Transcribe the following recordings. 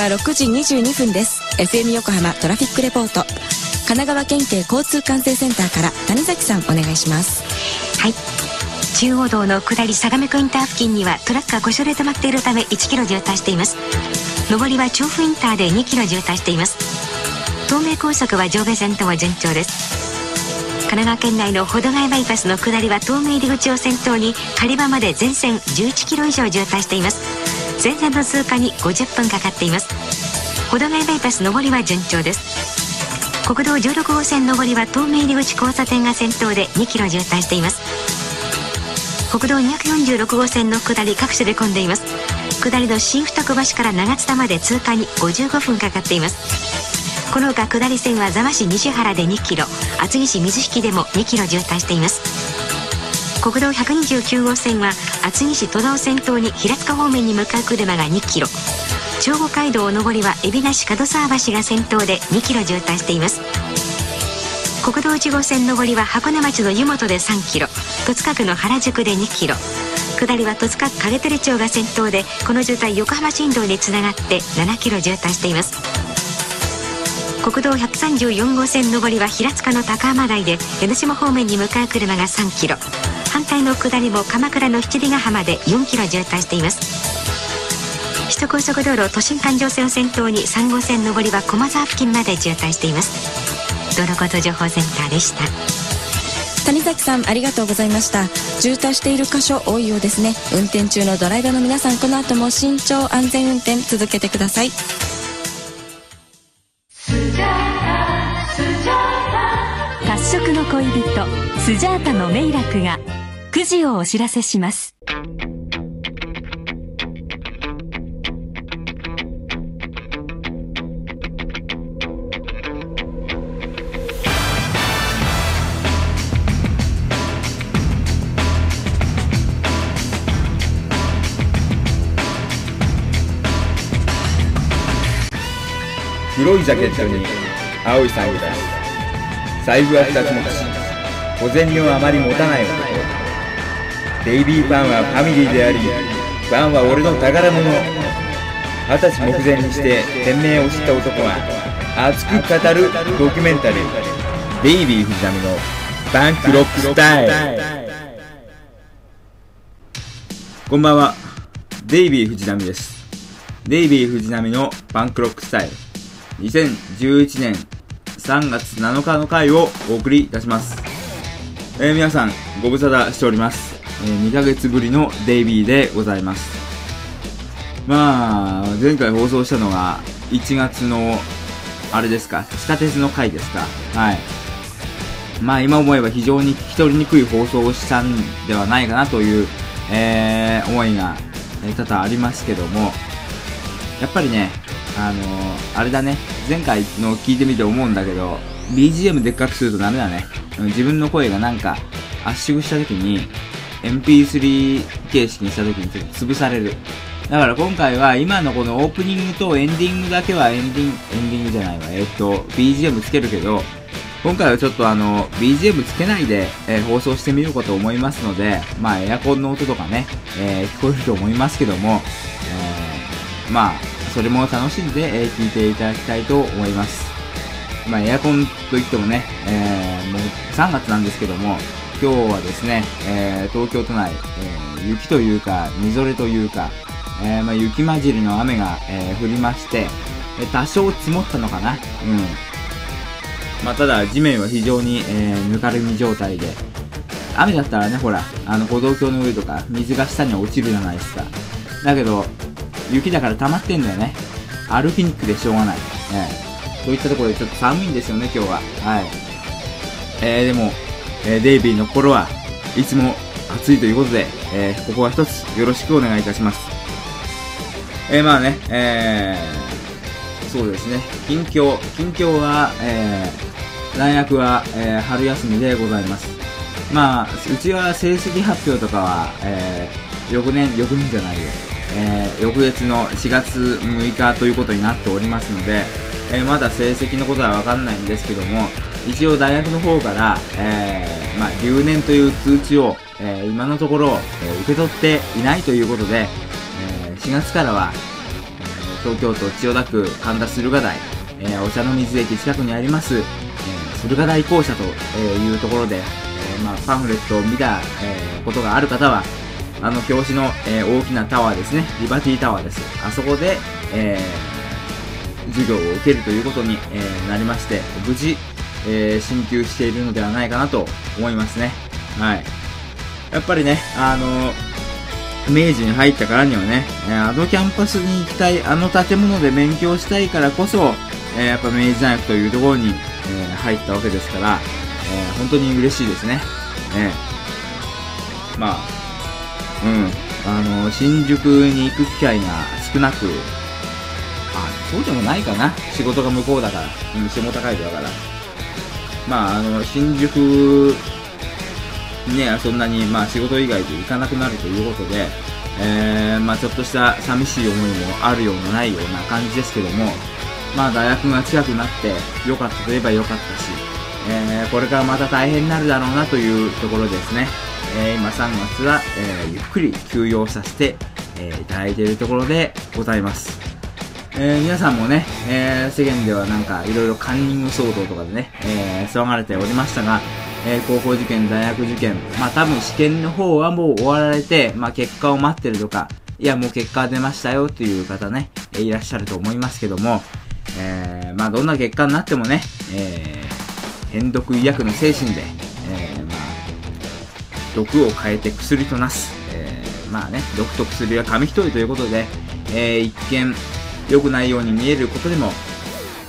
は6時22分です。FM 横浜トラフィックレポート。神奈川県警交通管制センターから谷崎さんお願いします。はい。中央道の下り相模湖インター付近にはトラックが故障で止まっているため1キロ渋滞しています。上りは調布インターで2キロ渋滞しています。東名高速は上下線とも順調です。神奈川県内の保土ヶ谷バイパスの下りは東名入り口を先頭に狩場まで全線11キロ以上渋滞しています。全線の通過に50分かかっています。保土ヶ谷バイパス上りは順調です。国道16号線上りは東名入口交差点が先頭で2キロ渋滞しています。国道246号線の下り各所で混んでいます。下りの新二子橋から長津田まで通過に55分かかっています。この他下り線は座間市西原で2キロ厚木市水引でも2キロ渋滞しています。国道129号線は厚木市戸田を先頭に平塚方面に向かう車が2キロ。長後街道上りは海老名市門沢橋が先頭で2キロ渋滞しています。国道1号線上りは箱根町の湯本で3キロ。戸塚区の原宿で2キロ。下りは戸塚区影取町が先頭でこの渋滞横浜新道につながって7キロ渋滞しています。国道134号線上りは平塚の高浜台で江ノ島方面に向かう車が3キロ。反対の下りも鎌倉の七里ヶ浜で4キロ渋滞しています。首都高速道路都心環状線を先頭に3号線上りは駒沢付近まで渋滞しています。道路交通情報センターでした。谷崎さんありがとうございました。渋滞している箇所多いようですね。運転中のドライバーの皆さんこの後も慎重安全運転続けてください。色の恋人スジャータのメイラクが9時をお知らせします。黒いジャケットに青いサングラ財布は二つ持ち小銭をあまり持たない男デイビー・ファンはファミリーでありファンは俺の宝物。二十歳目前にして店名を知った男は熱く語るドキュメンタリー。デイビー・藤波のバンクロックスタイル。こんばんは。デイビー・藤波です。デイビー・藤波のバンクロックスタイル。2011年3月7日の回をお送りいたします。えー、皆さん、ご無沙汰しております。えー、2ヶ月ぶりのデイビーでございます。まあ、前回放送したのが1月の、あれですか、地下鉄の回ですか。はい。まあ今思えば非常に聞き取りにくい放送をしたんではないかなという、えー、思いが、え多々ありますけども、やっぱりね、あのー、あれだね、前回の聞いてみて思うんだけど、BGM でっかくするとダメだね。自分の声がなんか圧縮した時に、MP3 形式にした時にちょっと潰される。だから今回は今のこのオープニングとエンディングだけはエンディング、エンディングじゃないわ。えっと、BGM つけるけど、今回はちょっとあの、BGM つけないで、えー、放送してみようかと思いますので、まあエアコンの音とかね、えー、聞こえると思いますけども、えー、まあ、それも楽しんで、えー、聞いていただきたいと思います。まあ、エアコンといってもね、えー、もう3月なんですけども、今日はですね、えー、東京都内、えー、雪というか、みぞれというか、えー、まあ、雪混じりの雨が、え降りまして、え多少積もったのかな。うん。まあ、ただ、地面は非常に、えぬかるみ状態で、雨だったらね、ほら、あの、歩道橋の上とか、水が下に落ちるじゃないですか。だけど、雪だから溜まってんだよね。歩きにくくてしょうがない。えー、といったところでちょっと寒いんですよね、今日は。はい。えー、でも、えー、デイビーの心はいつも暑いということで、えー、ここは一つよろしくお願いいたします。えー、まあね、えー、そうですね、近況、近況は、えー、大学は、えー、春休みでございます。まあ、うちは成績発表とかは、えー、翌年、翌年じゃないよ。えー、翌月の4月6日ということになっておりますので、えー、まだ成績のことはわかんないんですけども、一応大学の方から、えー、まあ、留年という通知を、え今のところ、え受け取っていないということで、え4月からは、東京都千代田区神田駿河台、え、お茶の水駅近くにあります、え、駿河台校舎というところで、え、まあ、パンフレットを見た、えことがある方は、あの表紙の、え大きなタワーですね、リバティタワーです。あそこで、え授業を受けるということに、えなりまして、無事、え進級しているのではないかなと思いますね。はい。やっぱりね、あの明治に入ったからにはね、あのキャンパスに行きたい、あの建物で勉強したいからこそ、えやっぱ明治大学というところに、え入ったわけですから、え本当に嬉しいですね。えまあ、あの、新宿に行く機会が少なく、あ、そうでもないかな。仕事が向こうだから、うん、下高いだから。まあ、あの、新宿ね、そんなに、まあ、仕事以外で行かなくなるということで、えー、まあ、ちょっとした寂しい思いもあるようなないような感じですけども、まあ、大学が近くなって良かったといえば良かったし、えー、これからまた大変になるだろうなというところですね。えー、今3月は、えー、ゆっくり休養させて、えー、いただいているところでございます。えー、皆さんもね、えー、世間ではなんかいろいろカンニング騒動とかでね、えー、騒がれておりましたが、えー、高校受験、大学受験、まあ多分試験の方はもう終わられて、まあ結果を待ってるとか、いやもう結果出ましたよという方ね、いらっしゃると思いますけども、えー、まあどんな結果になってもね、えー、変毒医薬の精神で、毒を変えて薬となす、えー、まあね、毒と薬は紙一重ということで、えー、一見良くないように見えることでも、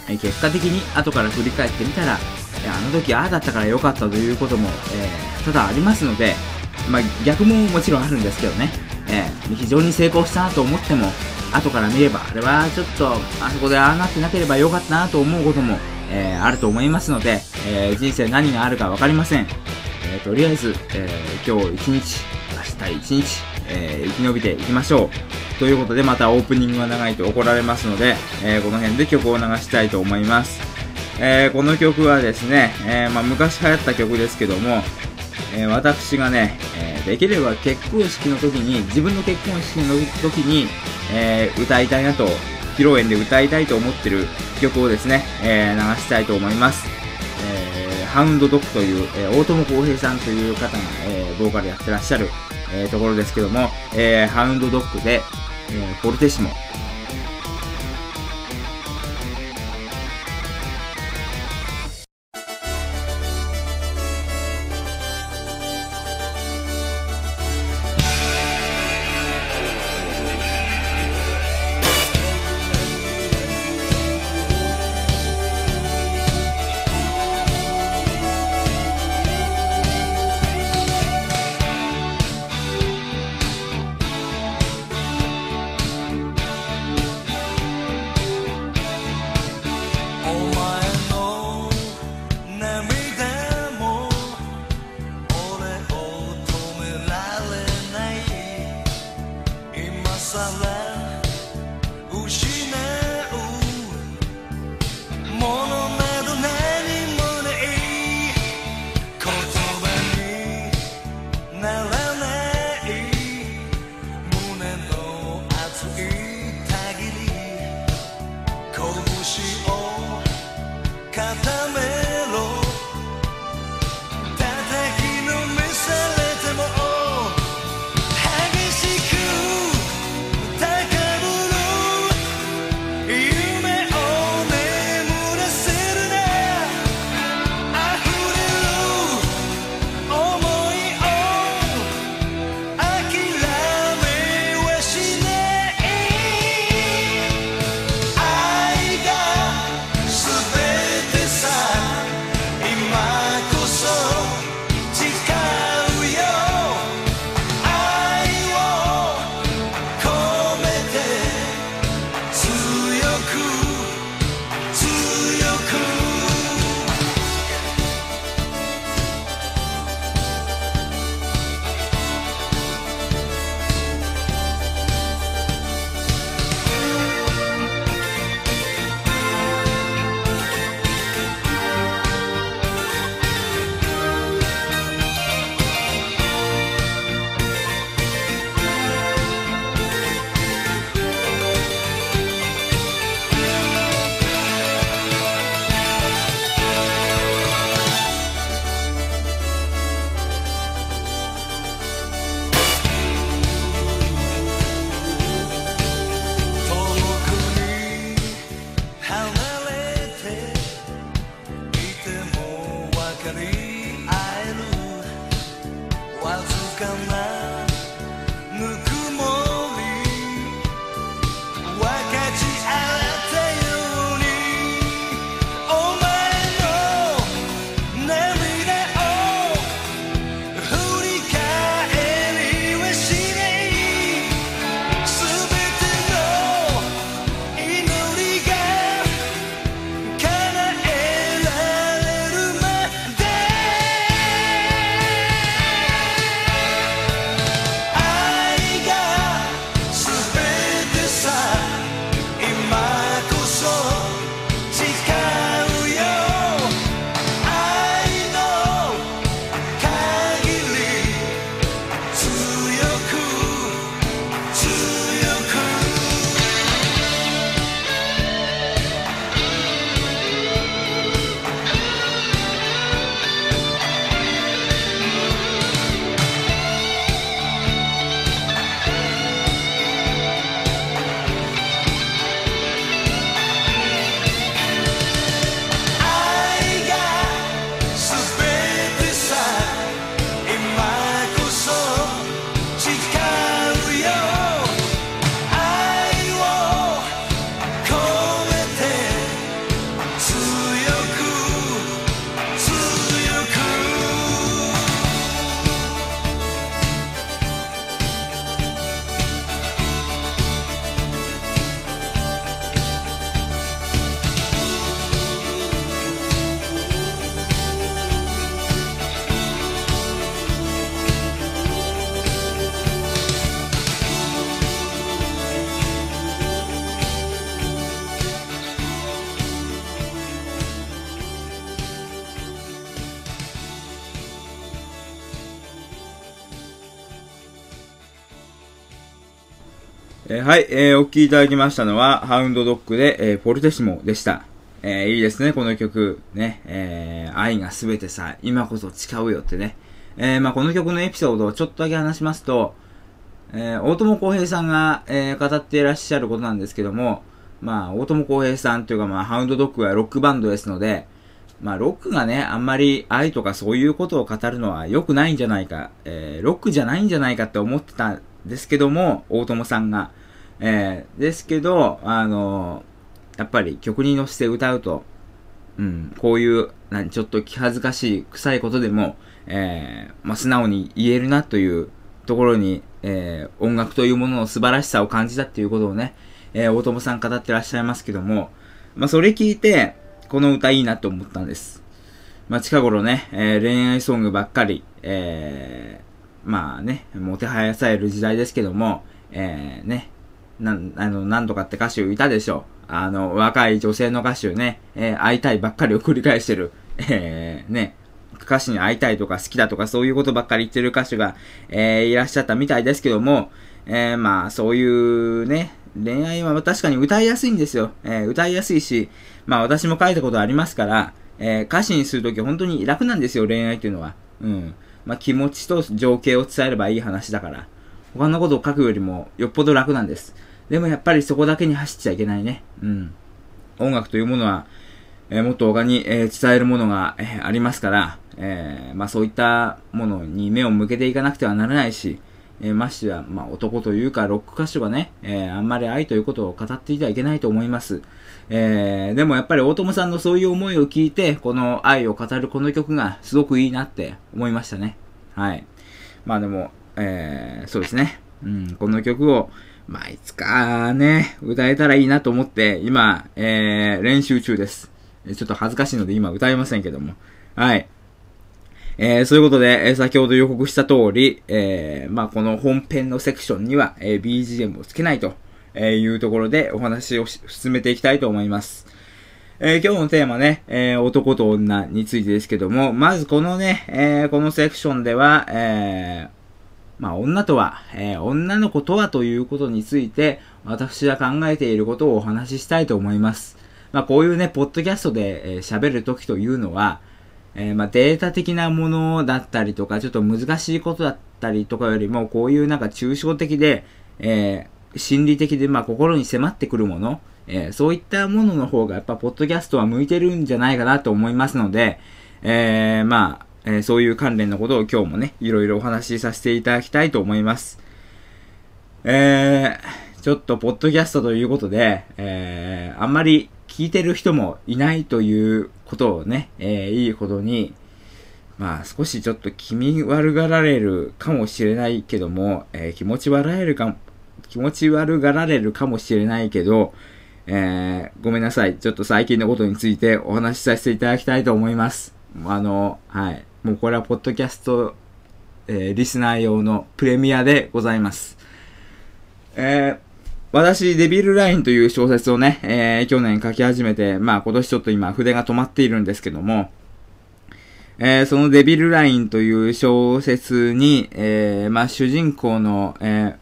えー、結果的に後から振り返ってみたら、あの時ああだったから良かったということも、えー、ただありますので、まあ、逆ももちろんあるんですけどね、え、非常に成功したなと思っても後から見ればあれはちょっとあそこでああなってなければよかったなと思うことも、え、あると思いますので、え人生何があるか分かりません、えとりあえず、え今日一日明日一日、え生き延びていきましょうということでまたオープニングが長いと怒られますので、えこの辺で曲を流したいと思いますえー、この曲はですね、えー、まあ、昔流行った曲ですけども、え、私がね、えできれば結婚式の時に、自分の結婚式の時に、え歌いたいなと、披露宴で歌いたいと思ってる曲をですね、え流したいと思います。ハウンドドッグという、え大友康平さんという方が、えボーカルやってらっしゃる、えところですけども、えハウンドドッグで、えフォルテシモ、えーはい、えー、お聴きいただきましたのは、ハウンドドッグで、えー、ポルテシモでした。えー、いいですね、この曲。ね、えー、愛がすべてさ、今こそ誓うよってね。えー、まあこの曲のエピソードをちょっとだけ話しますと、えー、大友康平さんが、えー、語っていらっしゃることなんですけども、まあ、大友康平さんというか、まあ、ハウンドドッグはロックバンドですので、まあ、ロックがね、あんまり愛とかそういうことを語るのは良くないんじゃないか、えー、ロックじゃないんじゃないかって思ってたんですけども、大友さんが。えー、ですけど、あのー、やっぱり曲に乗せて歌うと、うん、こういう、何、ちょっと気恥ずかしい、臭いことでも、えー、まあ、素直に言えるなというところに、えー、音楽というものの素晴らしさを感じたっていうことをね、えー、大友さん語ってらっしゃいますけども、まあ、それ聞いて、この歌いいなと思ったんです。まあ、近頃ね、えー、恋愛ソングばっかり、えー、まあね、もてはやされる時代ですけども、えー、ね、なん、あの、なんとかって歌手いたでしょう。あの、若い女性の歌手ね、えー、会いたいばっかりを繰り返してる、えー、ね、歌手に会いたいとか好きだとかそういうことばっかり言ってる歌手が、えー、いらっしゃったみたいですけども、えー、まあ、そういうね、恋愛は確かに歌いやすいんですよ。えー、歌いやすいし、まあ私も書いたことありますから、えー、歌詞にするとき本当に楽なんですよ、恋愛っていうのは。うん。まあ気持ちと情景を伝えればいい話だから。他のことを書くよりもよっぽど楽なんです。でもやっぱりそこだけに走っちゃいけないね。うん。音楽というものは、えー、もっと他に、えー、伝えるものが、えー、ありますから、えまあそういったものに目を向けていかなくてはならないし、えましては、まあ男というかロック歌手がね、えあんまり愛ということを語っていてはいけないと思います。えでもやっぱり大友さんのそういう思いを聞いて、この愛を語るこの曲がすごくいいなって思いましたね。はい。まあでも、えそうですね。うん、この曲を、まあ、いつかね、歌えたらいいなと思って、今、えー、練習中です。ちょっと恥ずかしいので今歌えませんけども。はい。えー、そういうことで、えー、先ほど予告した通り、えー、まあ、この本編のセクションには、えー、BGM をつけないとえいうところでお話を進めていきたいと思います。えー、今日のテーマね、えー、男と女についてですけども、まずこのね、えー、このセクションでは、えー、まあ、女とは、えー、女の子とはということについて、私が考えていることをお話ししたいと思います。まあ、こういうね、ポッドキャストで喋、えー、るときというのは、えー、まあ、データ的なものだったりとか、ちょっと難しいことだったりとかよりも、こういうなんか抽象的で、えー、心理的で、まあ、心に迫ってくるもの、えー、そういったものの方が、やっぱ、ポッドキャストは向いてるんじゃないかなと思いますので、えー、まあ、えー、そういう関連のことを今日もね、いろいろお話しさせていただきたいと思います。えー、ちょっと、ポッドキャストということで、えー、あんまり聞いてる人もいないということをね、えー、いいことに、まあ少しちょっと気味悪がられるかもしれないけども、えー、気持ち悪えるか、気持ち悪がられるかもしれないけど、えー、ごめんなさい。ちょっと最近のことについてお話しさせていただきたいと思います。あの、はい。もうこれはポッドキャスト、えー、リスナー用のプレミアでございます。えー、私、デビルラインという小説をね、えー、去年書き始めて、まあ今年ちょっと今筆が止まっているんですけども、えー、そのデビルラインという小説に、えー、まあ主人公の、えー、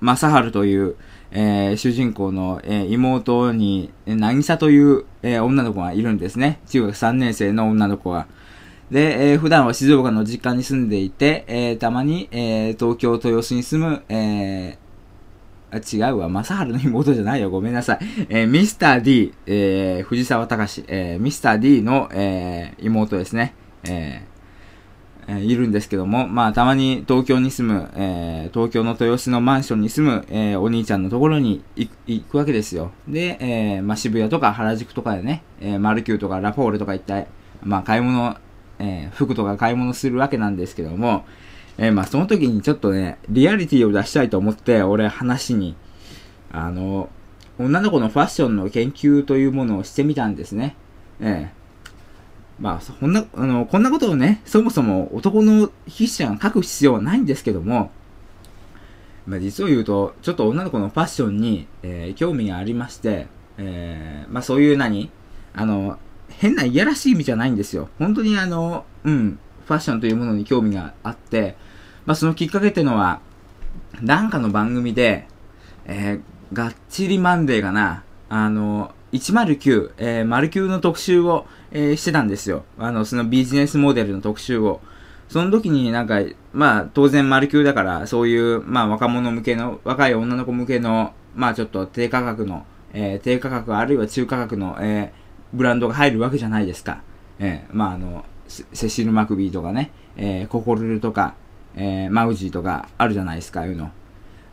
マサハルという、えー、主人公の、えー、妹に、なぎさという、えー、女の子がいるんですね。中学3年生の女の子が。で、えー、普段は静岡の実家に住んでいて、えー、たまに、えー、東京豊洲に住む、えー、あ違うわ、正治の妹じゃないよ、ごめんなさい。えー、ミスター D、えー、藤沢隆、えー、ミスター D の、えー、妹ですね。えー、え、いるんですけども、まあ、たまに東京に住む、えー、東京の豊洲のマンションに住む、えー、お兄ちゃんのところに行くわけですよ。で、えー、まあ、渋谷とか原宿とかでね、えー、マルキューとかラフォーレとか行った、まあ、買い物えー、服とか買い物するわけなんですけども、えー、まあその時にちょっとね、リアリティを出したいと思って、俺話に、あの、女の子のファッションの研究というものをしてみたんですね。ええまあ、そんな、あの、こんなことをね、そもそも男の筆者が書く必要はないんですけども、まあ実を言うと、ちょっと女の子のファッションに、えー、興味がありまして、えー、まあそういう何あの、変ないやらしい意味じゃないんですよ。本当にあの、うん、ファッションというものに興味があって、まあそのきっかけっていうのは、なんかの番組で、えー、がっちりマンデーかな。あの、109、えー、丸9の特集を、えー、してたんですよ。あの、そのビジネスモデルの特集を。その時になんか、まあ、当然丸9だから、そういう、まあ、若者向けの、若い女の子向けの、まあ、ちょっと低価格の、えー、低価格あるいは中価格の、えー、ブランドが入るわけじゃないですか。えー、まあ、あの、セシル・マクビーとかね、えー、ココルルとか、えー、マウジーとかあるじゃないですか、いうの。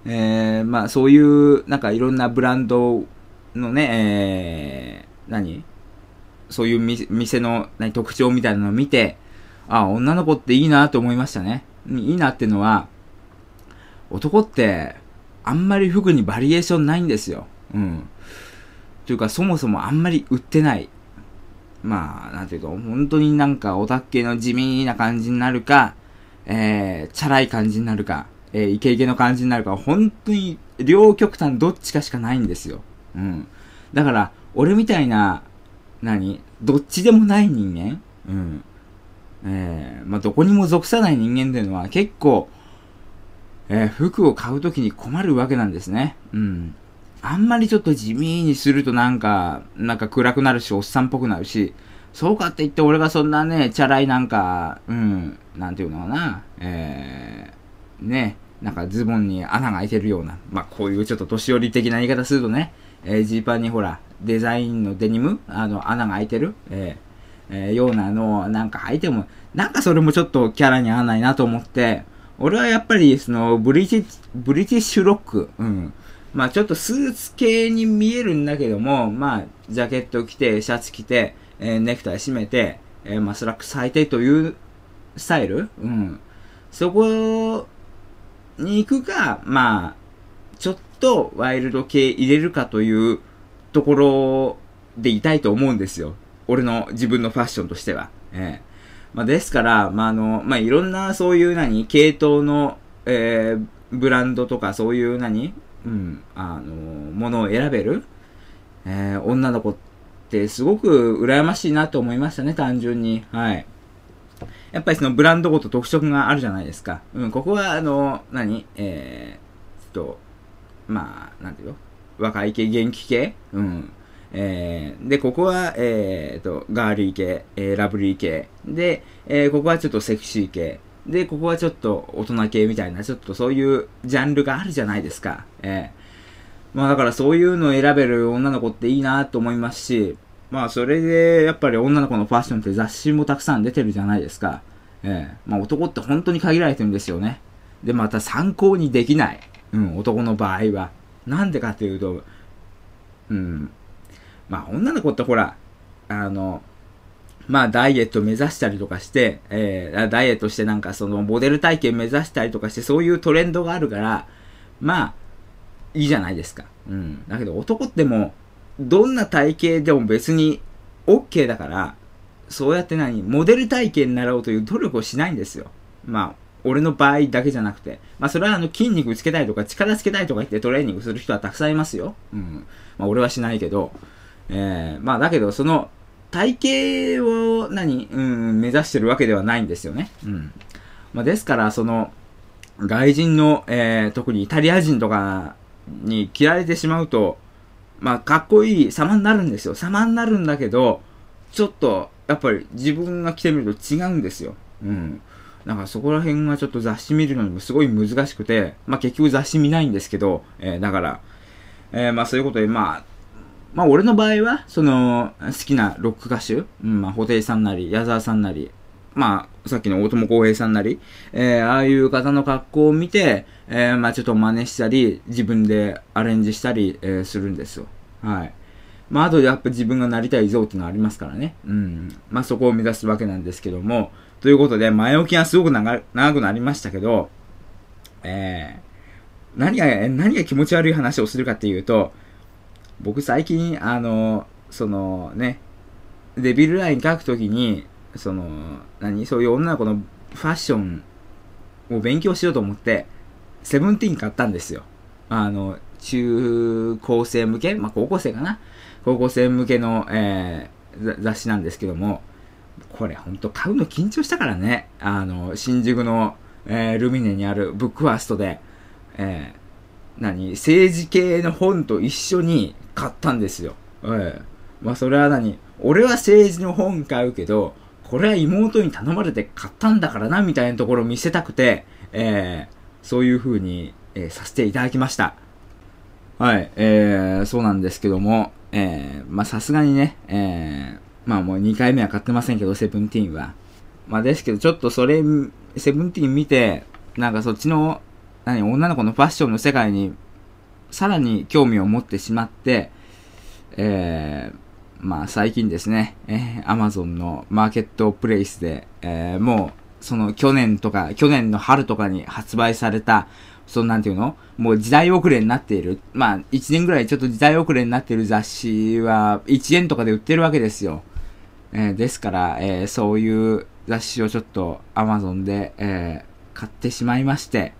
えー、まあ、そういう、なんかいろんなブランドのね、えー、何？そういう店の何特徴みたいなのを見て、あ、女の子っていいなと思いましたね。いいなっていうのは、男ってあんまり服にバリエーションないんですよ。うん。というか、そもそもあんまり売ってない。まあ、なんていうか、本当になんかオタッケの地味な感じになるか、えー、チャラい感じになるか、えー、イケイケの感じになるか、本当に両極端どっちかしかないんですよ。うん。だから、俺みたいな、何どっちでもない人間うん。えー、まあ、どこにも属さない人間っていうのは結構、えー、服を買うときに困るわけなんですね。うん。あんまりちょっと地味にするとなんか、なんか暗くなるし、おっさんっぽくなるし、そうかって言って俺がそんなね、チャラいなんか、うん、なんていうのかな、えー、ね、なんかズボンに穴が開いてるような、まあこういうちょっと年寄り的な言い方するとね、えー、ジーパンにほら、デザインのデニムあの、穴が開いてるえー、えー、ようなのをなんか履いても、なんかそれもちょっとキャラに合わないなと思って、俺はやっぱり、その、ブリティッシュ、ブリティッシュロック、うん。まあちょっとスーツ系に見えるんだけども、まあ、ジャケット着て、シャツ着て、えー、ネクタイ締めて、えー、まあスラックス履いてというスタイル？うん。そこに行くか、まあ、ちょっとワイルド系入れるかというところでいたいと思うんですよ。俺の自分のファッションとしては。ええまあ、ですから、まあ、あの、まあ、いろんなそういう何、系統の、えー、ブランドとかそういう何、うん、あの、ものを選べる、えー、女の子ってすごく羨ましいなと思いましたね、単純に。はい。やっぱりそのブランドごと特色があるじゃないですか。うん、ここはあの、何？えー、と、まあ、なんていうの？若い系、元気系？うん。えー、で、ここは、えー、と、ガーリー系、えー、ラブリー系。で、えー、ここはちょっとセクシー系。で、ここはちょっと大人系みたいな、ちょっとそういうジャンルがあるじゃないですか。えー、まあだからそういうのを選べる女の子っていいなと思いますし、まあそれで、やっぱり女の子のファッションって雑誌もたくさん出てるじゃないですか。ええ、まあ男って本当に限られてるんですよね。で、また参考にできない。うん、男の場合は。なんでかっていうと、うん、まあ女の子ってほら、あの、まあダイエット目指したりとかして、えー、ダイエットしてなんかそのモデル体験目指したりとかしてそういうトレンドがあるから、まあ、いいじゃないですか。うん。だけど男ってもどんな体型でも別に OK だから、そうやって何モデル体型になろうという努力をしないんですよ。まあ、俺の場合だけじゃなくて。まあ、それはあの筋肉つけたいとか力つけたいとか言ってトレーニングする人はたくさんいますよ。うん。まあ、俺はしないけど。えー、まあ、だけど、その、体型を何、うん、目指してるわけではないんですよね。うん。まあ、ですから、その、外人の、えー、特にイタリア人とかに着られてしまうと、まあ、かっこいい様になるんですよ。様になるんだけど、ちょっと、やっぱり自分が着てみると違うんですよ。うん。だかそこら辺がちょっと雑誌見るのにもすごい難しくて、まあ結局雑誌見ないんですけど、えー、だから、えー、まあそういうことで、まあ、まあ俺の場合は、その、好きなロック歌手、うん、まあ、布袋さんなり、矢沢さんなり、まあ、さっきの大友康平さんなり、えー、ああいう方の格好を見て、えー、まあちょっと真似したり、自分でアレンジしたり、えー、するんですよ。はい。まあ、あとでやっぱ自分がなりたい像っていうのはありますからね。うん。まあそこを目指すわけなんですけども、ということで、前置きがすごく長長くなりましたけど、えー、何が、何が気持ち悪い話をするかっていうと、僕最近、あの、そのね、デビルライン書くときに、その、何？そういう女の子のファッションを勉強しようと思って、セブンティーン買ったんですよ。あの、中高生向け？まあ、高校生かな？高校生向けの、えー、雑誌なんですけども、これほんと買うの緊張したからね。あの、新宿の、えー、ルミネにあるブックファーストで、えー、何？政治系の本と一緒に買ったんですよ。ええ。まあそれは何？俺は政治の本買うけど、これは妹に頼まれて買ったんだからな、みたいなところを見せたくて、えー、そういう風に、えー、させていただきました。はい、えー、そうなんですけども、えー、まあさすがにね、えー、まあもう2回目は買ってませんけど、セブンティーンは。まあですけど、ちょっとそれ、セブンティーン見て、なんかそっちの、何、女の子のファッションの世界に、さらに興味を持ってしまって、えー、まあ最近ですね、えー、Amazon のマーケットプレイスで、えー、もう、その去年とか、去年の春とかに発売された、そのなんていうのもう時代遅れになっている。まあ、1年ぐらいちょっと時代遅れになっている雑誌は、1円とかで売ってるわけですよ。えー、ですから、えー、そういう雑誌をちょっと Amazon で、えー、買ってしまいまして、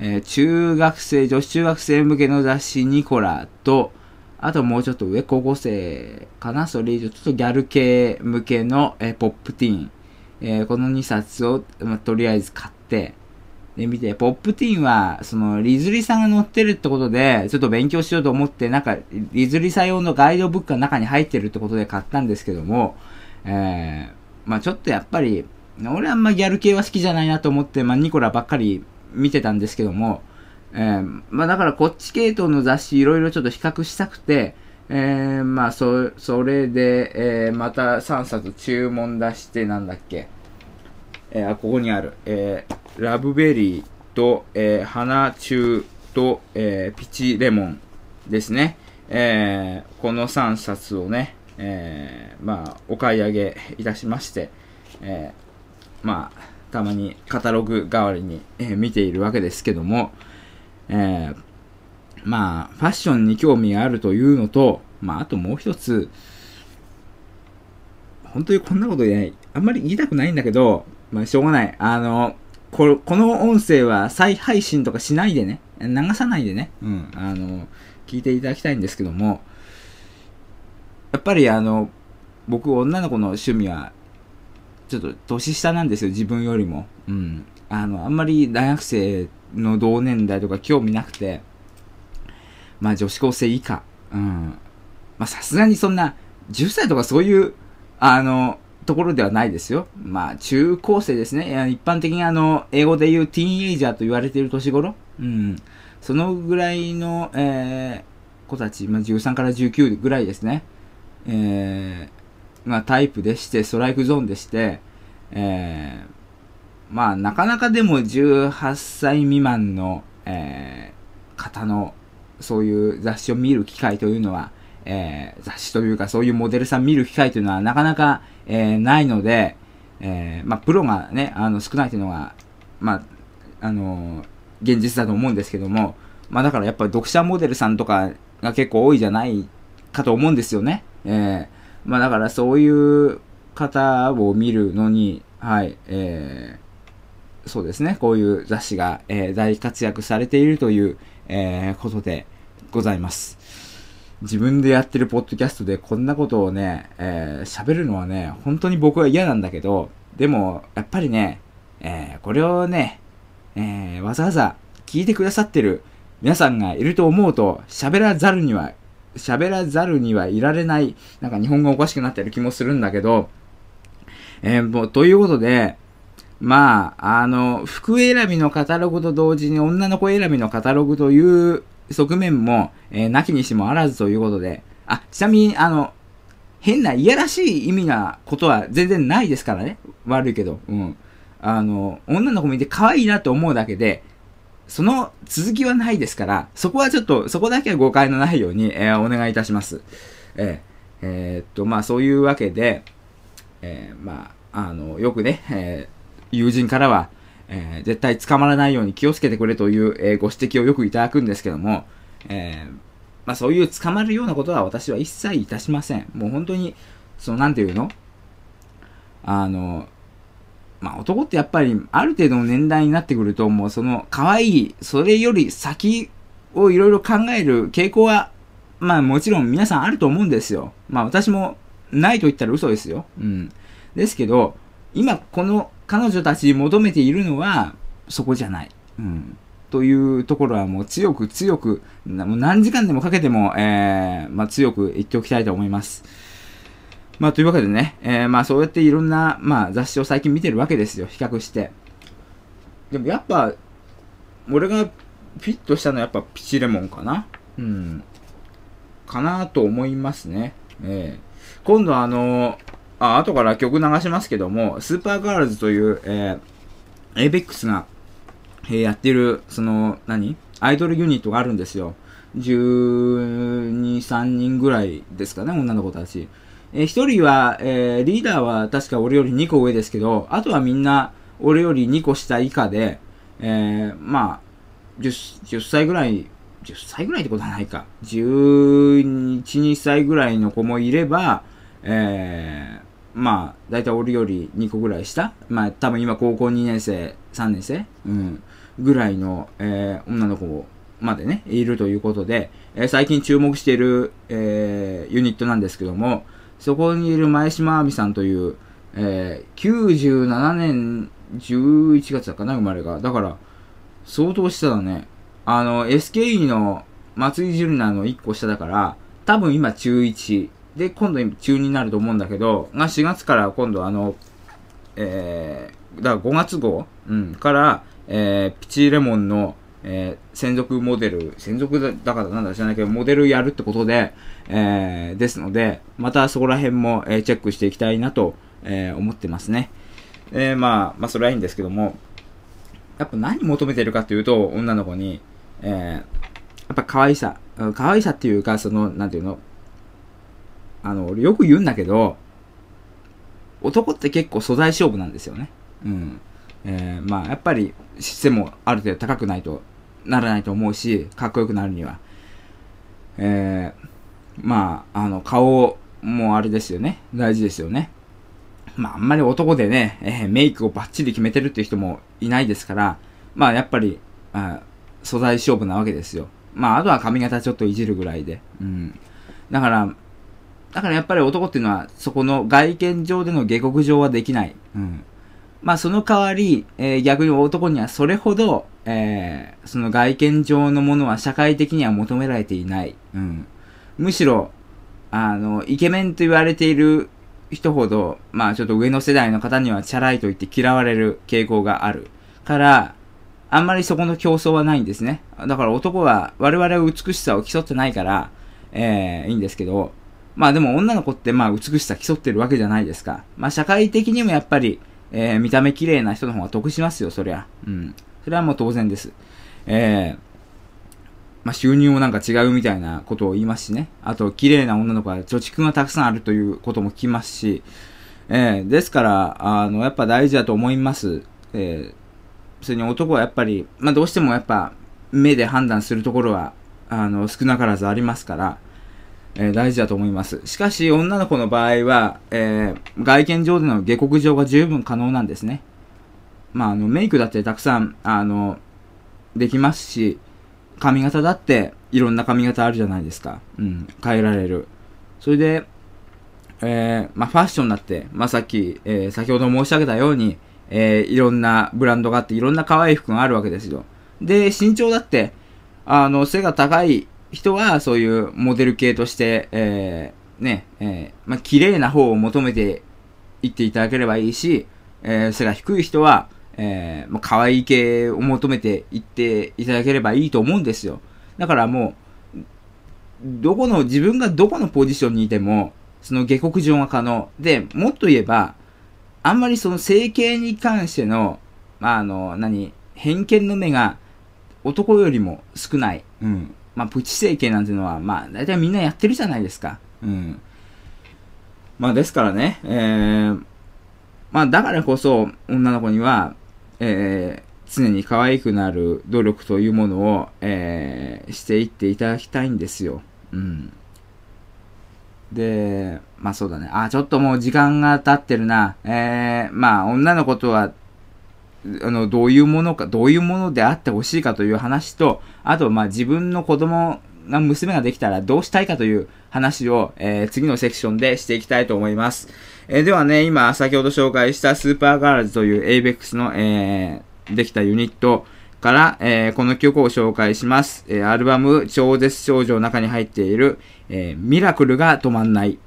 えー、中学生、女子中学生向けの雑誌ニコラと、あともうちょっと上、高校生かなそれ以上、ちょっとギャル系向けの、えー、ポップティーン。えー、この2冊を、まあ、とりあえず買って、で、見て、ポップティーンは、その、リズリさんが載ってるってことで、ちょっと勉強しようと思って、なんか、リズリさん用のガイドブックが中に入ってるってことで買ったんですけども、えー、まあちょっとやっぱり、俺あんまギャル系は好きじゃないなと思って、まあニコラばっかり見てたんですけども、えー、まあだからこっち系統の雑誌いろいろちょっと比較したくて、えー、まあそ、それで、えー、また3冊注文出してなんだっけ。えー、ここにある、えー、ラブベリーと、えー、花中と、えー、ピチレモンですね。えー、この3冊をね、えー、まあ、お買い上げいたしまして、えー、まあ、たまにカタログ代わりに、えー、見ているわけですけども、えー、まあ、ファッションに興味があるというのと、まあ、あともう一つ、本当にこんなことね、あんまり言いたくないんだけど、まあ、しょうがない。あの、ここの音声は再配信とかしないでね、流さないでね、うん、あの、聞いていただきたいんですけども、やっぱりあの、僕、女の子の趣味は、ちょっと年下なんですよ、自分よりも。うん。あの、あんまり大学生の同年代とか興味なくて、まあ女子高生以下。うん。まあさすがにそんな、10歳とかそういう、あの、ところではないですよ。まあ中高生ですね。一般的にあの、英語で言うティーンエイジャーと言われている年頃。うん。そのぐらいの、えー、子たち、まあ13から19ぐらいですね。えー、まあタイプでして、ストライクゾーンでして、えー、まあ、なかなかでも18歳未満の、えー、方の、そういう雑誌を見る機会というのは、えー、雑誌というかそういうモデルさん見る機会というのはなかなか、えー、ないので、えー、まあ、プロがね、あの、少ないというのが、まあ、あの現実だと思うんですけども、まあ、だからやっぱり読者モデルさんとかが結構多いじゃないかと思うんですよね。えー、まあ、だからそういう方を見るのに、はい、えー、そうですね、こういう雑誌が、えー、大活躍されているという、えー、ことでございます。自分でやってるポッドキャストでこんなことをね、えー、喋るのはね、本当に僕は嫌なんだけど、でも、やっぱりね、えー、これをね、えー、わざわざ聞いてくださってる皆さんがいると思うと、喋らざるには、喋らざるにはいられない、なんか日本語おかしくなってる気もするんだけど、えー、もう、ということで、まあ、あの、服選びのカタログと同時に女の子選びのカタログという側面も、えー、なきにしもあらずということで、あ、ちなみに、あの、変ないやらしい意味なことは全然ないですからね。悪いけど。うん。あの、女の子見て可愛いなと思うだけで、その続きはないですから、そこはちょっと、そこだけは誤解のないように、えー、お願いいたします。えー、えー、っと、まあそういうわけで、えー、まあ、あの、よくね、え友人からは、え、絶対捕まらないように気をつけてくれという、え、ご指摘をよくいただくんですけども、え、まあそういう捕まるようなことは私は一切いたしません。もう本当に、その、なんていうの？あの、まあ男ってやっぱりある程度の年代になってくると、もうその可愛い、それより先をいろいろ考える傾向は、まあもちろん皆さんあると思うんですよ。まあ私もないと言ったら嘘ですよ。うん。ですけど、今この彼女たちに求めているのは、そこじゃない。うん。というところはもう強く強く、もう何時間でもかけても、えー、まあ強く言っておきたいと思います。まあというわけでね、えー、まあそうやっていろんな、まあ雑誌を最近見てるわけですよ、比較して。でもやっぱ、俺がフィットしたのはやっぱピチレモンかな。うん。かなと思いますね。えー、今度あのあ、後から曲流しますけども、スーパーガールズという、えー、ABEX が、えー、やってる、その、何？アイドルユニットがあるんですよ。12、3人ぐらいですかね、女の子たち。えー、1人は、えー、リーダーは確か俺より2個上ですけど、あとはみんな俺より2個下以下で、えー、まあ、10, 10歳ぐらい、10歳ぐらいってことはないか。11、2歳ぐらいの子もいれば、えー、まあ、だいたい俺より2個ぐらい下まあ、多分今高校2年生、3年生うん。ぐらいの、えー、女の子までね、いるということで、えー、最近注目している、えー、ユニットなんですけども、そこにいる前島亜美さんという、えー、97年11月だかな、生まれが。だから、相当下だね。あの、SKE の松井樹里奈の1個下だから、多分今中1。で、今度中2になると思うんだけど、が4月から今度あの、えー、だから5月号、うん、から、えー、ピチーレモンの、えー、専属モデル、専属だからなんだ知らないけど、モデルやるってことで、えー、ですので、またそこら辺も、えー、チェックしていきたいなと、えー、思ってますね。えー、まあ、まあ、それはいいんですけども、やっぱ何求めてるかっていうと、女の子に、えー、やっぱ可愛さ。可愛さっていうか、その、なんていうの、あの、俺よく言うんだけど、男って結構素材勝負なんですよね。うん。えー、まあ、やっぱり、姿勢もある程度高くないとならないと思うし、かっこよくなるには。えー、まあ、あの、顔もあれですよね。大事ですよね。まあ、あんまり男でね、えー、メイクをバッチリ決めてるっていう人もいないですから、まあ、やっぱり、あ素材勝負なわけですよ。まあ、あとは髪型ちょっといじるぐらいで。うん。だから、だからやっぱり男っていうのは、そこの外見上での下克上はできない。うん。まあ、その代わり、えー、逆に男にはそれほど、えー、その外見上のものは社会的には求められていない。うん。むしろ、あの、イケメンと言われている人ほど、まあちょっと上の世代の方にはチャラいと言って嫌われる傾向がある。から、あんまりそこの競争はないんですね。だから男は、我々は美しさを競ってないから、えー、いいんですけど、まあでも女の子ってまあ美しさ競ってるわけじゃないですか。まあ社会的にもやっぱり、えー、見た目綺麗な人の方が得しますよ、そりゃ。うん。それはもう当然です。えー、まあ、収入もなんか違うみたいなことを言いますしね。あと、綺麗な女の子は貯蓄がたくさんあるということも聞きますし、えー、ですから、あの、やっぱ大事だと思います。えー、それに男はやっぱり、まあ、どうしてもやっぱ、目で判断するところは、あの、少なからずありますから、えー、大事だと思います。しかし、女の子の場合は、えー、外見上での下克上が十分可能なんですね。まあ、あの、メイクだってたくさん、あの、できますし、髪型だっていろんな髪型あるじゃないですか。うん、変えられる。それで、えー、まあ、ファッションだって、まあ、さっき、えー、先ほど申し上げたように、えー、いろんなブランドがあって、いろんな可愛い服があるわけですよ。で、身長だって、あの、背が高い人は、そういうモデル系として、えー、ね、えー、まあ、綺麗な方を求めていっていただければいいし、えー、背が低い人は、えー、まあ、可愛い系を求めていっていただければいいと思うんですよ。だからもう、どこの、自分がどこのポジションにいても、その下克上が可能。で、もっと言えば、あんまりその整形に関しての、まあ、あの、何、偏見の目が男よりも少ない。うん。まあ、プチ整形なんていうのは、まあ、大体みんなやってるじゃないですか。うん。まあ、ですからね、えー、まあ、だからこそ、女の子には、えー、常に可愛くなる努力というものを、えー、していっていただきたいんですよ。うん。で、まあそうだね。あ、ちょっともう時間が経ってるな。えー、まあ女の子とは、あの、どういうものか、どういうものであってほしいかという話と、あと、まあ、自分の子供が、娘ができたらどうしたいかという話を、えー、次のセクションでしていきたいと思います。えー、ではね、今、先ほど紹介したスーパーガールズという ABEX の、えー、できたユニットから、えこの曲を紹介します。えアルバム、超絶少女の中に入っている、えミラクルが止まんない。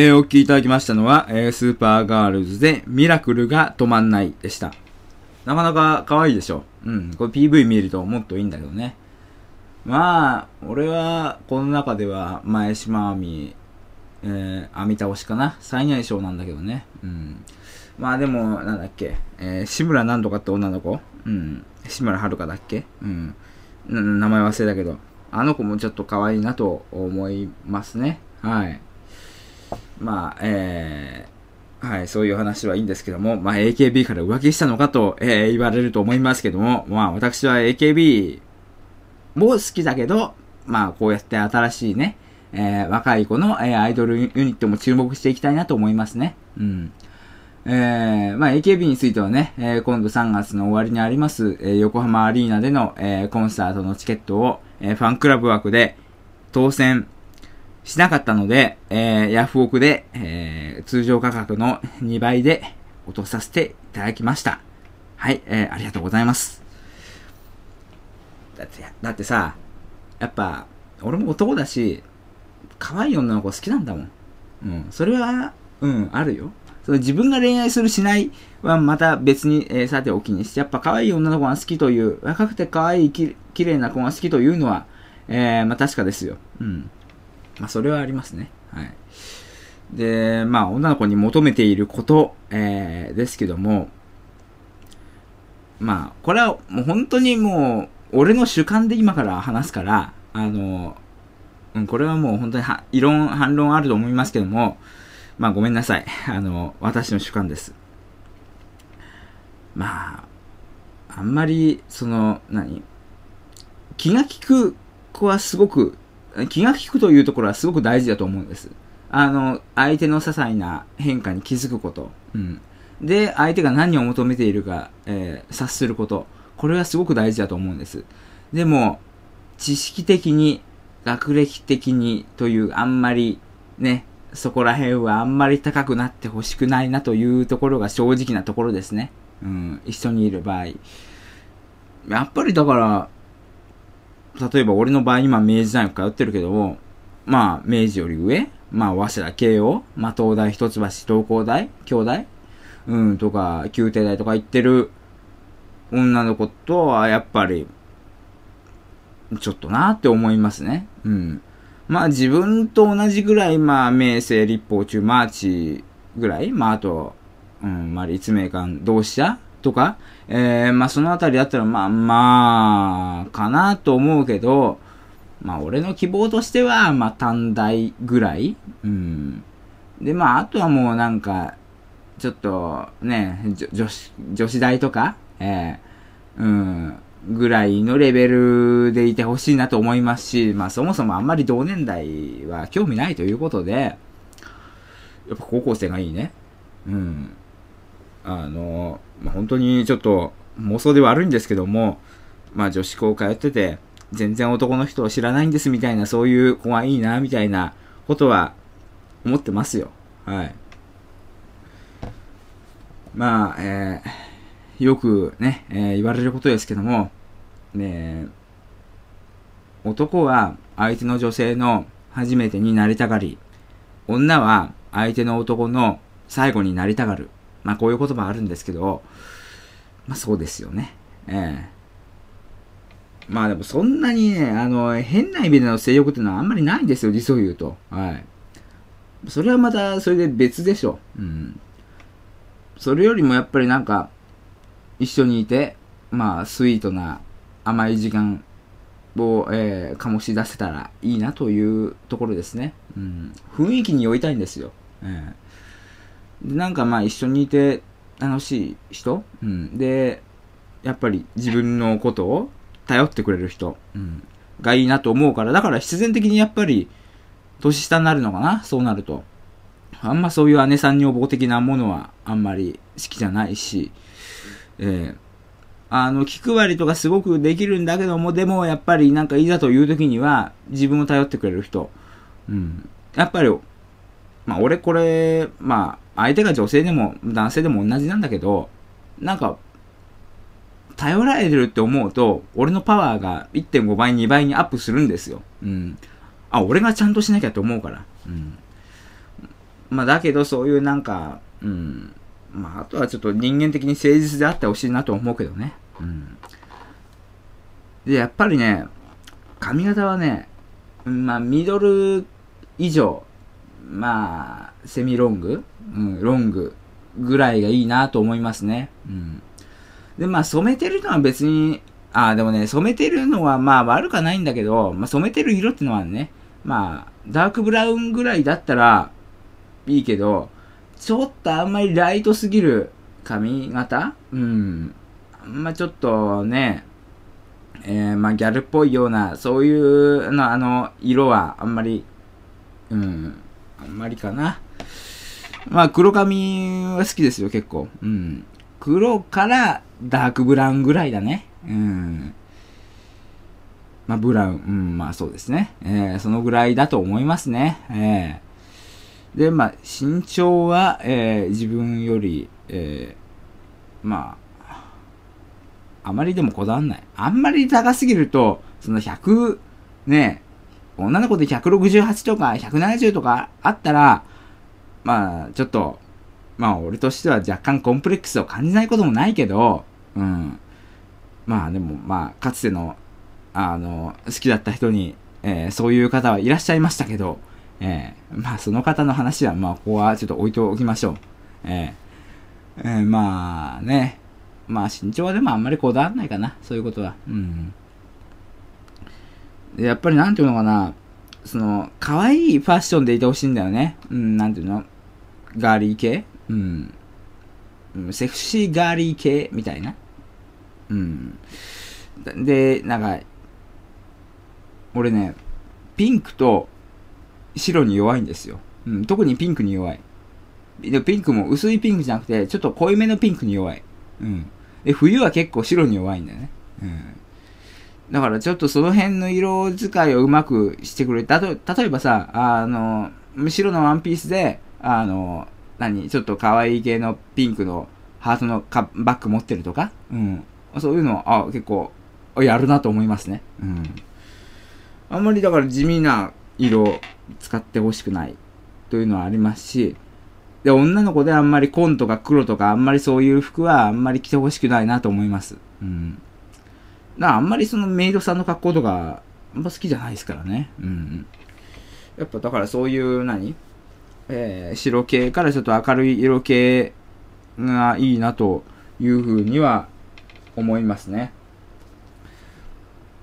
えー、お聴きいただきましたのは、えー、スーパーガールズでミラクルが止まんないでした。なかなか可愛いでしょ。うん。これ PV 見るともっといいんだけどね。まあ、俺は、この中では、前島亜美、えー、網倒しかな最年少なんだけどね。うん。まあでも、なんだっけ、えー、志村なんとかって女の子うん。志村遥だっけうん。名前忘れたけど、あの子もちょっと可愛いなと思いますね。はい。まあ、えー、はい、そういう話はいいんですけども、まあ、AKB から浮気したのかと、えー、言われると思いますけども、まあ、私は AKB も好きだけど、まあ、こうやって新しいね、えー、若い子の、えー、アイドルユニットも注目していきたいなと思いますね。うん。えー、まあ、AKB についてはね、え今度3月の終わりにあります、え横浜アリーナでの、えコンサートのチケットを、えファンクラブ枠で当選しなかったので、えーヤフオクで、えー通常価格の2倍で落とさせていただきました。はい、えーありがとうございます。だって、だってさ、やっぱ、俺も男だし、可愛い女の子好きなんだもん。うん、それは、うん、あるよ。その自分が恋愛するしないはまた別に、えーさておきにして、やっぱ可愛い女の子が好きという、若くて可愛いき綺麗な子が好きというのは、えーまあ確かですよ。うん。まあそれはありますね。はい。で、まあ女の子に求めていること、えーですけども、まあ、これはもう本当にもう、俺の主観で今から話すから、あの、うん、これはもう本当には異論、反論あると思いますけども、まあごめんなさい。あの、私の主観です。まあ、あんまり、その、何？気が利く子はすごく、気が利くというところはすごく大事だと思うんです。あの、相手の些細な変化に気づくこと。うん。で、相手が何を求めているか、えー察すること。これはすごく大事だと思うんです。でも、知識的に、学歴的にという、あんまり、ね、そこら辺はあんまり高くなってほしくないなというところが正直なところですね。うん、一緒にいる場合。やっぱりだから、例えば俺の場合今明治大学通ってるけども、まあ明治より上まあ早稲田慶応まあ東大一橋東工大京大うん、とか、宮廷大とか行ってる女の子とはやっぱり、ちょっとなって思いますね。うん。まあ自分と同じぐらい、まあ明生立法中マーチぐらい、まああと、うん、まあ立命館同志社とか、えー、まあそのあたりだったらまあまあ、かなと思うけど、まあ俺の希望としては、まあ短大ぐらい、うん。でまああとはもうなんか、ちょっとね、女子、女子大とか、えー、うん、ぐらいのレベルでいてほしいなと思いますし、まあそもそもあんまり同年代は興味ないということで、やっぱ高校生がいいね。うん。あの、まあ、本当にちょっと妄想では悪いんですけども、まあ女子校通ってて、全然男の人を知らないんですみたいな、そういう子がいいな、みたいなことは思ってますよ。はい。まあ、えー、よくね、えー言われることですけども、ね、男は相手の女性の初めてになりたがり、女は相手の男の最後になりたがる。まあこういう言葉あるんですけど、まあそうですよね。ええまあでもそんなにね、あの、変な意味での性欲っていうのはあんまりないんですよ、実を言うと。はい。それはまた、それで別でしょ。うん。それよりもやっぱりなんか、一緒にいて、まあ、スイートな甘い時間を、えー醸し出せたらいいなというところですね。うん。雰囲気に酔いたいんですよ。ええなんかまあ一緒にいて楽しい人、うん、で、やっぱり自分のことを頼ってくれる人、うん、がいいなと思うから、だから必然的にやっぱり年下になるのかな、そうなると。あんまそういう姉さん女房的なものはあんまり好きじゃないし、えーあの、気配りとかすごくできるんだけども、でもやっぱりなんかいざという時には自分を頼ってくれる人。うん。やっぱり、まあ俺これ、まあ相手が女性でも男性でも同じなんだけど、なんか、頼られてるって思うと、俺のパワーが1.5倍、2倍にアップするんですよ。うん。あ、俺がちゃんとしなきゃって思うから。うん。まあだけどそういうなんか、うん。まああとはちょっと人間的に誠実であってほしいなと思うけどね。うん。で、やっぱりね、髪型はね、まあミドル以上、まあ、セミロング、うん、ロングぐらいがいいなと思いますね。うん。で、まあ染めてるのは別に、ああ、でもね、染めてるのはまあ悪くはないんだけど、まあ染めてる色ってのはね、まあ、ダークブラウンぐらいだったらいいけど、ちょっとあんまりライトすぎる髪型？うん。あんまちょっとね、えー、まあギャルっぽいような、そういうの、あの、色はあんまりうん。あんまりかな。まあ、黒髪は好きですよ、結構。うん。黒からダークブラウンぐらいだね。うん。まあ、ブラウン、うん、まあそうですね。えー、そのぐらいだと思いますね。えー、で、まあ、身長は、えー、自分より、えー、まあ、あまりでもこだわんない。あんまり高すぎると、その100、ね、女の子で168とか170とかあったら、まあ、ちょっと、まあ、俺としては若干コンプレックスを感じないこともないけど、うん。まあ、でも、まあ、かつての、あの、好きだった人に、えーそういう方はいらっしゃいましたけど、えーまあ、その方の話は、まあ、ここはちょっと置いておきましょう。えーえーまあね、まあ、身長はでもあんまりこだわらないかな、そういうことは。うん。やっぱりなんていうのかな、その、可愛いファッションでいてほしいんだよね。うん、なんていうの？ガーリー系？うん。うんセクシーガーリー系？みたいな？うん。で、なんか、俺ね、ピンクと白に弱いんですよ。うん、特にピンクに弱い。で、ピンクも薄いピンクじゃなくて、ちょっと濃いめのピンクに弱い。うん。で、冬は結構白に弱いんだよね。うん。だからちょっとその辺の色使いをうまくしてくれたと、例えばさ、あの、白のワンピースで、あの、何、ちょっと可愛い系のピンクのハートのカバッグ持ってるとか、うん。そういうの、あ、結構、やるなと思いますね。うん。あんまりだから地味な色を使ってほしくないというのはありますし、で、女の子であんまり紺とか黒とかあんまりそういう服はあんまり着てほしくないなと思います。うん。だあんまりそのメイドさんの格好とか、あんま好きじゃないですからね。うん。やっぱだからそういう何？えー、白系からちょっと明るい色系がいいなというふうには思いますね。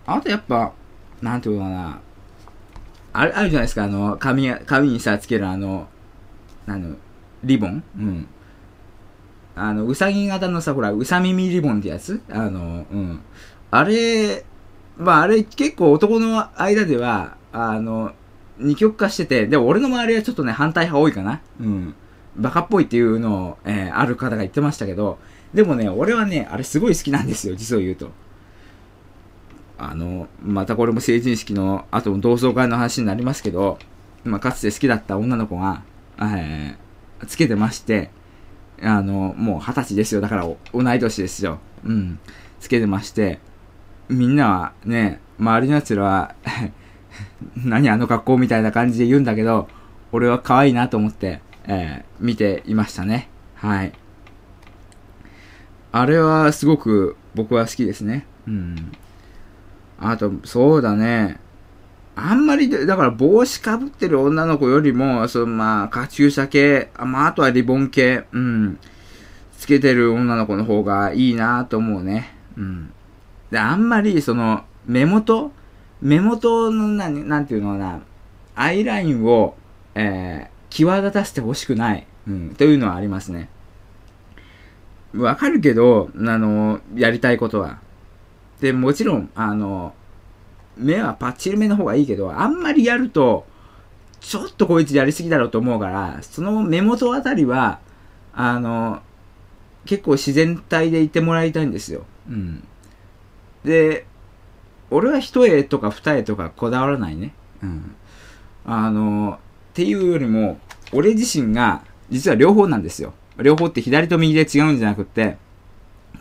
あとやっぱ、なんていうのかな。あれ、あるじゃないですか、あの、髪、髪にさ、つけるあの、あの、リボン？うん。あの、うさぎ型のさ、ほら、うさ耳リボンってやつ？あの、うん。あれ、まあ、あれ結構男の間では、あの、二極化してて、でも俺の周りはちょっとね、反対派多いかな。うん。バカっぽいっていうのを、えーある方が言ってましたけど、でもね、俺はね、あれすごい好きなんですよ、実を言うと。あの、またこれも成人式の後の同窓会の話になりますけど、まあ、かつて好きだった女の子が、えーつけてまして、あの、もう二十歳ですよ。だからお同い年ですよ。うん。つけてまして、みんなはね、周りの奴らは、何あの格好みたいな感じで言うんだけど、俺は可愛いなと思って、えー見ていましたね。はい。あれはすごく僕は好きですね。うん。あと、そうだね。あんまり、だから帽子かぶってる女の子よりも、そのまあ、カチューシャ系、あまあ、あとはリボン系、うん。つけてる女の子の方がいいなと思うね。うん。で、あんまり、その、目元目元の何、なんていうのかな、アイラインを、えー、際立たせてほしくない、うん、というのはありますね。わかるけど、あの、やりたいことは。で、もちろん、あの、目はパッチリ目の方がいいけど、あんまりやると、ちょっとこいつやりすぎだろうと思うから、その目元あたりは、あの、結構自然体でいてもらいたいんですよ。うん。で、俺は一重とか二重とかこだわらないね。うん。あの、っていうよりも、俺自身が、実は両方なんですよ。両方って左と右で違うんじゃなくって、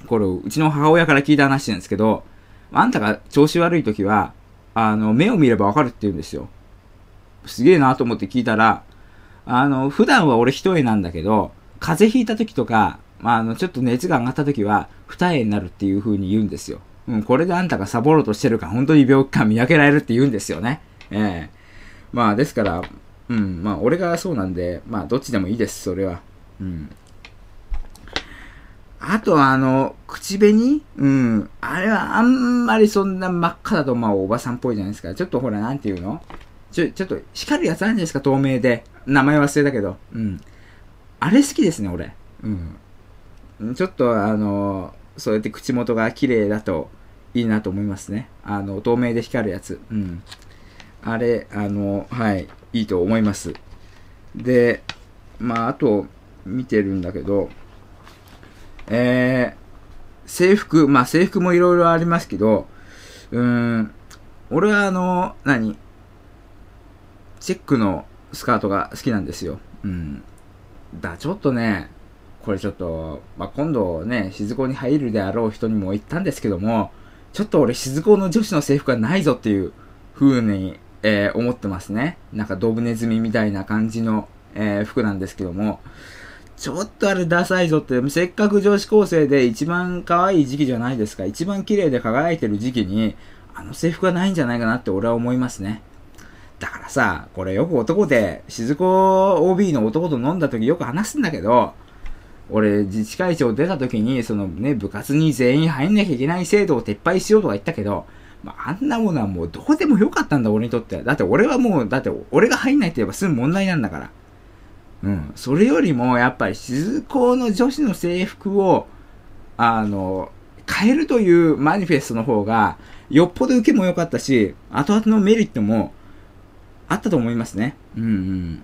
これ、うちの母親から聞いた話なんですけど、あんたが調子悪い時は、あの、目を見ればわかるって言うんですよ。すげえなと思って聞いたら、あの、普段は俺一重なんだけど、風邪ひいた時とか、まあ、あの、ちょっと熱が上がった時は、二重になるっていう風に言うんですよ。うん、これであんたがサボろうとしてるか、本当に病気か見分けられるって言うんですよね。ええまあ、ですから、うん、まあ、俺がそうなんで、まあ、どっちでもいいです、それは。うん。あとは、あの、口紅？うん。あれはあんまりそんな真っ赤だと、まあ、おばさんっぽいじゃないですか。ちょっとほら、なんていうの？ちょ、ちょっと、光るやつあるんじゃないですか、透明で。名前忘れたけど。うん。あれ好きですね、俺。うん。ちょっと、あの、そうやって口元が綺麗だといいなと思いますね。あの、透明で光るやつ。うん。あれ、あの、はい。いいと思います。で、まあ、あと、見てるんだけど、えー、制服、まあ制服もいろいろありますけど、うーん、俺はあの、何？チェックのスカートが好きなんですよ。うん。だ、ちょっとね、これちょっと、まあ、今度ね、静子に入るであろう人にも言ったんですけども、ちょっと俺静子の女子の制服はないぞっていう風に、えー思ってますね。なんかドブネズミみたいな感じの、えー服なんですけども、ちょっとあれダサいぞって、せっかく女子高生で一番可愛い時期じゃないですか。一番綺麗で輝いてる時期に、あの制服がないんじゃないかなって俺は思いますね。だからさ、これよく男で、静子 OB の男と飲んだ時よく話すんだけど、俺、自治会長出た時に、そのね、部活に全員入んなきゃいけない制度を撤廃しようとか言ったけど、まあ、あんなものはもうどうでもよかったんだ、俺にとって。だって俺はもう、だって俺が入んないって言えば済む問題なんだから。うん。それよりも、やっぱり静子の女子の制服を、あの、変えるというマニフェストの方が、よっぽど受けも良かったし、後々のメリットもあったと思いますね。うんうん。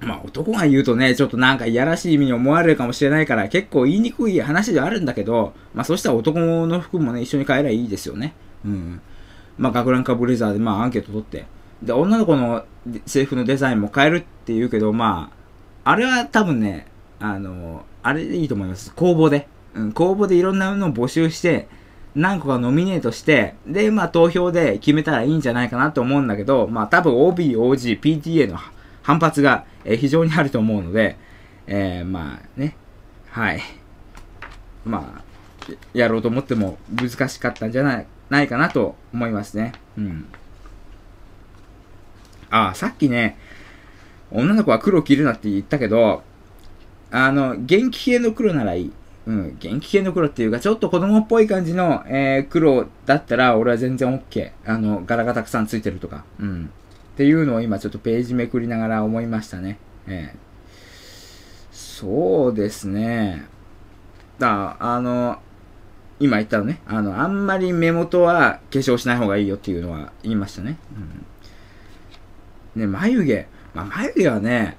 まあ男が言うとね、ちょっとなんかいやらしい意味に思われるかもしれないから、結構言いにくい話ではあるんだけど、まあそしたら男の服もね、一緒に変えればいいですよね。うん。まあ学ランかブレザーでまあアンケート取って。で、女の子の制服のデザインも変えるって言うけど、まあ、あれは多分ね、あの、あれでいいと思います。公募で。うん、公募でいろんなものを募集して、何個かノミネートして、で、まあ投票で決めたらいいんじゃないかなと思うんだけど、まあ多分 OB、OG、PTA の反発が、えー非常にあると思うので、えーまあね、はい。まあ、やろうと思っても難しかったんじゃないないかなと思いますね。うん。ああ、さっきね、女の子は黒着るなって言ったけど、あの、元気系の黒ならいい。うん、元気系の黒っていうか、ちょっと子供っぽい感じの、えー黒だったら、俺は全然 OK。あの、柄がたくさんついてるとか。うん。っていうのを今ちょっとページめくりながら思いましたね。ええそうですね。だあの、今言ったのね、あの、あんまり目元は化粧しない方がいいよっていうのは言いましたね。うん。ね、眉毛。まあ、眉毛はね、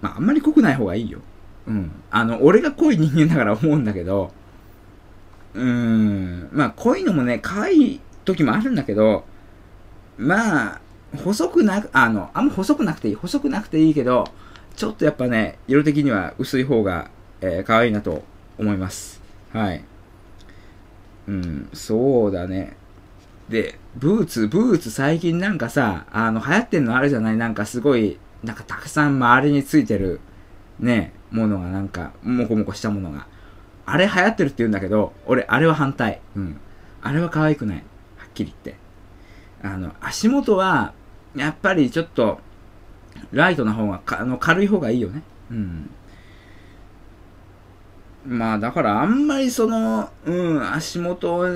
まあ、あんまり濃くない方がいいよ。うん。あの、俺が濃い人間だから思うんだけど、うーん。まあ、濃いのもね、可愛い時もあるんだけど、まあ、細くなく、あの、あんま細くなくていい。細くなくていいけど、ちょっとやっぱね、色的には薄い方が、えー、可愛いなと思います。はい。うん、そうだね。で、ブーツ、ブーツ最近なんかさ、あの、流行ってんのあるじゃない？なんかすごい、なんかたくさん周りについてる、ね、ものがなんか、もこもこしたものが。あれ流行ってるって言うんだけど、俺、あれは反対。うん。あれは可愛くない。はっきり言って。あの、足元は、やっぱりちょっと、ライトな方が、あの、軽い方がいいよね。うん。まあ、だからあんまりその、うん、足元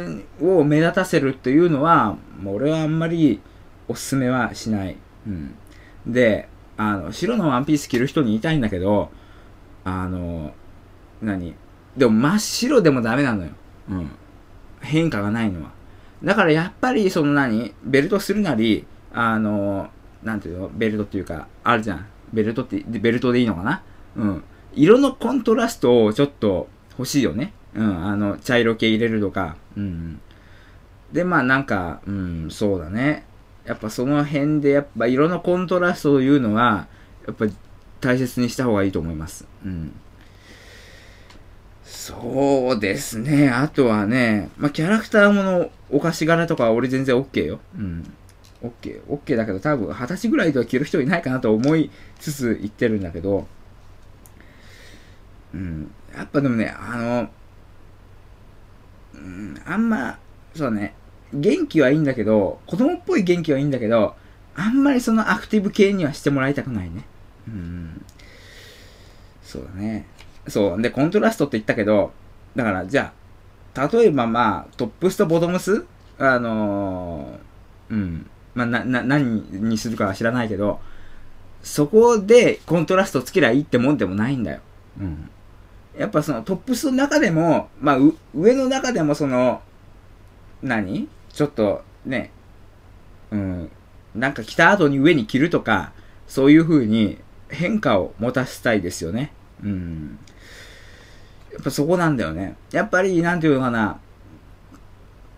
を目立たせるっていうのは、もう俺はあんまりおすすめはしない。うん。で、あの、白のワンピース着る人に言いたいんだけど、あの、何？でも真っ白でもダメなのよ。うん。変化がないのは。だからやっぱりその何ベルトするなり、あの、なんていうのベルトっていうか、あるじゃん。ベルトって、ベルトでいいのかな？うん。色のコントラストをちょっと欲しいよね。うん。あの、茶色系入れるとか。うん。で、まあなんか、うん、そうだね。やっぱその辺で、やっぱ色のコントラストというのは、やっぱ大切にした方がいいと思います。うん。そうですね。あとはね、まあ、キャラクターものお菓子柄とかは俺全然 OK よ。うん。OK。OK だけど多分二十歳ぐらいでは着る人いないかなと思いつつ言ってるんだけど、うん。やっぱでもね、あの、うん、あんま、そうね、元気はいいんだけど、子供っぽい元気はいいんだけど、あんまりそのアクティブ系にはしてもらいたくないね。うん。そうだね。そう。で、コントラストって言ったけど、だから、じゃあ、例えばまあ、トップスとボトムス？あのーうん。まあ、な、な、何にするかは知らないけど、そこでコントラストつけりゃいいってもんでもないんだよ。うん。やっぱそのトップスの中でも、まあ、う上の中でもその、何？ちょっとね、うん、なんか着た後に上に着るとか、そういう風に変化を持たせたいですよね。うん。やっぱそこなんだよね。やっぱり、なんていうのかな、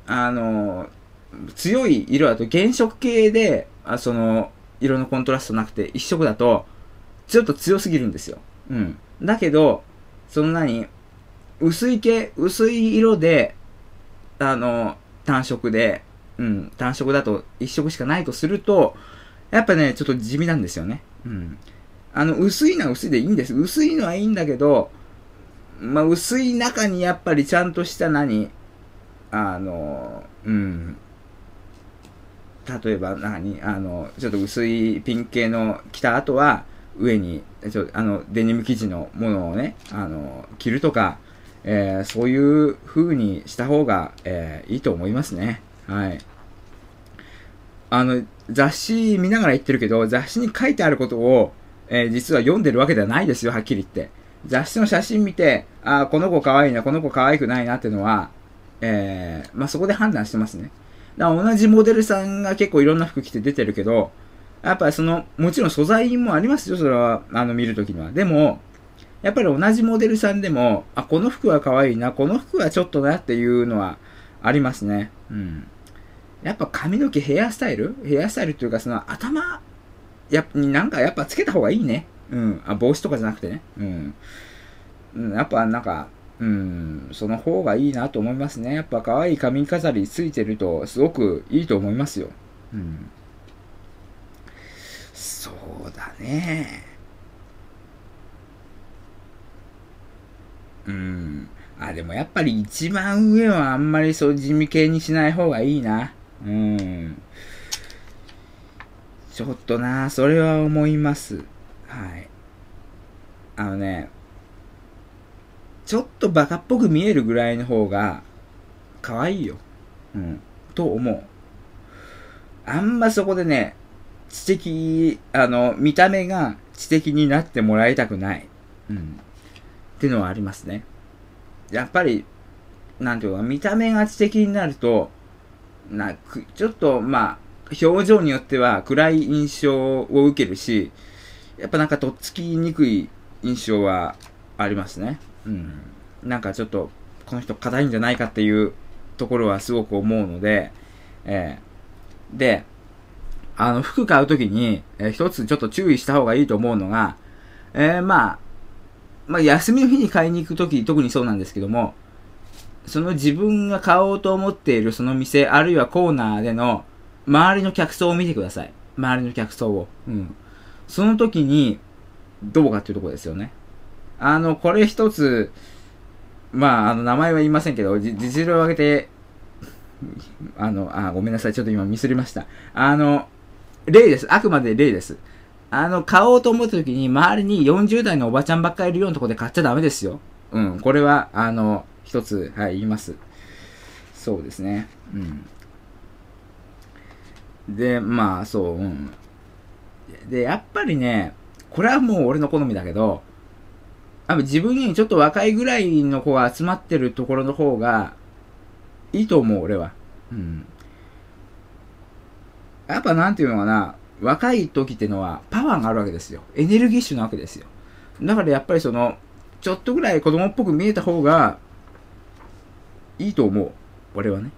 あの、強い色だと原色系で、あその、色のコントラストなくて一色だと、ちょっと強すぎるんですよ。うん。だけど、その何、薄い系、薄い色で、あの、単色で、うん、単色だと一色しかないとすると、やっぱね、ちょっと地味なんですよね。うん。あの、薄いのは薄いでいいんです。薄いのはいいんだけど、まあ、薄い中にやっぱりちゃんとした何あの、うん。例えば何あの、ちょっと薄いピン系の着た後は、上に、ちょあの、デニム生地のものをね、あの、着るとか、えーそういう風にした方が、えーいいと思いますね。はい。あの、雑誌見ながら言ってるけど、雑誌に書いてあることを、えー実は読んでるわけではないですよ、はっきり言って。雑誌の写真見て、あこの子可愛いな、この子可愛くないなっていうのは、えーまあ、そこで判断してますね。だから同じモデルさんが結構いろんな服着て出てるけど、やっぱりその、もちろん素材もありますよ、それは、あの、見るときには。でも、やっぱり同じモデルさんでも、あ、この服は可愛いな、この服はちょっとなっていうのはありますね。うん。やっぱ髪の毛、ヘアスタイル？ヘアスタイルっていうか、その頭、やになんかやっぱつけた方がいいね。うん。あ、帽子とかじゃなくてね。うん。うん、やっぱなんか、うん、その方がいいなと思いますね。やっぱ可愛い髪飾りついてると、すごくいいと思いますよ。うん。そうだね。うん。あ、でもやっぱり一番上はあんまりそう地味系にしない方がいいな。うん。ちょっとな、それは思います。はい。あのね、ちょっとバカっぽく見えるぐらいの方が可愛いよ。うん。と思う。あんまそこでね、知的、あの、見た目が知的になってもらいたくない。うん。ってのはありますね。やっぱり、なんていうか、見た目が知的になると、なくちょっと、まあ、表情によっては暗い印象を受けるし、やっぱなんかとっつきにくい印象はありますね。うん。なんかちょっと、この人硬いんじゃないかっていうところはすごく思うので、えーで、あの、服買うときに、えー一つちょっと注意した方がいいと思うのが、えーまあ、まあ、休みの日に買いに行くとき、特にそうなんですけども、その自分が買おうと思っているその店、あるいはコーナーでの、周りの客層を見てください。周りの客層を。うん。その時に、どうかっていうところですよね。あの、これ一つ、まあ、あの、名前は言いませんけど、実例を挙げて、あの、あ、ごめんなさい。ちょっと今ミスりました。あの、例です。あくまで例です。あの、買おうと思った時に、周りに40代のおばちゃんばっかりいるようなところで買っちゃダメですよ。うん。これは、あの、一つ、はい、言います。そうですね。うん。で、まあ、そう、うん。で、やっぱりね、これはもう俺の好みだけど、あ自分にちょっと若いぐらいの子が集まってるところの方が、いいと思う、俺は。うん。やっぱなんていうのかな、若い時ってのはパワーがあるわけですよ。エネルギッシュなわけですよ。だからやっぱりその、ちょっとぐらい子供っぽく見えた方が、いいと思う。俺はね。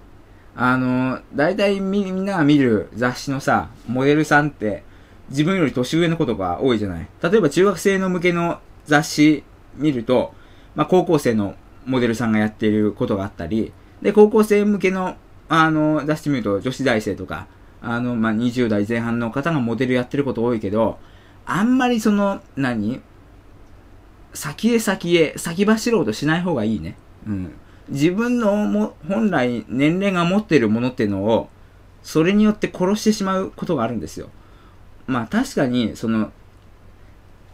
あの、大体みみんなが見る雑誌のさ、モデルさんって、自分より年上のことが多いじゃない。例えば中学生の向けの雑誌見ると、まあ高校生のモデルさんがやっていることがあったり、で、高校生向けの、あの、雑誌見ると女子大生とか、あの、まあ、20代前半の方がモデルやってること多いけど、あんまりその、何先へ先へ、先走ろうとしない方がいいね。うん。自分のも、本来年齢が持っているものっていうのを、それによって殺してしまうことがあるんですよ。まあ確かに、その、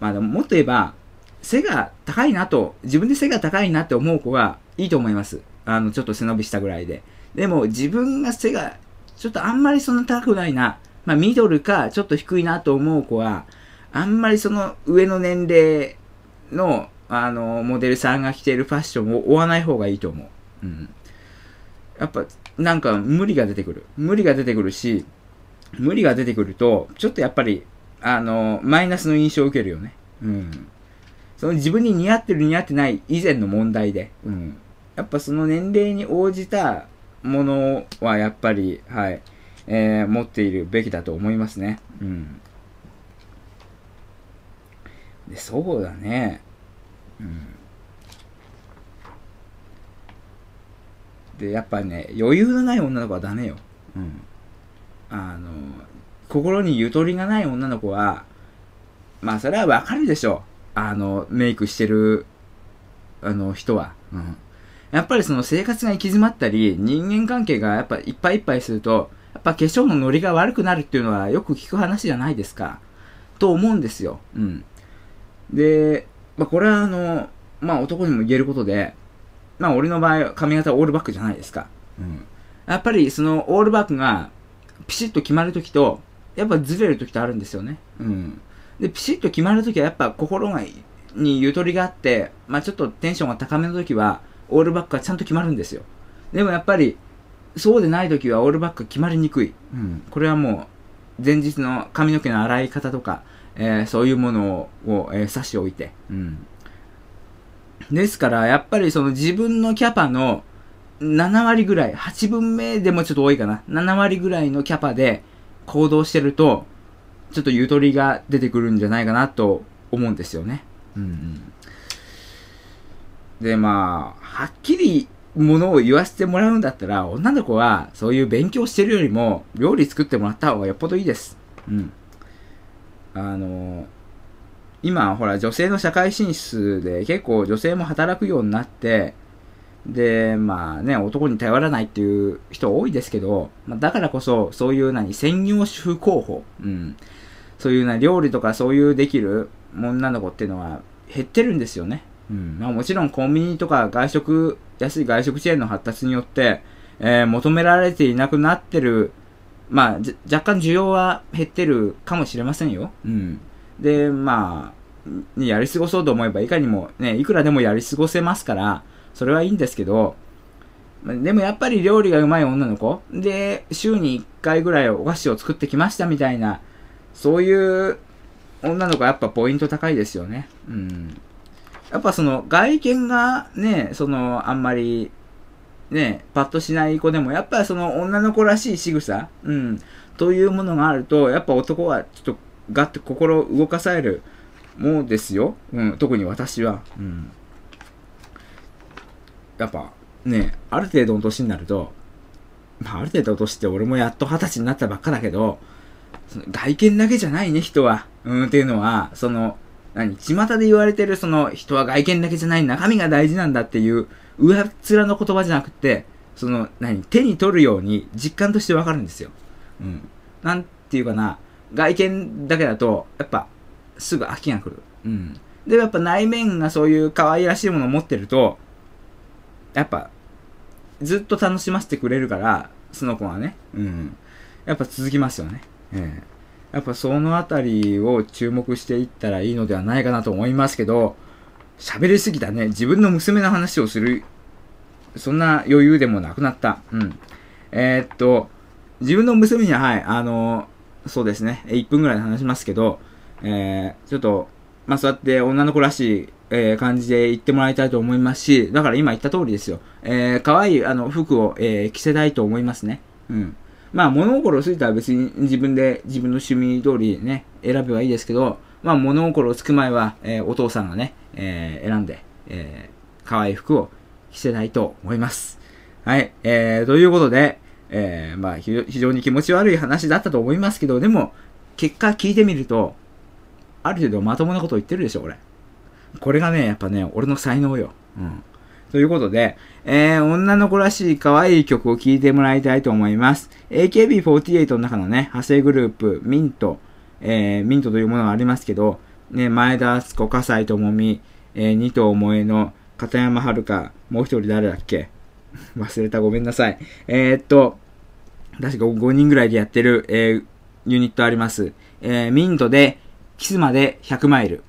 まあもっと言えば、背が高いなと、自分で背が高いなって思う子はいいと思います。あの、ちょっと背伸びしたぐらいで。でも自分が背が、ちょっとあんまりそんな高くないな。まあミドルかちょっと低いなと思う子は、あんまりその上の年齢の、あの、モデルさんが着ているファッションを追わない方がいいと思う。うん。やっぱ、なんか無理が出てくる。無理が出てくるし、無理が出てくると、ちょっとやっぱり、あの、マイナスの印象を受けるよね。うん。その自分に似合ってる似合ってない以前の問題で、うん。やっぱその年齢に応じたものはやっぱり、はい、えー、持っているべきだと思いますね。うん。で、そうだね。うん。で、やっぱね、余裕のない女の子はダメよ。うん。あの、心にゆとりがない女の子は、まあそれはわかるでしょう。あの、メイクしてる、あの、人は。うん。やっぱりその生活が行き詰まったり、人間関係がやっぱいっぱいいっぱいすると、やっぱ化粧のノリが悪くなるっていうのはよく聞く話じゃないですか。と思うんですよ。うん。で、まあこれはあの、まあ男にも言えることで、まあ俺の場合髪型オールバックじゃないですか。うん。やっぱりそのオールバックがピシッと決まるときと、やっぱずれるときとあるんですよね。うん。で、ピシッと決まるときはやっぱ心が、にゆとりがあって、まあちょっとテンションが高めのときは、オールバックがちゃんと決まるんですよ。でもやっぱり、そうでないときはオールバックが決まりにくい。うん。これはもう、前日の髪の毛の洗い方とか、えーそういうものを、えー差し置いて。うん。ですから、やっぱりその自分のキャパの7割ぐらい、8分目でもちょっと多いかな。7割ぐらいのキャパで行動してると、ちょっとゆとりが出てくるんじゃないかなと思うんですよね。うん。で、まあ、はっきりものを言わせてもらうんだったら、女の子はそういう勉強してるよりも、料理作ってもらった方がよっぽどいいです。うん。あの、今、ほら、女性の社会進出で結構女性も働くようになって、で、まあね、男に頼らないっていう人多いですけど、ま、だからこそ、そういう何、専業主婦候補、うん。そういうな、料理とかそういうできる女の子っていうのは減ってるんですよね。うん。まあもちろんコンビニとか外食、安い外食チェーンの発達によって、えー求められていなくなってる、まあ、じ若干需要は減ってるかもしれませんよ。うん。で、まあ、ねやり過ごそうと思えばいかにもね、いくらでもやり過ごせますから、それはいいんですけど、まあでもやっぱり料理がうまい女の子で、週に1回ぐらいお菓子を作ってきましたみたいな、そういう女の子はやっぱポイント高いですよね。うん。やっぱその外見がね、そのあんまりね、パッとしない子でも、やっぱりその女の子らしい仕草、うん、というものがあると、やっぱ男はちょっとガッと心を動かされるものですよ。うん、特に私は。うん。やっぱね、ある程度の年になると、まあ、ある程度の年って俺もやっと二十歳になったばっかだけど、その外見だけじゃないね、人は。うん、っていうのは、その、何、巷で言われてる、その、人は外見だけじゃない、中身が大事なんだっていう、上っ面の言葉じゃなくて、その、何、手に取るように実感としてわかるんですよ。うん。なんていうかな、外見だけだと、やっぱ、すぐ飽きが来る。うん。でも、やっぱ内面がそういう可愛らしいものを持ってると、やっぱ、ずっと楽しませてくれるから、その子はね。うん。やっぱ続きますよね。ええやっぱそのあたりを注目していったらいいのではないかなと思いますけど、喋りすぎたね。自分の娘の話をする、そんな余裕でもなくなった。うん。えーっと、自分の娘には、はい、あの、そうですね、1分ぐらいで話しますけど、えー、ちょっと、まあ、そうやって女の子らしい、えー感じで言ってもらいたいと思いますし、だから今言った通りですよ。えー、可愛い、あの、服を、えー着せたいと思いますね。うん。まあ、物心ついたら別に自分で自分の趣味通りね、選べばいいですけど、まあ、物心つく前は、えーお父さんがね、えー選んで、えー可愛い服を着せたいと思います。はい、えー、ということで、えー、まあ、非常に気持ち悪い話だったと思いますけど、でも、結果聞いてみると、ある程度まともなこと言ってるでしょ、俺。これがね、やっぱね、俺の才能よ。うん。ということで、えー、女の子らしい可愛い曲を聴いてもらいたいと思います。AKB48 の中のね、派生グループ、ミント、えー、ミントというものがありますけど、ね、前田敦子、笠井智美、えー、二藤萌えの片山遥、もう一人誰だっけ？忘れた、ごめんなさい。えー、っと、確か5人ぐらいでやってる、えー、ユニットあります。えー、ミントで、キスまで100マイル。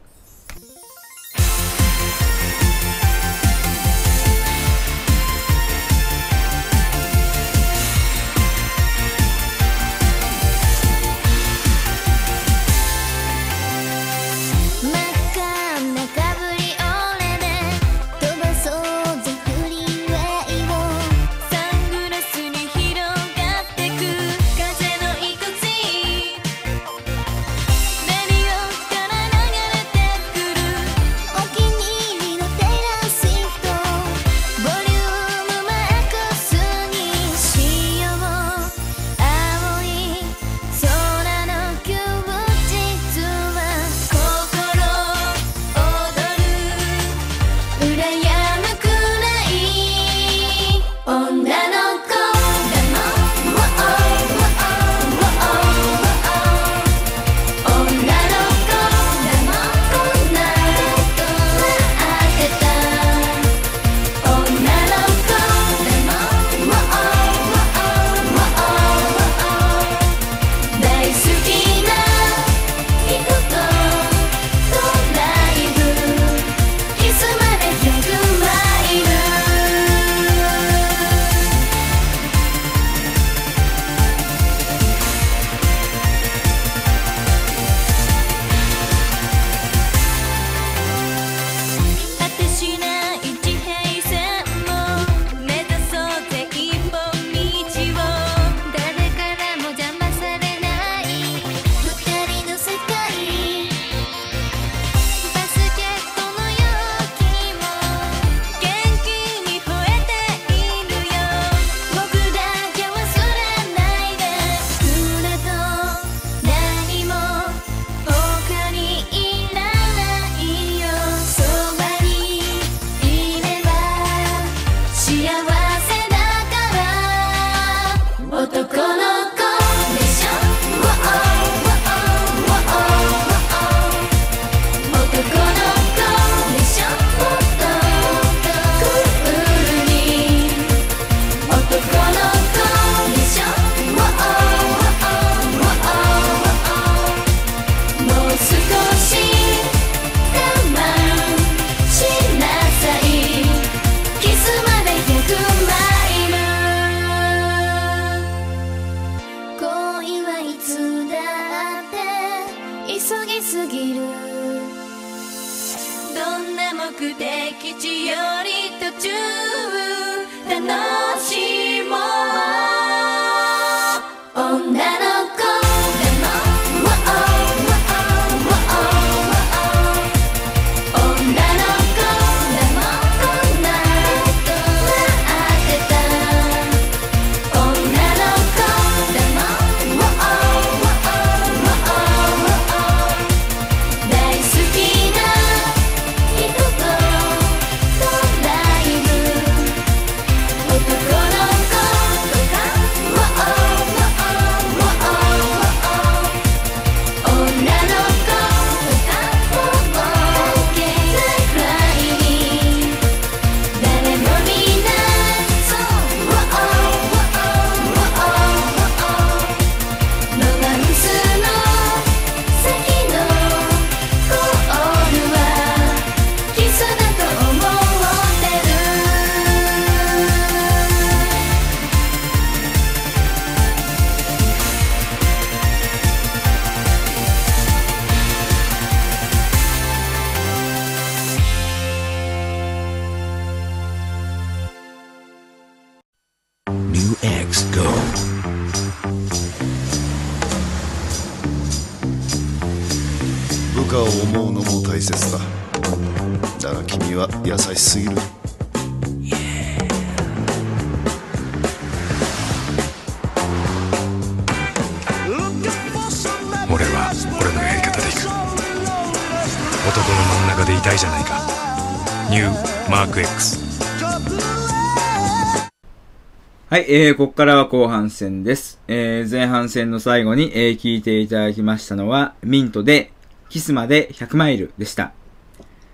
はい、えー、ここからは後半戦です。えー、前半戦の最後に、えー、聞いていただきましたのは、ミントで、キスまで100マイルでした。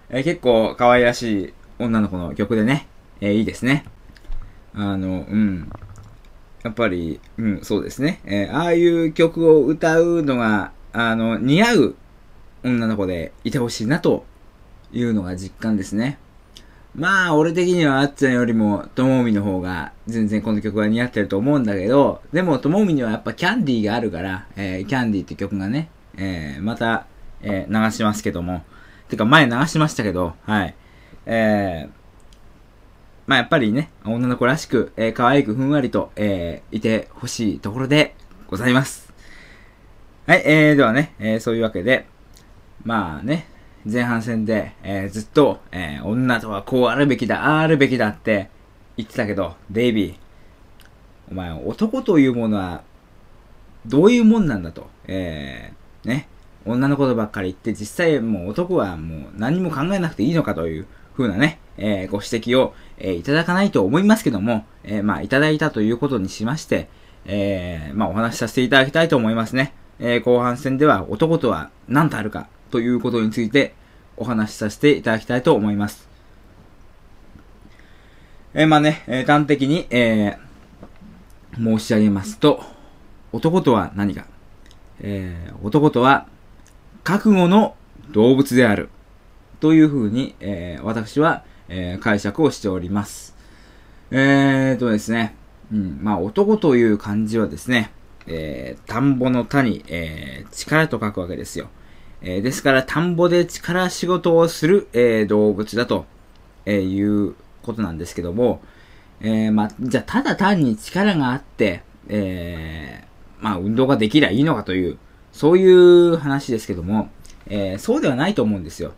えー、結構可愛らしい女の子の曲でね、えー、いいですね。あの、うん。やっぱり、うん、そうですね。えー、ああいう曲を歌うのが、あの、似合う女の子でいてほしいなというのが実感ですね。まあ、俺的にはあっちゃんよりも、ともみの方が、全然この曲は似合ってると思うんだけど、でも、ともみにはやっぱキャンディーがあるから、えー、キャンディーって曲がね、えー、また、えー、流しますけども、てか前流しましたけど、はい。えー、まあやっぱりね、女の子らしく、えー、可愛くふんわりと、えー、いてほしいところでございます。はい、えー、ではね、えー、そういうわけで、まあね、前半戦で、えーずっと、えー女とはこうあるべきだ、あああるべきだって言ってたけど、デイビー、お前男というものは、どういうもんなんだと、えーね、女のことばっかり言って、実際もう男はもう何も考えなくていいのかという風なね、えーご指摘を、えーいただかないと思いますけども、えーまあ、いただいたということにしまして、えーまあ、お話しさせていただきたいと思いますね。えー後半戦では男とは何とあるかということについてお話しさせていただきたいと思います。えーまあね、えー端的に、えー申し上げますと、男とは何か。えー男とは覚悟の動物である。というふうに、えー私は、えー解釈をしております。えーとですね、うん、まあ男という漢字はですね、えー田んぼの田に、えー力と書くわけですよ。えーですから、田んぼで力仕事をする、えー動物だと、えーいうことなんですけども、えーまあ、じゃあ、ただ単に力があって、えーまあ、運動ができりゃいいのかという、そういう話ですけども、えーそうではないと思うんですよ。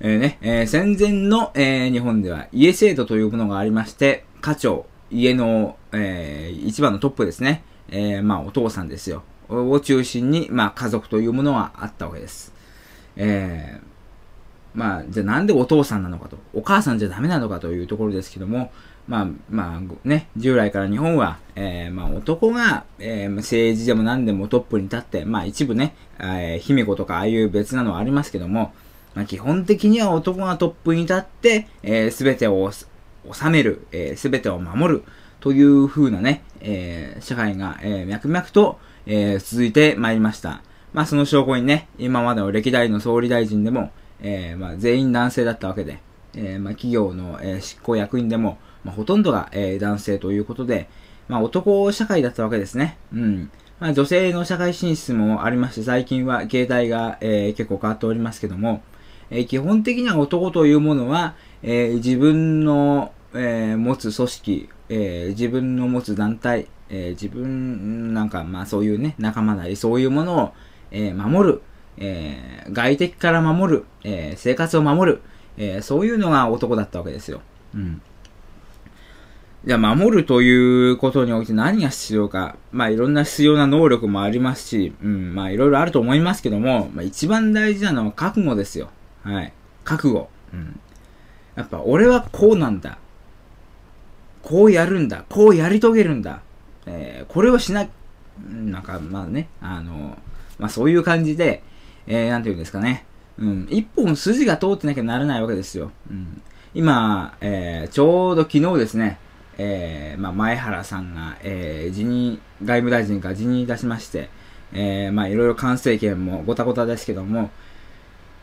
えーね、えー戦前の、えー日本では家制度というものがありまして、家長、家の、えー一番のトップですね。えーまあ、お父さんですよ。を中心に、まあ、家族というものはあったわけです。えーまあ、じゃあなんでお父さんなのかと、お母さんじゃダメなのかというところですけども、まあ、まあ、ね、従来から日本は、えーまあ、男が、えー政治でも何でもトップに立って、まあ、一部ね、えー姫子とかああいう別なのはありますけども、まあ、基本的には男がトップに立って、えー、全てを治める、えー、全てを守るという風なね、えー社会が、えー脈々と、えー続いてまいりました。まあ、その証拠にね、今までの歴代の総理大臣でも、えーまあ、全員男性だったわけで、えーまあ、企業の、え執行役員でも、まあ、ほとんどが、え男性ということで、まあ、男社会だったわけですね。うん。まあ、女性の社会進出もありまして、最近は形態が、え結構変わっておりますけども、え基本的には男というものは、え自分の、え持つ組織、え自分の持つ団体、えー自分、なんか、まあそういうね、仲間なり、そういうものを、えー守る、えー外敵から守る、え生活を守る、えそういうのが男だったわけですよ。うん。じゃあ、守るということにおいて何が必要か。まあ、いろんな必要な能力もありますし、うん、まあ、いろいろあると思いますけども、まあ、一番大事なのは覚悟ですよ。はい。覚悟。うん。やっぱ、俺はこうなんだ。こうやるんだ。こうやり遂げるんだ。えーこれをしな、なんか、まあね、あの、まあ、そういう感じで、えー、なんていうんですかね。うん。一本筋が通ってなきゃならないわけですよ。うん。今、えーちょうど昨日ですね、えーまあ、前原さんが、えー辞任、外務大臣から辞任いたしまして、えーまあ、いろいろ官政権もごたごたですけども、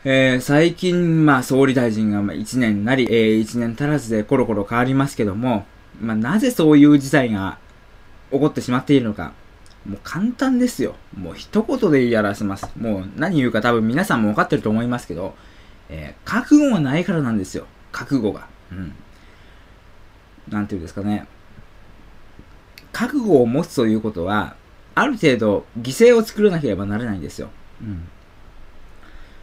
えー最近、まあ、総理大臣がま1年なり、え1年足らずでコロコロ変わりますけども、まあ、なぜそういう事態が起こってしまっているのか。もう簡単ですよ。もう一言でやらせます。もう何言うか多分皆さんも分かってると思いますけど、えー覚悟がないからなんですよ。覚悟が。うん。なんていうんですかね。覚悟を持つということは、ある程度犠牲を作らなければならないんですよ。うん。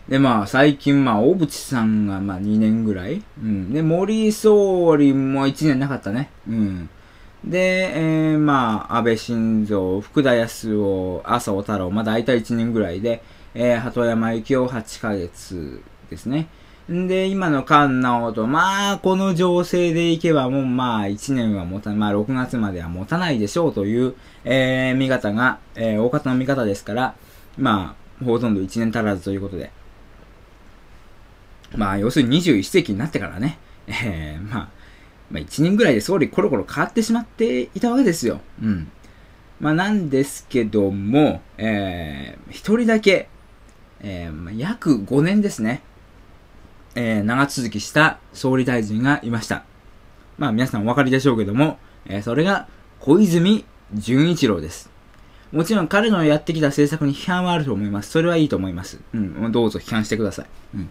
で、まあ、最近、まあ、小渕さんが、まあ、2年ぐらい。うん。で、森総理も1年なかったね。うん。で、えー、まあ、安倍晋三、福田康夫、麻生太郎、まあ、大体1年ぐらいで、えー、鳩山幸夫8ヶ月ですね。んで、今の菅直人、まあ、この情勢でいけばもう、まあ、1年は持た、まあ、6月までは持たないでしょうという、えー、見方が、えー、大方の見方ですから、まあ、ほとんど1年足らずということで。まあ、要するに21世紀になってからね、えー、まあ、まあ、1年ぐらいで総理コロコロ変わってしまっていたわけですよ。うん。まあ、なんですけども、えー、一人だけ、えーまあ約5年ですね。えー長続きした総理大臣がいました。まあ皆さんお分かりでしょうけども、えーそれが小泉純一郎です。もちろん彼のやってきた政策に批判はあると思います。それはいいと思います。うん、どうぞ批判してください。うん。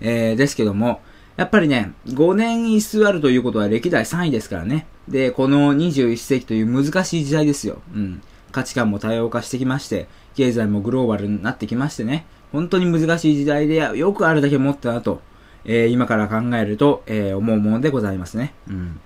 えーですけども、やっぱりね、5年居座るということは歴代3位ですからね。で、この21世紀という難しい時代ですよ。うん。価値観も多様化してきまして、経済もグローバルになってきましてね、本当に難しい時代でよくあれだけ持ったなと、えー今から考えると、えー思うものでございますね。うん。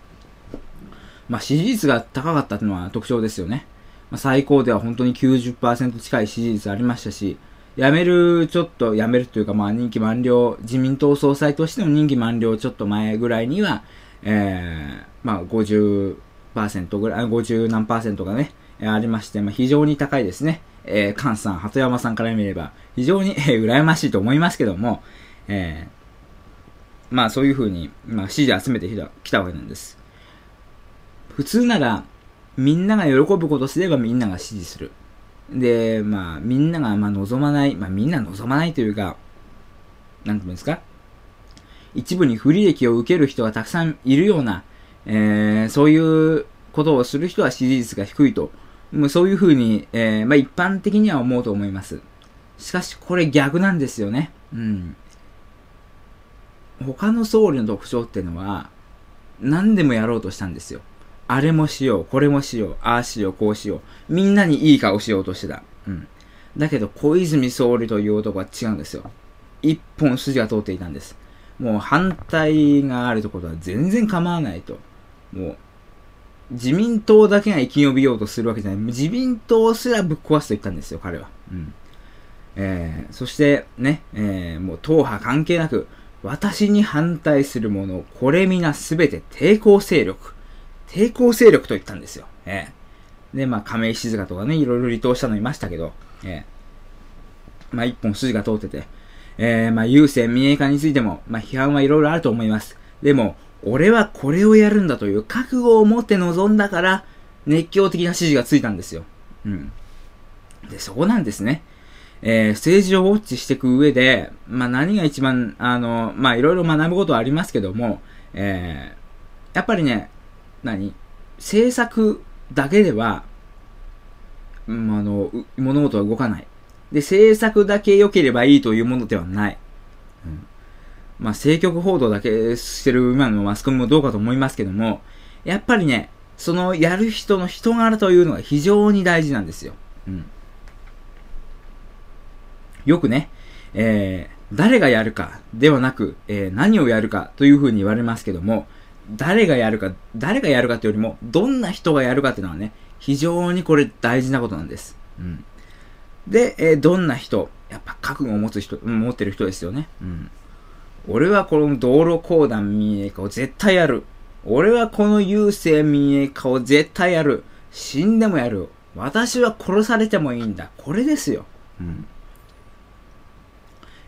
まあ、支持率が高かったというのは特徴ですよね。まあ、最高では本当に90%近い支持率ありましたし、辞める、ちょっと辞めるというか、まあ、任期満了、自民党総裁としての任期満了ちょっと前ぐらいには、えー、まあ、50%ぐらい、50何パーセントがね、ありまして、まあ、非常に高いですね。えー、菅さん、鳩山さんから見れば、非常に、えー羨ましいと思いますけども、えー、まあ、そういうふうに、まあ、支持集めてきたわけなんです。普通なら、みんなが喜ぶことすればみんなが支持する。で、まあ、みんながまあ望まない、まあみんな望まないというか、なんていうんですか？一部に不利益を受ける人がたくさんいるような、えー、そういうことをする人は支持率が低いと、もうそういうふうに、えー、まあ一般的には思うと思います。しかしこれ逆なんですよね。うん。他の総理の特徴っていうのは、何でもやろうとしたんですよ。あれもしよう、これもしよう、ああしよう、こうしよう。みんなにいい顔しようとしてた。うん。だけど、小泉総理という男は違うんですよ。一本筋が通っていたんです。もう反対があるところは全然構わないと。もう、自民党だけが生き延びようとするわけじゃない。自民党すらぶっ壊すと言ったんですよ、彼は。うん。えー、そしてね、えー、もう党派関係なく、私に反対する者、これ皆すべて抵抗勢力。抵抗勢力と言ったんですよ。ええで、まあ、亀井静香とかね、いろいろ離党したのいましたけど、ええまあ、一本筋が通ってて、ええまあ、郵政民営化についても、まあ、批判はいろいろあると思います。でも、俺はこれをやるんだという覚悟を持って臨んだから、熱狂的な支持がついたんですよ。うん。で、そこなんですね。えー政治をウォッチしていく上で、まあ、何が一番、あの、まあ、いろいろ学ぶことはありますけども、えーやっぱりね、何？政策だけでは、うんあの、物事は動かない。で、政策だけ良ければいいというものではない。うんまあ、政局報道だけしてる今のマスコミもどうかと思いますけども、やっぱりね、そのやる人の人柄というのが非常に大事なんですよ。うん。よくね、えー、誰がやるかではなく、えー、何をやるかというふうに言われますけども、誰がやるか、誰がやるかというよりも、どんな人がやるかっていうのはね、非常にこれ大事なことなんです。うん。で、えーどんな人、やっぱ覚悟を持つ人、持ってる人ですよね。うん。俺はこの道路公団民営化を絶対やる。俺はこの郵政民営化を絶対やる。死んでもやる。私は殺されてもいいんだ。これですよ。うん。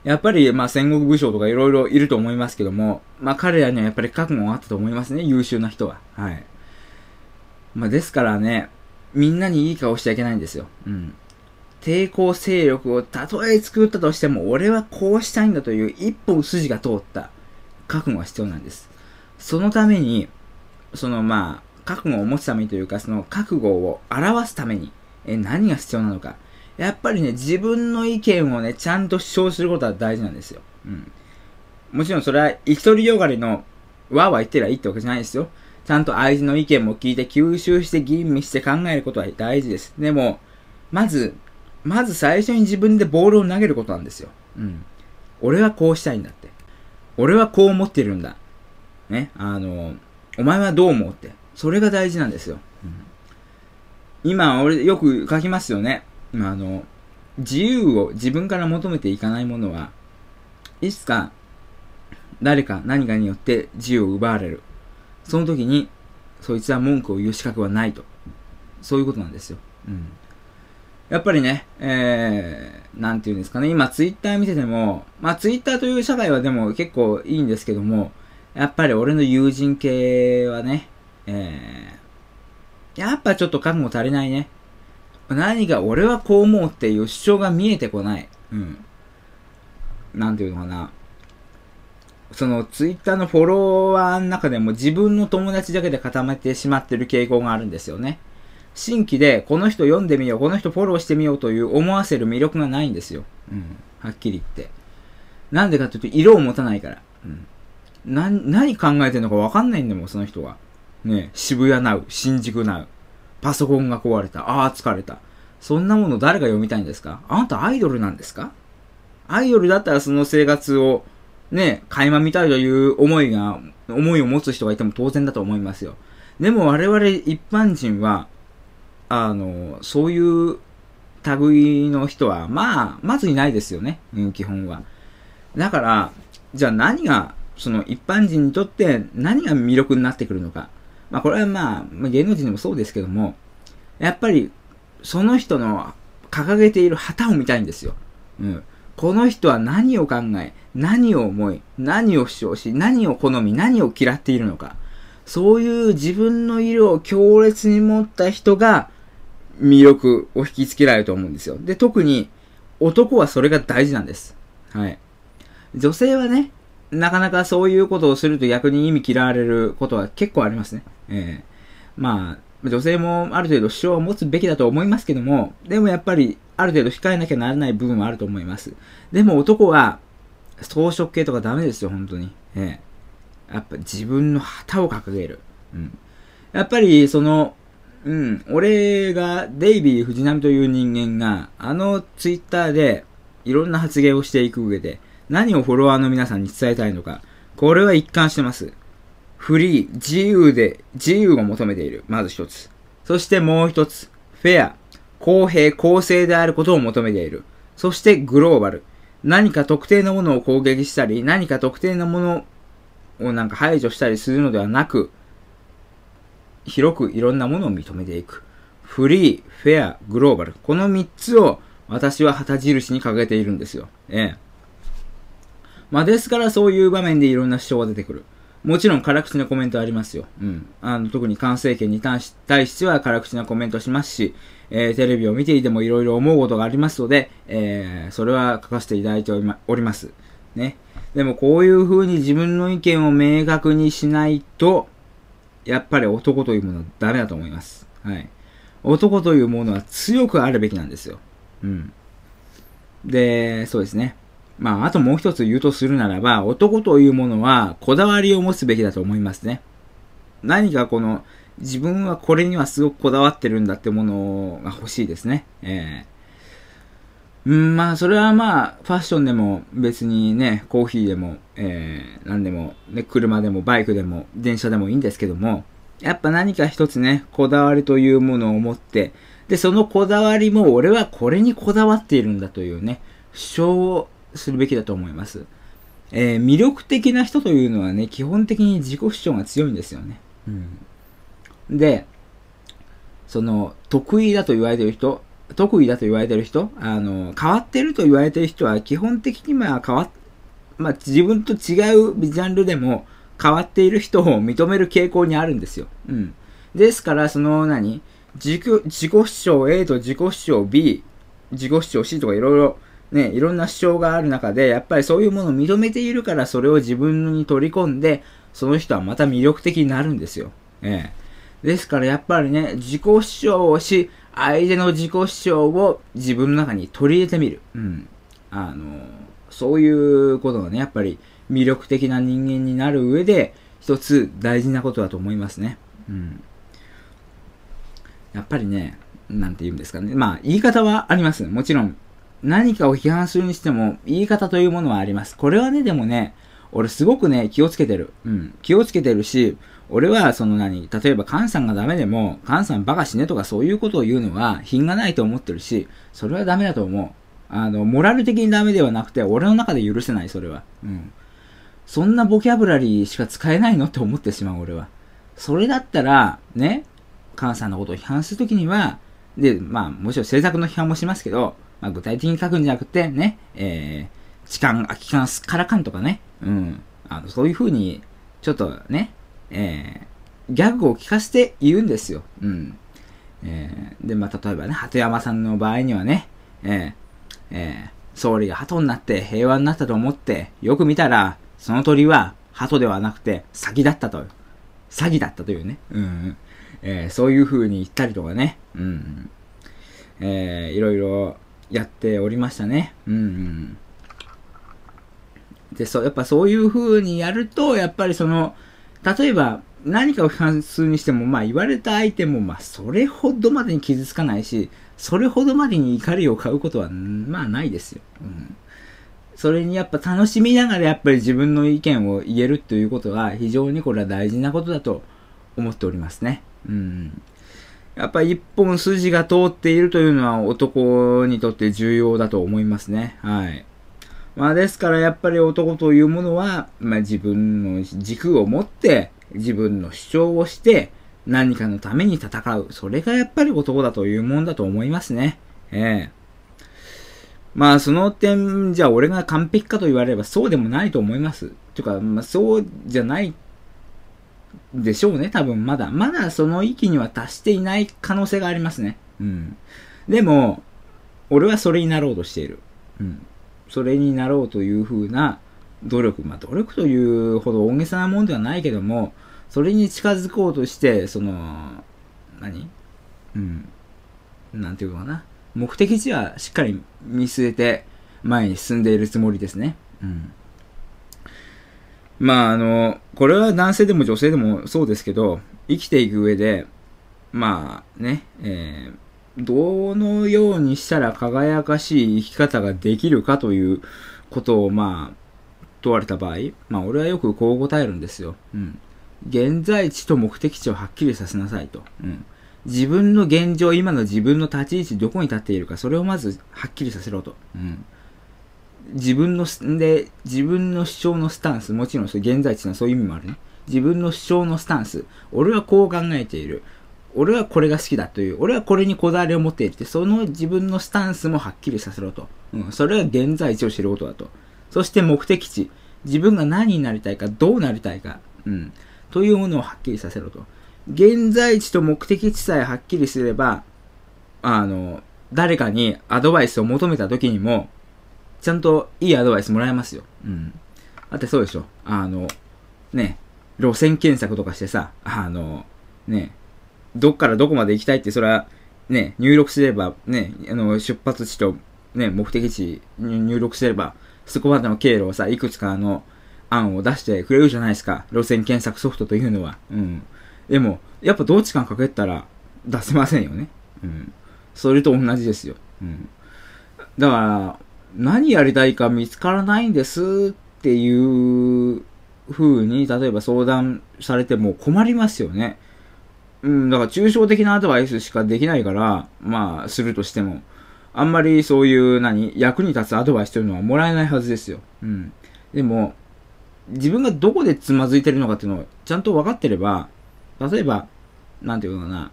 やっぱり、まあ戦国武将とかいろいろいると思いますけども、まあ彼らにはやっぱり覚悟があったと思いますね。優秀な人は。はい。まあですからね、みんなにいい顔しちゃいけないんですよ。うん。抵抗勢力をたとえ作ったとしても、俺はこうしたいんだという一本筋が通った覚悟が必要なんです。そのために、そのまあ、覚悟を持つためにというか、その覚悟を表すために、え、何が必要なのか。やっぱりね、自分の意見をね、ちゃんと主張することは大事なんですよ。うん。もちろんそれは、一人よがりの、わーわー言ってりゃいいってわけじゃないですよ。ちゃんと相手の意見も聞いて、吸収して吟味して考えることは大事です。でも、まず、まず最初に自分でボールを投げることなんですよ。うん。俺はこうしたいんだって。俺はこう思ってるんだ。ね。あの、お前はどう思うって。それが大事なんですよ。うん、今、俺よく書きますよね。まあの、自由を自分から求めていかないものは、いつか誰か何かによって自由を奪われる。その時に、そいつは文句を言う資格はないと。そういうことなんですよ。うん。やっぱりね、えー、なんていうんですかね、今ツイッター見てても、まあツイッターという社会はでも結構いいんですけども、やっぱり俺の友人系はね、えー、やっぱちょっと覚悟足りないね。何か俺はこう思うっていう主張が見えてこない。うん。なんていうのかな。そのツイッターのフォロワーの中でも自分の友達だけで固めてしまってる傾向があるんですよね。新規でこの人読んでみよう、この人フォローしてみようという思わせる魅力がないんですよ。うん。はっきり言って。なんでかというと色を持たないから。うん。な、何考えてるのかわかんないんだもん、その人は。ね渋谷ナウ、新宿ナウ。パソコンが壊れた。ああ、疲れた。そんなもの誰が読みたいんですか？あなたアイドルなんですか？アイドルだったらその生活をね、垣間見たいという思いが、思いを持つ人がいても当然だと思いますよ。でも我々一般人は、あの、そういう類の人は、まあ、まずいないですよね。うん、基本は。だから、じゃあ何が、その一般人にとって何が魅力になってくるのか。まあこれはまあ、芸能人でもそうですけども、やっぱり、その人の掲げている旗を見たいんですよ。うん。この人は何を考え、何を思い、何を主張し、何を好み、何を嫌っているのか。そういう自分の色を強烈に持った人が魅力を引きつけられると思うんですよ。で、特に男はそれが大事なんです。はい。女性はね、なかなかそういうことをすると逆に意味嫌われることは結構ありますね。ええまあ、女性もある程度主張を持つべきだと思いますけども、でもやっぱりある程度控えなきゃならない部分はあると思います。でも男は装飾系とかダメですよ、本当に。ええやっぱ自分の旗を掲げる。うん。やっぱりその、うん、俺がデイビー藤波という人間が、あのツイッターでいろんな発言をしていく上で、何をフォロワーの皆さんに伝えたいのか、これは一貫してます。フリー、自由で、自由を求めている。まず一つ。そしてもう一つ。フェア、公平、公正であることを求めている。そしてグローバル。何か特定のものを攻撃したり、何か特定のものをなんか排除したりするのではなく、広くいろんなものを認めていく。フリー、フェア、グローバル。この三つを私は旗印に掲げているんですよ。ええ。まあですからそういう場面でいろんな主張が出てくる。もちろん辛口なコメントありますよ。うん。あの、特に関政権に対し対しては辛口なコメントしますし、えーテレビを見ていてもいろいろ思うことがありますので、えーそれは書かせていただいておりまおります。ね。でもこういう風に自分の意見を明確にしないと、やっぱり男というものはダメだと思います。はい。男というものは強くあるべきなんですよ。うん。で、そうですね。まあ、あともう一つ言うとするならば、男というものはこだわりを持つべきだと思いますね。何かこの、自分はこれにはすごくこだわってるんだってものが欲しいですね。えーうん、まあ、それはまあ、ファッションでも別にね、コーヒーでも、えー、何でも、ね、車でもバイクでも電車でもいいんですけども、やっぱ何か一つね、こだわりというものを持って、で、そのこだわりも俺はこれにこだわっているんだというね、主張をするべきだと思います。えー魅力的な人というのはね、基本的に自己主張が強いんですよね。うん。で、その、得意だと言われてる人、得意だと言われてる人、あの、変わってると言われてる人は基本的にまあ変わっ、まあ自分と違うジャンルでも変わっている人を認める傾向にあるんですよ。うん。ですから、その何？自己、自己主張 A と自己主張 B、自己主張 C とかいろいろ、ね、いろんな主張がある中で、やっぱりそういうものを認めているから、それを自分に取り込んで、その人はまた魅力的になるんですよ。ええ。ですからやっぱりね、自己主張をし、相手の自己主張を自分の中に取り入れてみる。うん。あの、そういうことがね、やっぱり魅力的な人間になる上で、一つ大事なことだと思いますね。うん。やっぱりね、なんて言うんですかね。まあ、言い方はあります。もちろん、何かを批判するにしても、言い方というものはあります。これはね、でもね、俺すごくね、気をつけてる。うん。気をつけてるし、俺は、その何、例えば、カンさんがダメでも、カンさんバカ死ねとかそういうことを言うのは、品がないと思ってるし、それはダメだと思う。あの、モラル的にダメではなくて、俺の中で許せない、それは。うん。そんなボキャブラリーしか使えないのって思ってしまう、俺は。それだったら、ね、カンさんのことを批判するときには、で、まあ、もちろん政策の批判もしますけど、まあ、具体的に書くんじゃなくて、ね、えー、痴漢、空き缶、すっからかんとかね、うん、あの、そういう風に、ちょっとね、えー、ギャグを聞かせて言うんですよ。うん。えー、で、まあ、例えばね、鳩山さんの場合にはね、えー、えー、総理が鳩になって平和になったと思って、よく見たら、その鳥は鳩ではなくて、詐欺だったと。詐欺だったというね。うんうん。えーそういう風に言ったりとかね。うんうん。えーいろいろやっておりましたね。うんうん。で、そう、やっぱそういう風にやると、やっぱりその、例えば、何かを批判するにしても、まあ言われた相手も、まあそれほどまでに傷つかないし、それほどまでに怒りを買うことは、まあないですよ。うん。それにやっぱ楽しみながらやっぱり自分の意見を言えるということは非常にこれは大事なことだと思っておりますね。うん。やっぱり一本筋が通っているというのは男にとって重要だと思いますね。はい。まあですからやっぱり男というものは、まあ自分の軸を持って自分の主張をして何かのために戦う。それがやっぱり男だというもんだと思いますね。ええまあその点、じゃあ俺が完璧かと言われればそうでもないと思います。というか、まあそうじゃないでしょうね、多分まだ。まだその域には達していない可能性がありますね。うん。でも、俺はそれになろうとしている。うん。それになろうというふうな努力。まあ努力というほど大げさなもんではないけども、それに近づこうとして、その、何？うん。なんていうのかな。目的地はしっかり見据えて前に進んでいるつもりですね。うん。まああの、これは男性でも女性でもそうですけど、生きていく上で、まあね、えーどのようにしたら輝かしい生き方ができるかということをまあ問われた場合、まあ俺はよくこう答えるんですよ。うん。現在地と目的地をはっきりさせなさいと。うん。自分の現状、今の自分の立ち位置、どこに立っているか、それをまずはっきりさせろと。うん。自分のす、で、自分の主張のスタンス、もちろんそれ現在地のそういう意味もあるね。自分の主張のスタンス、俺はこう考えている。俺はこれが好きだという、俺はこれにこだわりを持っているって、その自分のスタンスもはっきりさせろと。うん。それは現在地を知ることだと。そして目的地、自分が何になりたいか、どうなりたいか、うん。というものをはっきりさせろと。現在地と目的地さえはっきりすれば、あの、誰かにアドバイスを求めた時にも、ちゃんといいアドバイスもらえますよ。うん。だってそうでしょ。あの、ね、路線検索とかしてさ、あの、ね、どっからどこまで行きたいって、それは、ね、入力すれば、ね、あの、出発地とね、目的地に入力すれば、そこまでの経路をさ、いくつかの案を出してくれるじゃないですか。路線検索ソフトというのは。うん。でも、やっぱどっちかにかけたら出せませんよね。うん。それと同じですよ。うん。だから、何やりたいか見つからないんですっていう風に、例えば相談されても困りますよね。うん、だから抽象的なアドバイスしかできないから、まあ、するとしても、あんまりそういう、何、役に立つアドバイスというのはもらえないはずですよ。うん。でも、自分がどこでつまずいてるのかっていうのをちゃんと分かってれば、例えば、なんていうのかな、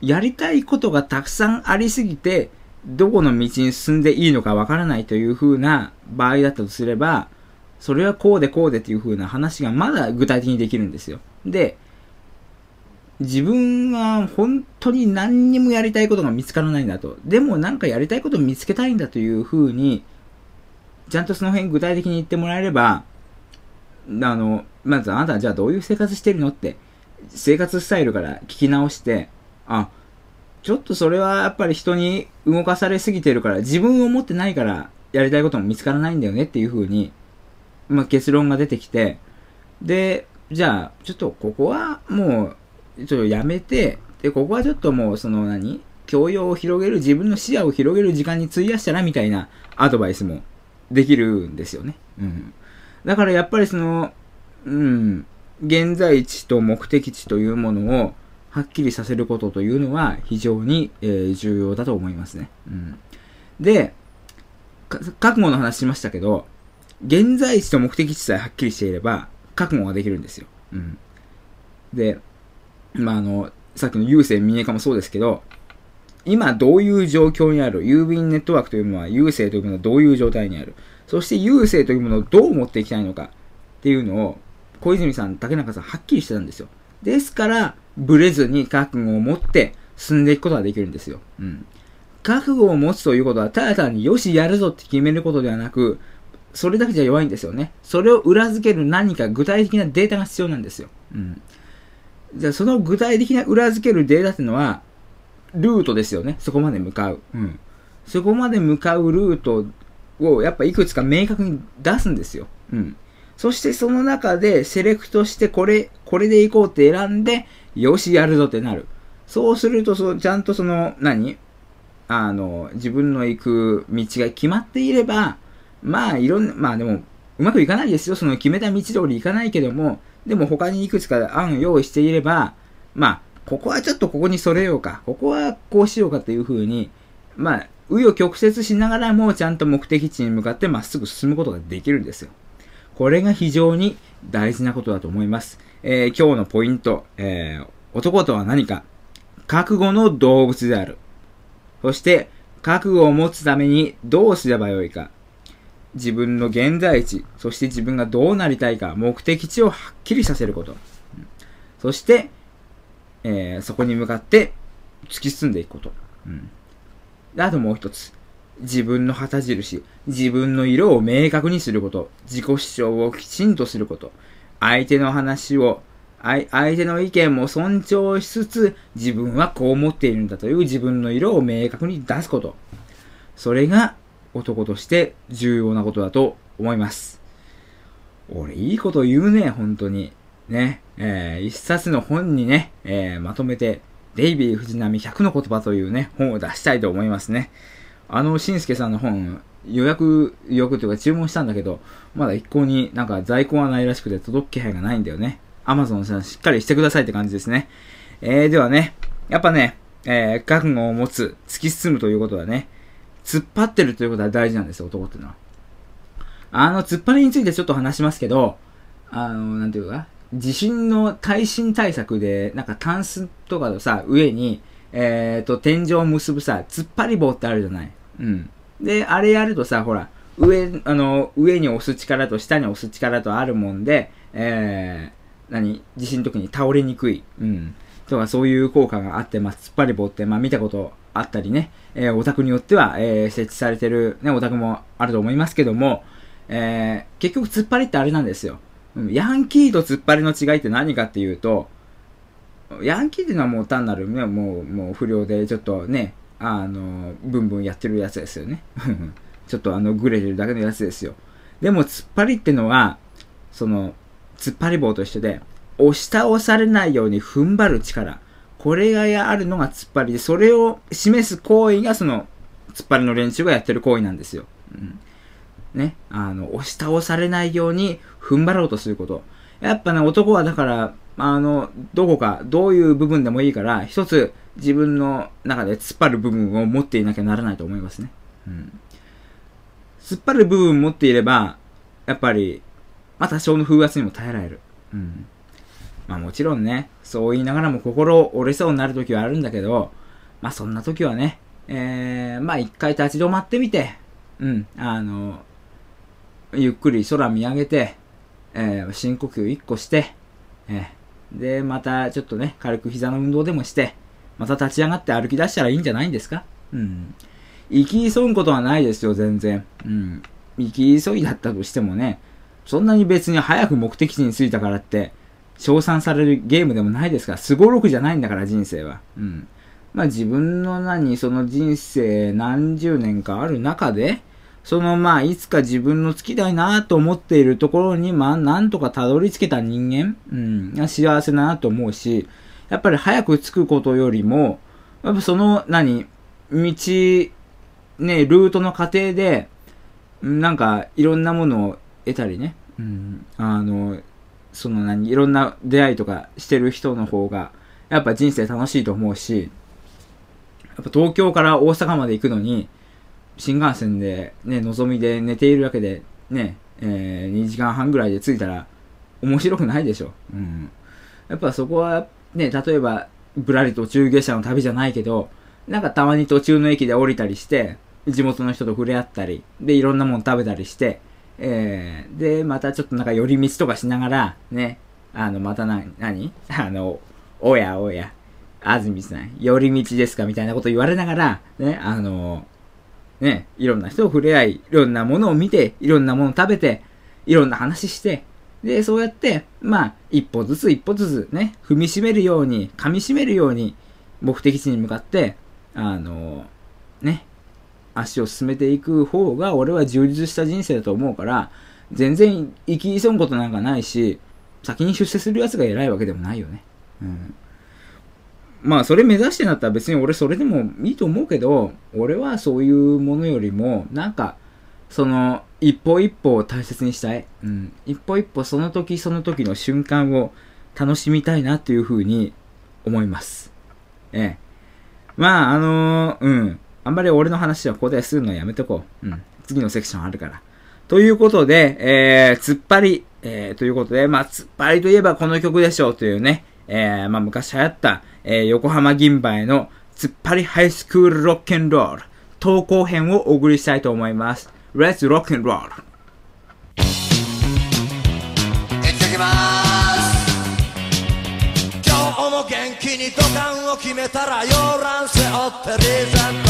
やりたいことがたくさんありすぎて、どこの道に進んでいいのかわからないという風な場合だったとすれば、それはこうでこうでっていう風な話がまだ具体的にできるんですよ。で、自分は本当に何にもやりたいことが見つからないんだと。でもなんかやりたいことを見つけたいんだという風に、ちゃんとその辺具体的に言ってもらえれば、あの、まずあなたはじゃあどういう生活してるのって、生活スタイルから聞き直して、あ、ちょっとそれはやっぱり人に動かされすぎてるから、自分を持ってないからやりたいことも見つからないんだよねっていう風に、まあ結論が出てきて、で、じゃあ、ちょっとここはもう、ちょっとやめて、で、ここはちょっともうその何教養を広げる、自分の視野を広げる時間に費やしたらみたいなアドバイスもできるんですよね。うん。だからやっぱりその、うん、現在地と目的地というものをはっきりさせることというのは非常に、えー重要だと思いますね。うん。で、覚悟の話しましたけど、現在地と目的地さえはっきりしていれば、覚悟ができるんですよ。うん。で、まあ、あの、さっきの郵政民営化もそうですけど、今どういう状況にある郵便ネットワークというものは郵政というものはどういう状態にあるそして郵政というものをどう持っていきたいのかっていうのを小泉さん、竹中さんはっきりしてたんですよ。ですから、ブレずに覚悟を持って進んでいくことができるんですよ。うん。覚悟を持つということは、ただ単によしやるぞって決めることではなく、それだけじゃ弱いんですよね。それを裏付ける何か具体的なデータが必要なんですよ。うん。じゃあ、その具体的な裏付けるデータっていうのは、ルートですよね。そこまで向かう。うん。そこまで向かうルートを、やっぱいくつか明確に出すんですよ。うん。そしてその中でセレクトしてこれ、これで行こうって選んで、よし、やるぞってなる。そうすると、そ、ちゃんとその、何？あの、自分の行く道が決まっていれば、まあ、いろんな、まあでも、うまくいかないですよ。その決めた道通り行かないけども、でも他にいくつか案用意していれば、まあ、ここはちょっとここにそれようか、ここはこうしようかっていう風に、まあ、紆余曲折しながらもちゃんと目的地に向かってまっすぐ進むことができるんですよ。これが非常に大事なことだと思います。えー今日のポイント、えー男とは何か覚悟の動物である。そして、覚悟を持つためにどうすればよいか。自分の現在地、そして自分がどうなりたいか、目的地をはっきりさせること。そして、えーそこに向かって突き進んでいくこと。うんあともう一つ。自分の旗印、自分の色を明確にすること。自己主張をきちんとすること。相手の話を、相手の意見も尊重しつつ、自分はこう思っているんだという自分の色を明確に出すこと。それが男として重要なことだと思います。俺、いいこと言うね、本当に。ね、えー一冊の本にね、えーまとめて、デイビー藤波100の言葉というね、本を出したいと思いますね。あの、しんすけさんの本、予約、予約というか注文したんだけど、まだ一向になんか在庫はないらしくて届く気配がないんだよね。アマゾンさんしっかりしてくださいって感じですね。えー、ではね、やっぱね、えー、覚悟を持つ、突き進むということはね、突っ張ってるということは大事なんですよ、男っていうのは。あの、突っ張りについてちょっと話しますけど、あの、なんていうか、地震の耐震対策で、なんかタンスとかのさ、上に、えっ、と、天井を結ぶさ、突っ張り棒ってあるじゃない。うん。で、あれやるとさ、ほら、上、あの、上に押す力と下に押す力とあるもんで、えー、何地震の時に倒れにくい。うん。とか、そういう効果があって、まあ、突っ張り棒って、まあ、見たことあったりね、えー、お宅によっては、えー、設置されてる、ね、お宅もあると思いますけども、えー、結局突っ張りってあれなんですよ。ヤンキーと突っ張りの違いって何かっていうと、ヤンキーっていうのはもう単なるね、もう、もう不良でちょっとね、あの、ブンブンやってるやつですよね。ちょっとあの、グレてるだけのやつですよ。でも、突っ張りってのは、その、突っ張り棒と一緒で、押し倒されないように踏ん張る力。これがあるのが突っ張りで、それを示す行為がその、突っ張りの練習がやってる行為なんですよ。うん。ね。あの、押し倒されないように踏ん張ろうとすること。やっぱね、男はだから、あの、どこか、どういう部分でもいいから、一つ自分の中で突っ張る部分を持っていなきゃならないと思いますね。うん。突っ張る部分を持っていれば、やっぱり、まあ多少の風圧にも耐えられる。うん。まあもちろんね、そう言いながらも心折れそうになる時はあるんだけど、まあそんな時はね、えー、まあ一回立ち止まってみて、うん、あの、ゆっくり空見上げて、えー、深呼吸一個して、えー、で、またちょっとね、軽く膝の運動でもして、また立ち上がって歩き出したらいいんじゃないんですか？うん。生き急ぐことはないですよ、全然。うん。生き急いだったとしてもね、そんなに別に早く目的地に着いたからって、称賛されるゲームでもないですから、すごろくじゃないんだから、人生は。うん。まあ自分の何、その人生何十年かある中で、そのまあいつか自分の好きだなと思っているところに、まあなんとかたどり着けた人間、うん、幸せだなと思うし、やっぱり早く着くことよりも、やっぱその何、道、ね、ルートの過程で、なんかいろんなものを得たりね、うん、あの、その何、いろんな出会いとかしてる人の方が、やっぱ人生楽しいと思うし、やっぱ東京から大阪まで行くのに、新幹線で、ね、のぞみで寝ているだけで、ね、えー、2時間半ぐらいで着いたら、面白くないでしょ。うん。やっぱそこは、ね、例えば、ぶらり途中下車の旅じゃないけど、なんかたまに途中の駅で降りたりして、地元の人と触れ合ったり、で、いろんなもの食べたりして、えー、で、またちょっとなんか寄り道とかしながら、ね、あの、またな、何？あの、おやおや、安住さん、寄り道ですか？みたいなこと言われながら、ね、あの、ね、いろんな人と触れ合い、いろんなものを見て、いろんなものを食べて、いろんな話して、で、そうやって、まあ、一歩ずつ一歩ずつね、踏みしめるように、噛みしめるように、目的地に向かって、あの、ね、足を進めていく方が、俺は充実した人生だと思うから、全然生き急ぐことなんかないし、先に出世する奴が偉いわけでもないよね。うん。まあ、それ目指してんだったら別に俺それでもいいと思うけど、俺はそういうものよりも、なんか、その、一歩一歩を大切にしたい。うん。一歩一歩その時その時の瞬間を楽しみたいなっていうふうに思います。ええ。まあ、あのーうん。あんまり俺の話はここでするのやめとこう。うん。次のセクションあるから。ということで、えー、突っ張り、えー、ということで、まあ、突っ張りといえばこの曲でしょうというね、えー、まあ、昔流行った、えー、横浜銀杯の突っ張りハイスクールロックンロール、投稿編をお送りしたいと思います。Let's rock and roll! いってきます今日も元気に土管を決めたら洋蘭背負ってリーゼント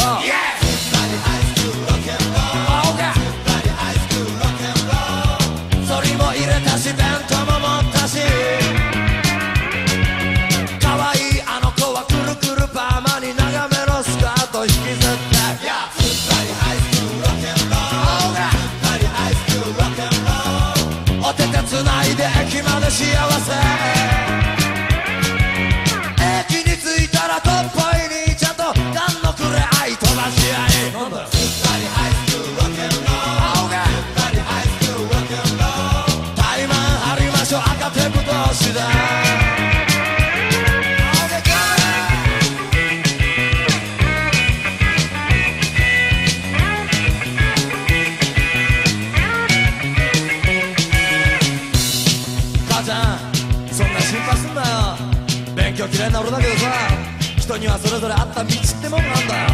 にはそれぞれあった道ってもんがあんだ。よ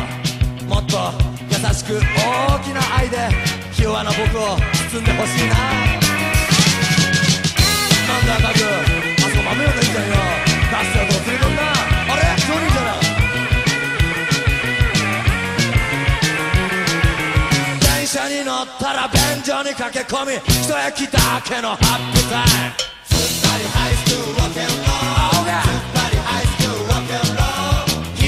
もっと優しく大きな愛でひ弱な僕を包んでほしいな。なんだ赤くあそこ豆よがいいじゃんよ。ガスやと釣り込んだ。あれ？ジョニーじゃな。い電車に乗ったら便所に駆け込み一駅だけのハッピータイム。青が火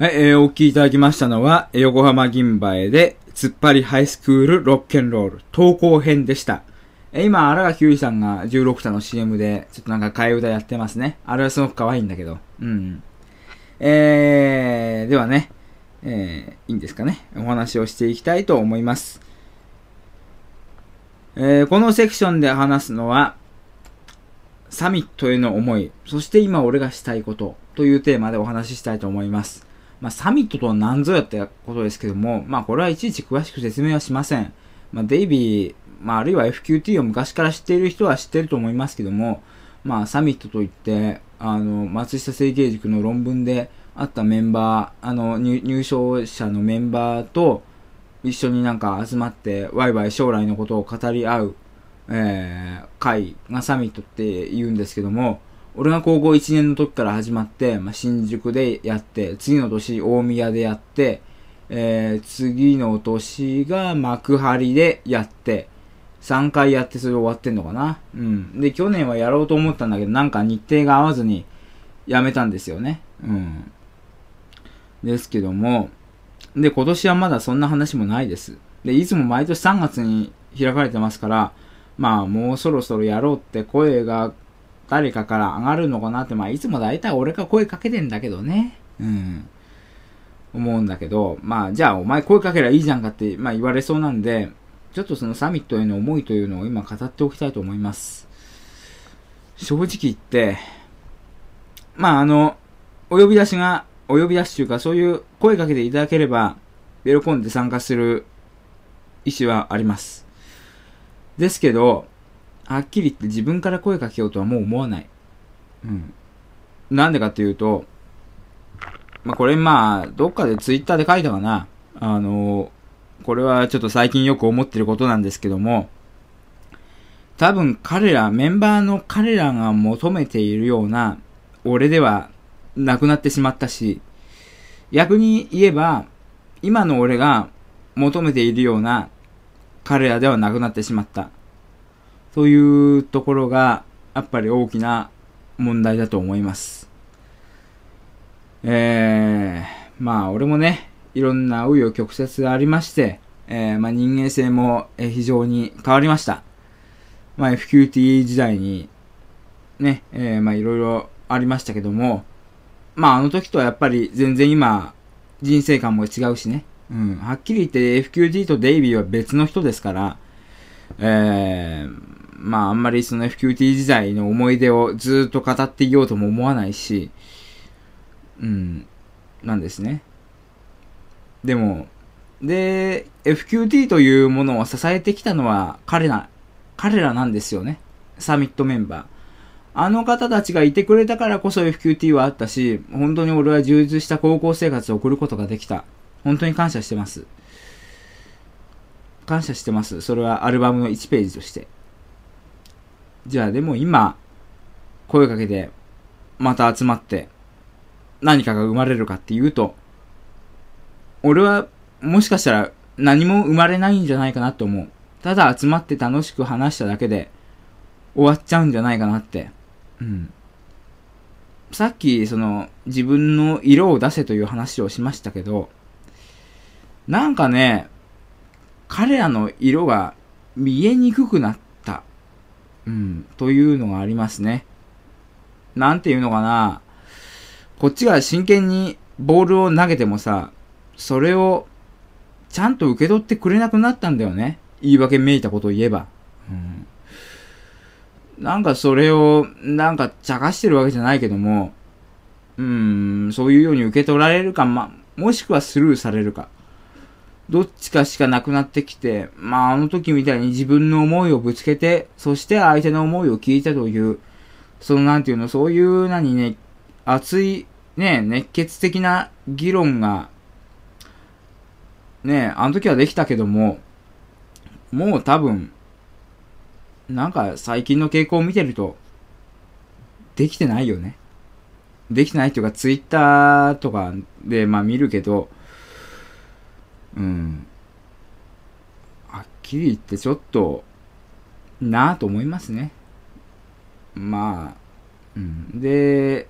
はい、えーお聞きいただきましたのは、横浜銀馬へで、突っ張りハイスクールロッケンロール、投稿編でした。えー今、荒垣結衣さんが16社の CM で、ちょっとなんか替え歌やってますね。あれはすごく可愛いんだけど。うん。えー、ではね、えー、いいんですかね。お話をしていきたいと思います。えーこのセクションで話すのは、サミットへの思い、そして今俺がしたいことというテーマでお話ししたいと思います。まあ、サミットとは何ぞやってことですけども、まあ、これはいちいち詳しく説明はしません。まあ、デイビー、まあ、あるいは FQT を昔から知っている人は知ってると思いますけども、まあ、サミットといって、あの、松下政経塾の論文であったメンバー、あの、入入賞者のメンバーと一緒になんか集まって、ワイワイ将来のことを語り合う、えー、会がサミットって言うんですけども、俺が高校1年の時から始まって、まあ、新宿でやって、次の年大宮でやって、えー、次の年が幕張でやって、3回やってそれ終わってんのかな。うん。で、去年はやろうと思ったんだけど、なんか日程が合わずにやめたんですよね。うん。ですけども、で、今年はまだそんな話もないです。で、いつも毎年3月に開かれてますから、まあもうそろそろやろうって声が誰かから上がるのかなって、まあいつも大体俺が声かけてんだけどね。うん。思うんだけど、まあじゃあお前声かけりゃいいじゃんかって、まあ言われそうなんで、ちょっとそのサミットへの思いというのを今語っておきたいと思います。正直言って、まああの、お呼び出しが、お呼び出しというかそういう声かけていただければ、喜んで参加する意思はあります。ですけど、はっきり言って自分から声かけようとはもう思わない。うん。なんでかっていうと、まあ、これまあ、どっかでツイッターで書いたかな。あの、これはちょっと最近よく思ってることなんですけども、多分彼ら、メンバーの彼らが求めているような、俺ではなくなってしまったし、逆に言えば、今の俺が求めているような彼らではなくなってしまった。というところが、やっぱり大きな問題だと思います。えー、まあ俺もね、いろんな紆余曲折がありまして、えー、まあ人間性も非常に変わりました。まあ FQT 時代に、ね、えー、まあいろいろありましたけども、まああの時とはやっぱり全然今、人生観も違うしね。うん。はっきり言って FQT とデイビーは別の人ですから、えー、まああんまりその FQT 時代の思い出をずっと語っていようとも思わないし、うん、なんですね。でも、で、FQT というものを支えてきたのは彼ら、彼らなんですよね。サミットメンバー。あの方たちがいてくれたからこそ FQT はあったし、本当に俺は充実した高校生活を送ることができた。本当に感謝してます。感謝してます。それはアルバムの1ページとして。じゃあでも今、声かけて、また集まって、何かが生まれるかっていうと、俺はもしかしたら何も生まれないんじゃないかなと思う。ただ集まって楽しく話しただけで終わっちゃうんじゃないかなって。うん。さっきその自分の色を出せという話をしましたけど、なんかね、彼らの色が見えにくくなった。うん。というのがありますね。なんていうのかな。こっちが真剣にボールを投げてもさ、それをちゃんと受け取ってくれなくなったんだよね。言い訳めいたことを言えば。うん。なんかそれを、なんか茶化してるわけじゃないけども、うん、そういうように受け取られるか、ま、もしくはスルーされるか。どっちかしかなくなってきて、まああの時みたいに自分の思いをぶつけて、そして相手の思いを聞いたという、そのなんていうの、そういう何ね、熱い、ね、熱血的な議論が、ね、あの時はできたけども、もう多分、なんか最近の傾向を見てると、できてないよね。できてないっていうか、ツイッターとかで、まあ見るけど、うん。はっきり言ってちょっと、なぁと思いますね。まあ、うん。で、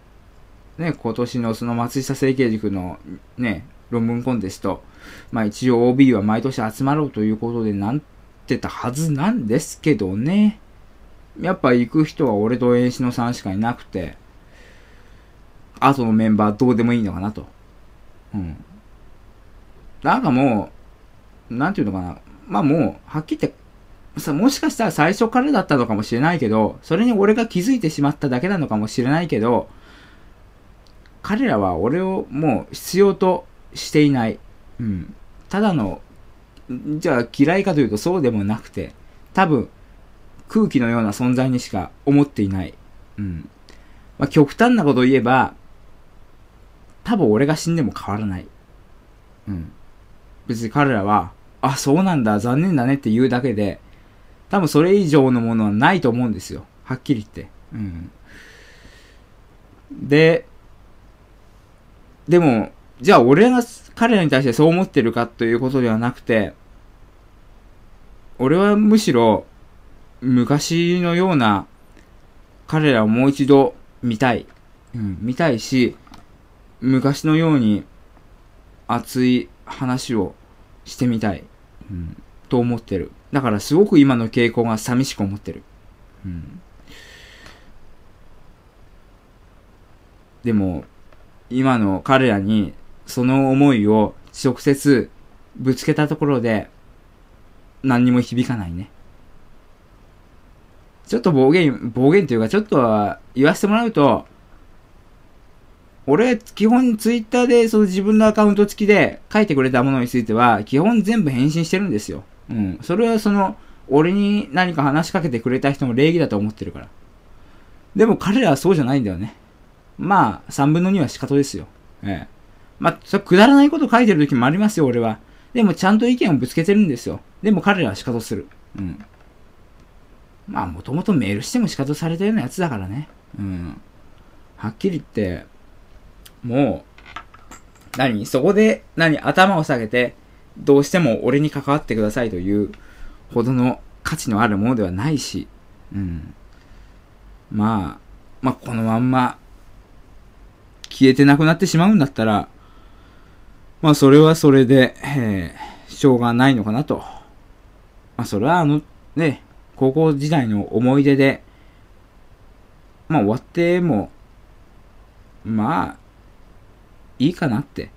ね、今年のその松下整形塾のね、論文コンテスト、まあ一応 OB は毎年集まろうということでなってたはずなんですけどね。やっぱ行く人は俺と演師のさんしかいなくて、後のメンバーどうでもいいのかなと。うん。なんかもう、なんていうのかな。まあもう、はっきり言って、さ、もしかしたら最初からだったのかもしれないけど、それに俺が気づいてしまっただけなのかもしれないけど、彼らは俺をもう必要としていない。うん。ただの、じゃあ嫌いかというとそうでもなくて、多分、空気のような存在にしか思っていない。うん。まあ、極端なことを言えば、多分俺が死んでも変わらない。うん。別に彼らは、あ、そうなんだ、残念だねって言うだけで、多分それ以上のものはないと思うんですよ。はっきり言って。うん。で、でも、じゃあ俺が彼らに対してそう思ってるかということではなくて、俺はむしろ昔のような彼らをもう一度見たい。うん、見たいし、昔のように熱い話をしてみたい。うん、と思ってる。だからすごく今の傾向が寂しく思ってる。うん、でも、今の彼らにその思いを直接ぶつけたところで何にも響かないね。ちょっと暴言、暴言というかちょっとは言わせてもらうと、俺、基本ツイッターでその自分のアカウント付きで書いてくれたものについては、基本全部返信してるんですよ。うん。それはその、俺に何か話しかけてくれた人の礼儀だと思ってるから。でも彼らはそうじゃないんだよね。まあ、三分の二は仕方ですよ。ええ。まあ、それくだらないこと書いてる時もありますよ、俺は。でもちゃんと意見をぶつけてるんですよ。でも彼らは仕方する。うん。まあ、もともとメールしても仕方されたようなやつだからね。うん。はっきり言って、もう、何？そこで、何？頭を下げて、どうしても俺に関わってくださいというほどの価値のあるものではないし、うん。まあ、まあ、このまんま、消えてなくなってしまうんだったら、まあ、それはそれで、えー、しょうがないのかなと。まあ、それはあの、ね、高校時代の思い出で、まあ、終わっても、まあ、いいかなって。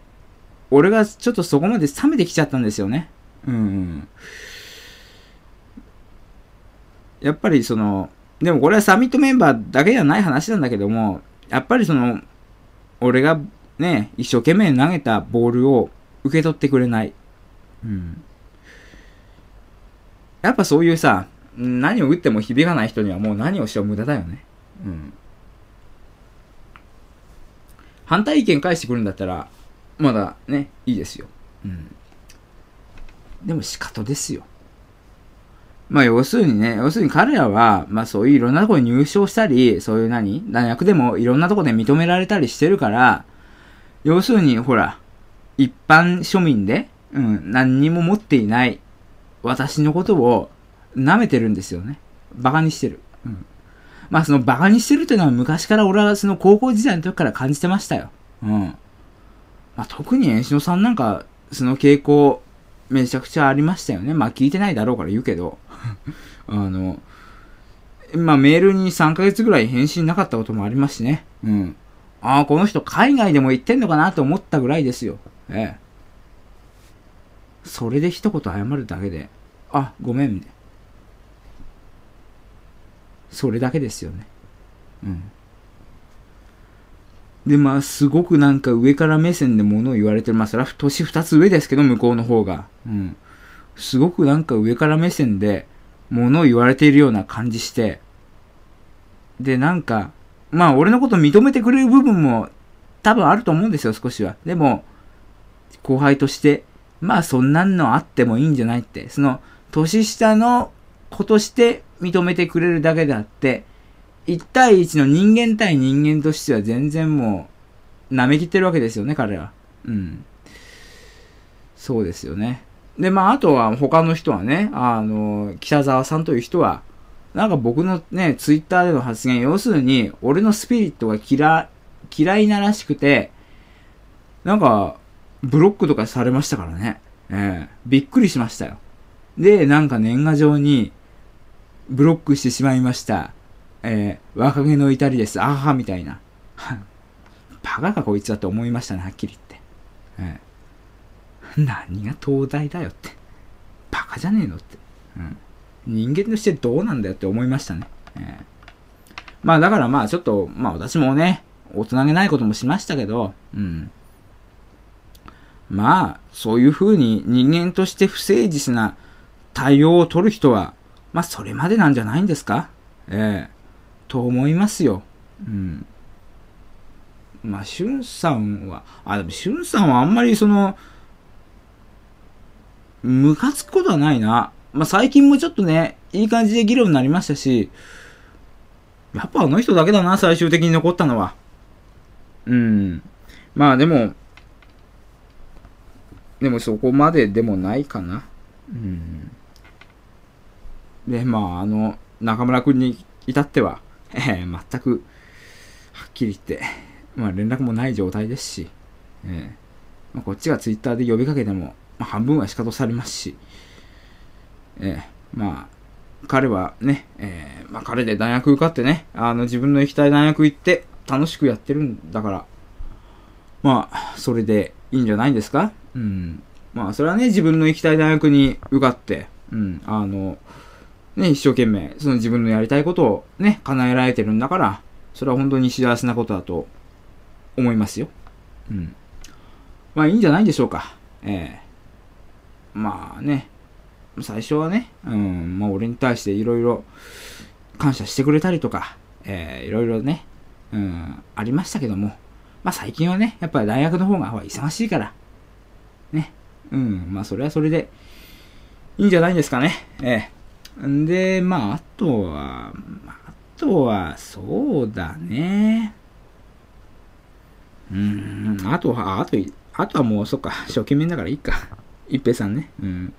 俺がちょっとそこまで冷めてきちゃったんですよね。うん。やっぱりその、でもこれはサミットメンバーだけじゃない話なんだけども、やっぱりその、俺がね、一生懸命投げたボールを受け取ってくれない。うん。やっぱそういうさ、何を打っても響かない人にはもう何をしても無駄だよね。うん。反対意見返してくるんだったら、まだね、いいですよ。うん。でも仕方ですよ。まあ要するにね、要するに彼らは、まあそういういろんなところに入賞したり、そういう何大学でもいろんなところで認められたりしてるから、要するにほら、一般庶民で、うん、何にも持っていない私のことを舐めてるんですよね。馬鹿にしてる。うん。まあその馬鹿にしてるというのは昔から俺はその高校時代の時から感じてましたよ。うん。まあ特に遠篠さんなんか、その傾向、めちゃくちゃありましたよね。まあ聞いてないだろうから言うけど。あの、まあメールに3ヶ月ぐらい返信なかったこともありますしね。うん。ああ、この人海外でも行ってんのかなと思ったぐらいですよ。ええ。それで一言謝るだけで、あ、ごめん。それだけですよね。うん。で、まあ、すごくなんか上から目線で物を言われてる。まあ、それは年二つ上ですけど、向こうの方が。うん。すごくなんか上から目線で物を言われているような感じして。で、なんか、まあ、俺のこと認めてくれる部分も多分あると思うんですよ、少しは。でも、後輩として、まあ、そんなんのあってもいいんじゃないって。その、年下の子として認めてくれるだけであって、1対1の人間対人間としては全然もう、舐めきってるわけですよね、彼ら。うん。そうですよね。で、まあ、あとは他の人はね、あの、北沢さんという人は、なんか僕のね、ツイッターでの発言、要するに、俺のスピリットが嫌、嫌いならしくて、なんか、ブロックとかされましたからね。ええびっくりしましたよ。で、なんか年賀状に、ブロックしてしまいました。えー、若気の至りです。あは、みたいな。バカかこいつだって思いましたね、はっきり言って。ええ何が東大だよって。バカじゃねえのって。うん。人間としてどうなんだよって思いましたね。ええまあだからまあちょっと、まあ私もね、大人げないこともしましたけど、うん。まあ、そういう風に人間として不誠実な対応を取る人は、まあそれまでなんじゃないんですか？ええと思いますよ。うん。まあ、しゅんさんは、あ、でもしゅんさんはあんまりその、ムカつくことはないな。まあ最近もちょっとね、いい感じで議論になりましたし、やっぱあの人だけだな、最終的に残ったのは。うん。まあでも、でもそこまででもないかな。うん。で、まああの、中村くんに至っては、えー全く、はっきり言って、まあ連絡もない状態ですし、えーまあ、こっちがツイッターで呼びかけても、まあ、半分は仕方されますし、えーまあ、彼はね、えーまあ彼で大学受かってね、あの自分の行きたい大学行って楽しくやってるんだから、まあ、それでいいんじゃないんですか？うん。まあ、それはね、自分の行きたい大学に受かって、うん、あの、ね、一生懸命、その自分のやりたいことをね、叶えられてるんだから、それは本当に幸せなことだと思いますよ。うん。まあ、いいんじゃないでしょうか。ええまあね、最初はね、うん、まあ俺に対していろいろ感謝してくれたりとか、えー、いろいろね、うん、ありましたけども、まあ最近はね、やっぱり大学の方が忙しいから、ね、うん、まあそれはそれでいいんじゃないですかね。ええんで、まああとは、あとは、そうだね。うん、あとは、あと、あとはもう、そっか、初期面だからいいか。一平さんね。うん。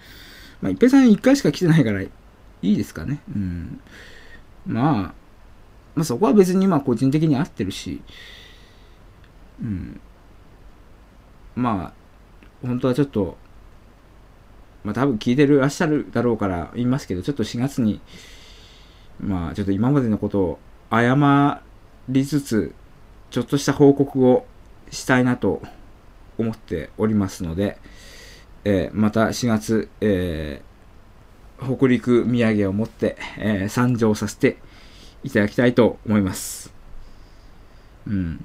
まあ、一平さん一回しか来てないから、いいですかね。うん。まあ、まあそこは別にまあ個人的に合ってるし、うん。まあ、本当はちょっと、まあ多分聞いてるらっしゃるだろうから言いますけど、ちょっと4月に、まあちょっと今までのことを謝りつつ、ちょっとした報告をしたいなと思っておりますので、えーまた4月、えー北陸土産を持って、えー参上させていただきたいと思います。うん。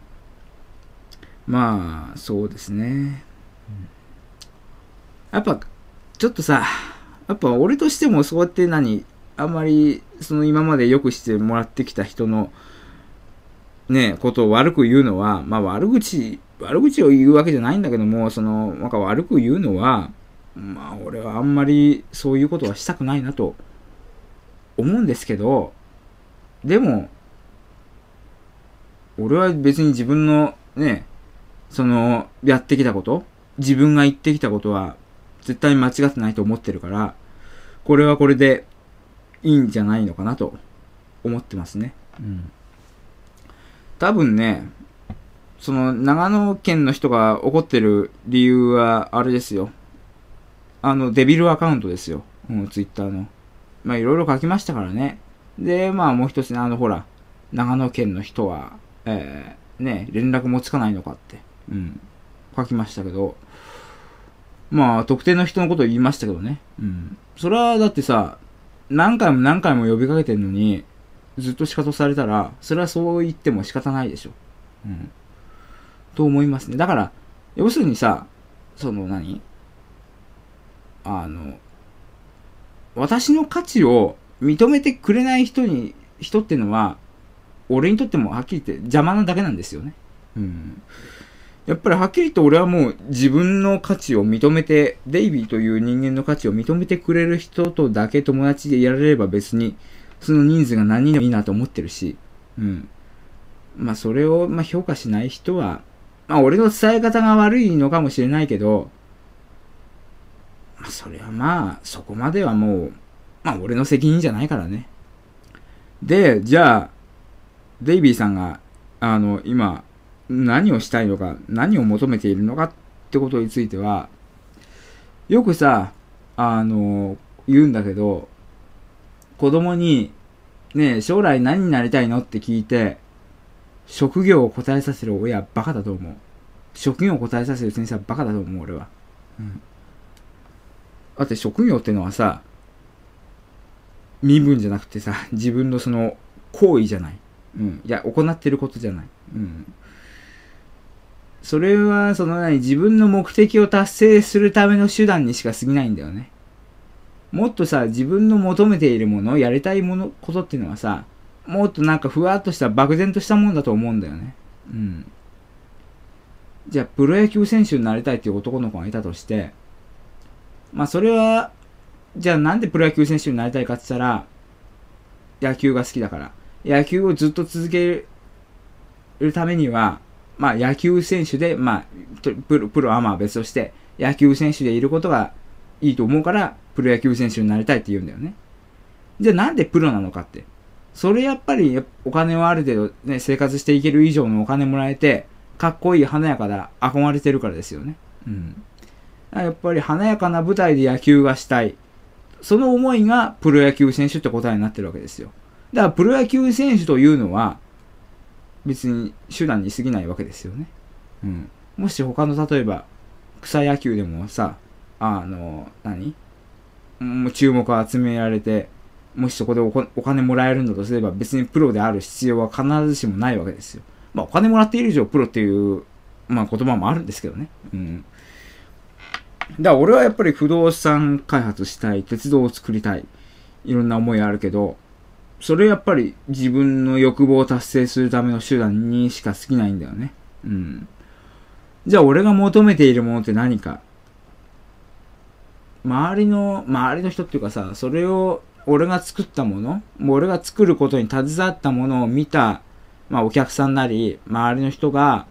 まあ、そうですね。やっぱ、ちょっとさ、やっぱ俺としてもそうやって何、あんまり、その今までよくしてもらってきた人の、ね、ことを悪く言うのは、まあ悪口、悪口を言うわけじゃないんだけども、その、なんか悪く言うのは、まあ俺はあんまりそういうことはしたくないなと思うんですけど、でも、俺は別に自分のね、その、やってきたこと、自分が言ってきたことは絶対に間違ってないと思ってるから、これはこれでいいんじゃないのかなと思ってますね。うん。多分ね、その長野県の人が怒ってる理由はあれですよ。あの、デビルアカウントですよ。うん、ツイッターの。まあ、いろいろ書きましたからね。で、まあ、もう一つね、あの、ほら、長野県の人は、えー、ね、連絡もつかないのかって、うん、書きましたけど、まあ、特定の人のことを言いましたけどね。うん。それは、だってさ、何回も何回も呼びかけてんのに、ずっと仕方されたら、それはそう言っても仕方ないでしょ。うん。と思いますね。だから、要するにさ、その何？あの、私の価値を認めてくれない人に、人ってのは、俺にとってもはっきり言って邪魔なだけなんですよね。うん。やっぱりはっきり言って俺はもう自分の価値を認めて、デイビーという人間の価値を認めてくれる人とだけ友達でやられれば別に、その人数が何人でもいいなと思ってるし、うん。まあそれをま評価しない人は、まあ俺の伝え方が悪いのかもしれないけど、まあそれはまあそこまではもう、まあ俺の責任じゃないからね。で、じゃあ、デイビーさんが、あの、今、何をしたいのか、何を求めているのかってことについては、よくさ、あの、言うんだけど、子供に、ね、将来何になりたいのって聞いて、職業を答えさせる親バカだと思う。職業を答えさせる先生はバカだと思う、俺は。うん。だって職業ってのはさ、身分じゃなくてさ、自分のその行為じゃない。うん。いや、行ってることじゃない。うん。それは、その何、自分の目的を達成するための手段にしか過ぎないんだよね。もっとさ、自分の求めているもの、やりたいもの、ことっていうのはさ、もっとなんかふわっとした漠然としたもんだと思うんだよね。うん。じゃあ、プロ野球選手になりたいっていう男の子がいたとして、まあそれは、じゃあなんでプロ野球選手になりたいかって言ったら、野球が好きだから。野球をずっと続けるためには、まあ野球選手で、まあ、プロ、プロはまあ別として、野球選手でいることがいいと思うから、プロ野球選手になりたいって言うんだよね。じゃあなんでプロなのかって。それやっぱりお金をある程度ね、生活していける以上のお金もらえて、かっこいい華やかだ、憧れてるからですよね。うん。やっぱり華やかな舞台で野球がしたい。その思いがプロ野球選手って答えになってるわけですよ。だからプロ野球選手というのは別に手段に過ぎないわけですよね。うん。もし他の例えば草野球でもさ、あの、何？もう注目を集められて、もしそこでお金もらえるんだとすれば別にプロである必要は必ずしもないわけですよ。まあお金もらっている以上プロっていう、まあ言葉もあるんですけどね。うん。だから俺はやっぱり不動産開発したい、鉄道を作りたい、いろんな思いあるけど、それやっぱり自分の欲望を達成するための手段にしか過ぎないんだよね。うん。じゃあ俺が求めているものって何か周りの、周りの人っていうかさ、それを俺が作ったもの、もう俺が作ることに携わったものを見た、まあお客さんなり、周りの人が、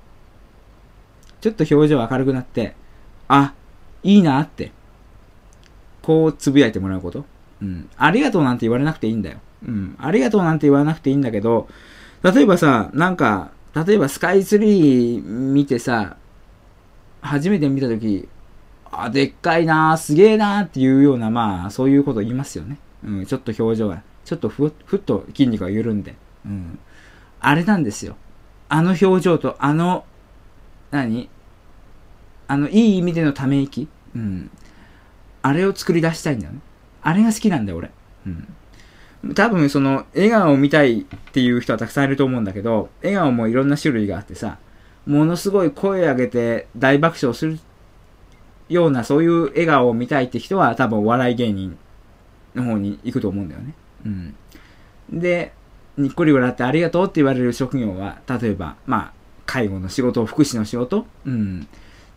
ちょっと表情明るくなって、あ、いいなって、こうつぶやいてもらうこと。うん。ありがとうなんて言われなくていいんだよ。うん。ありがとうなんて言わなくていいんだけど、例えばさ、なんか、例えばスカイツリー見てさ、初めて見たとき、あ、でっかいなすげえなっていうような、まあ、そういうこと言いますよね。うん、ちょっと表情が、ちょっとふ、ふっと筋肉が緩んで。うん。あれなんですよ。あの表情と、あの、何？あの、いい意味でのため息？うん。あれを作り出したいんだよね。あれが好きなんだよ、俺。うん。多分、その、笑顔を見たいっていう人はたくさんいると思うんだけど、笑顔もいろんな種類があってさ、ものすごい声上げて大爆笑するようなそういう笑顔を見たいって人は多分お笑い芸人の方に行くと思うんだよね。うん。で、にっこり笑ってありがとうって言われる職業は、例えば、まあ、介護の仕事、福祉の仕事、うん。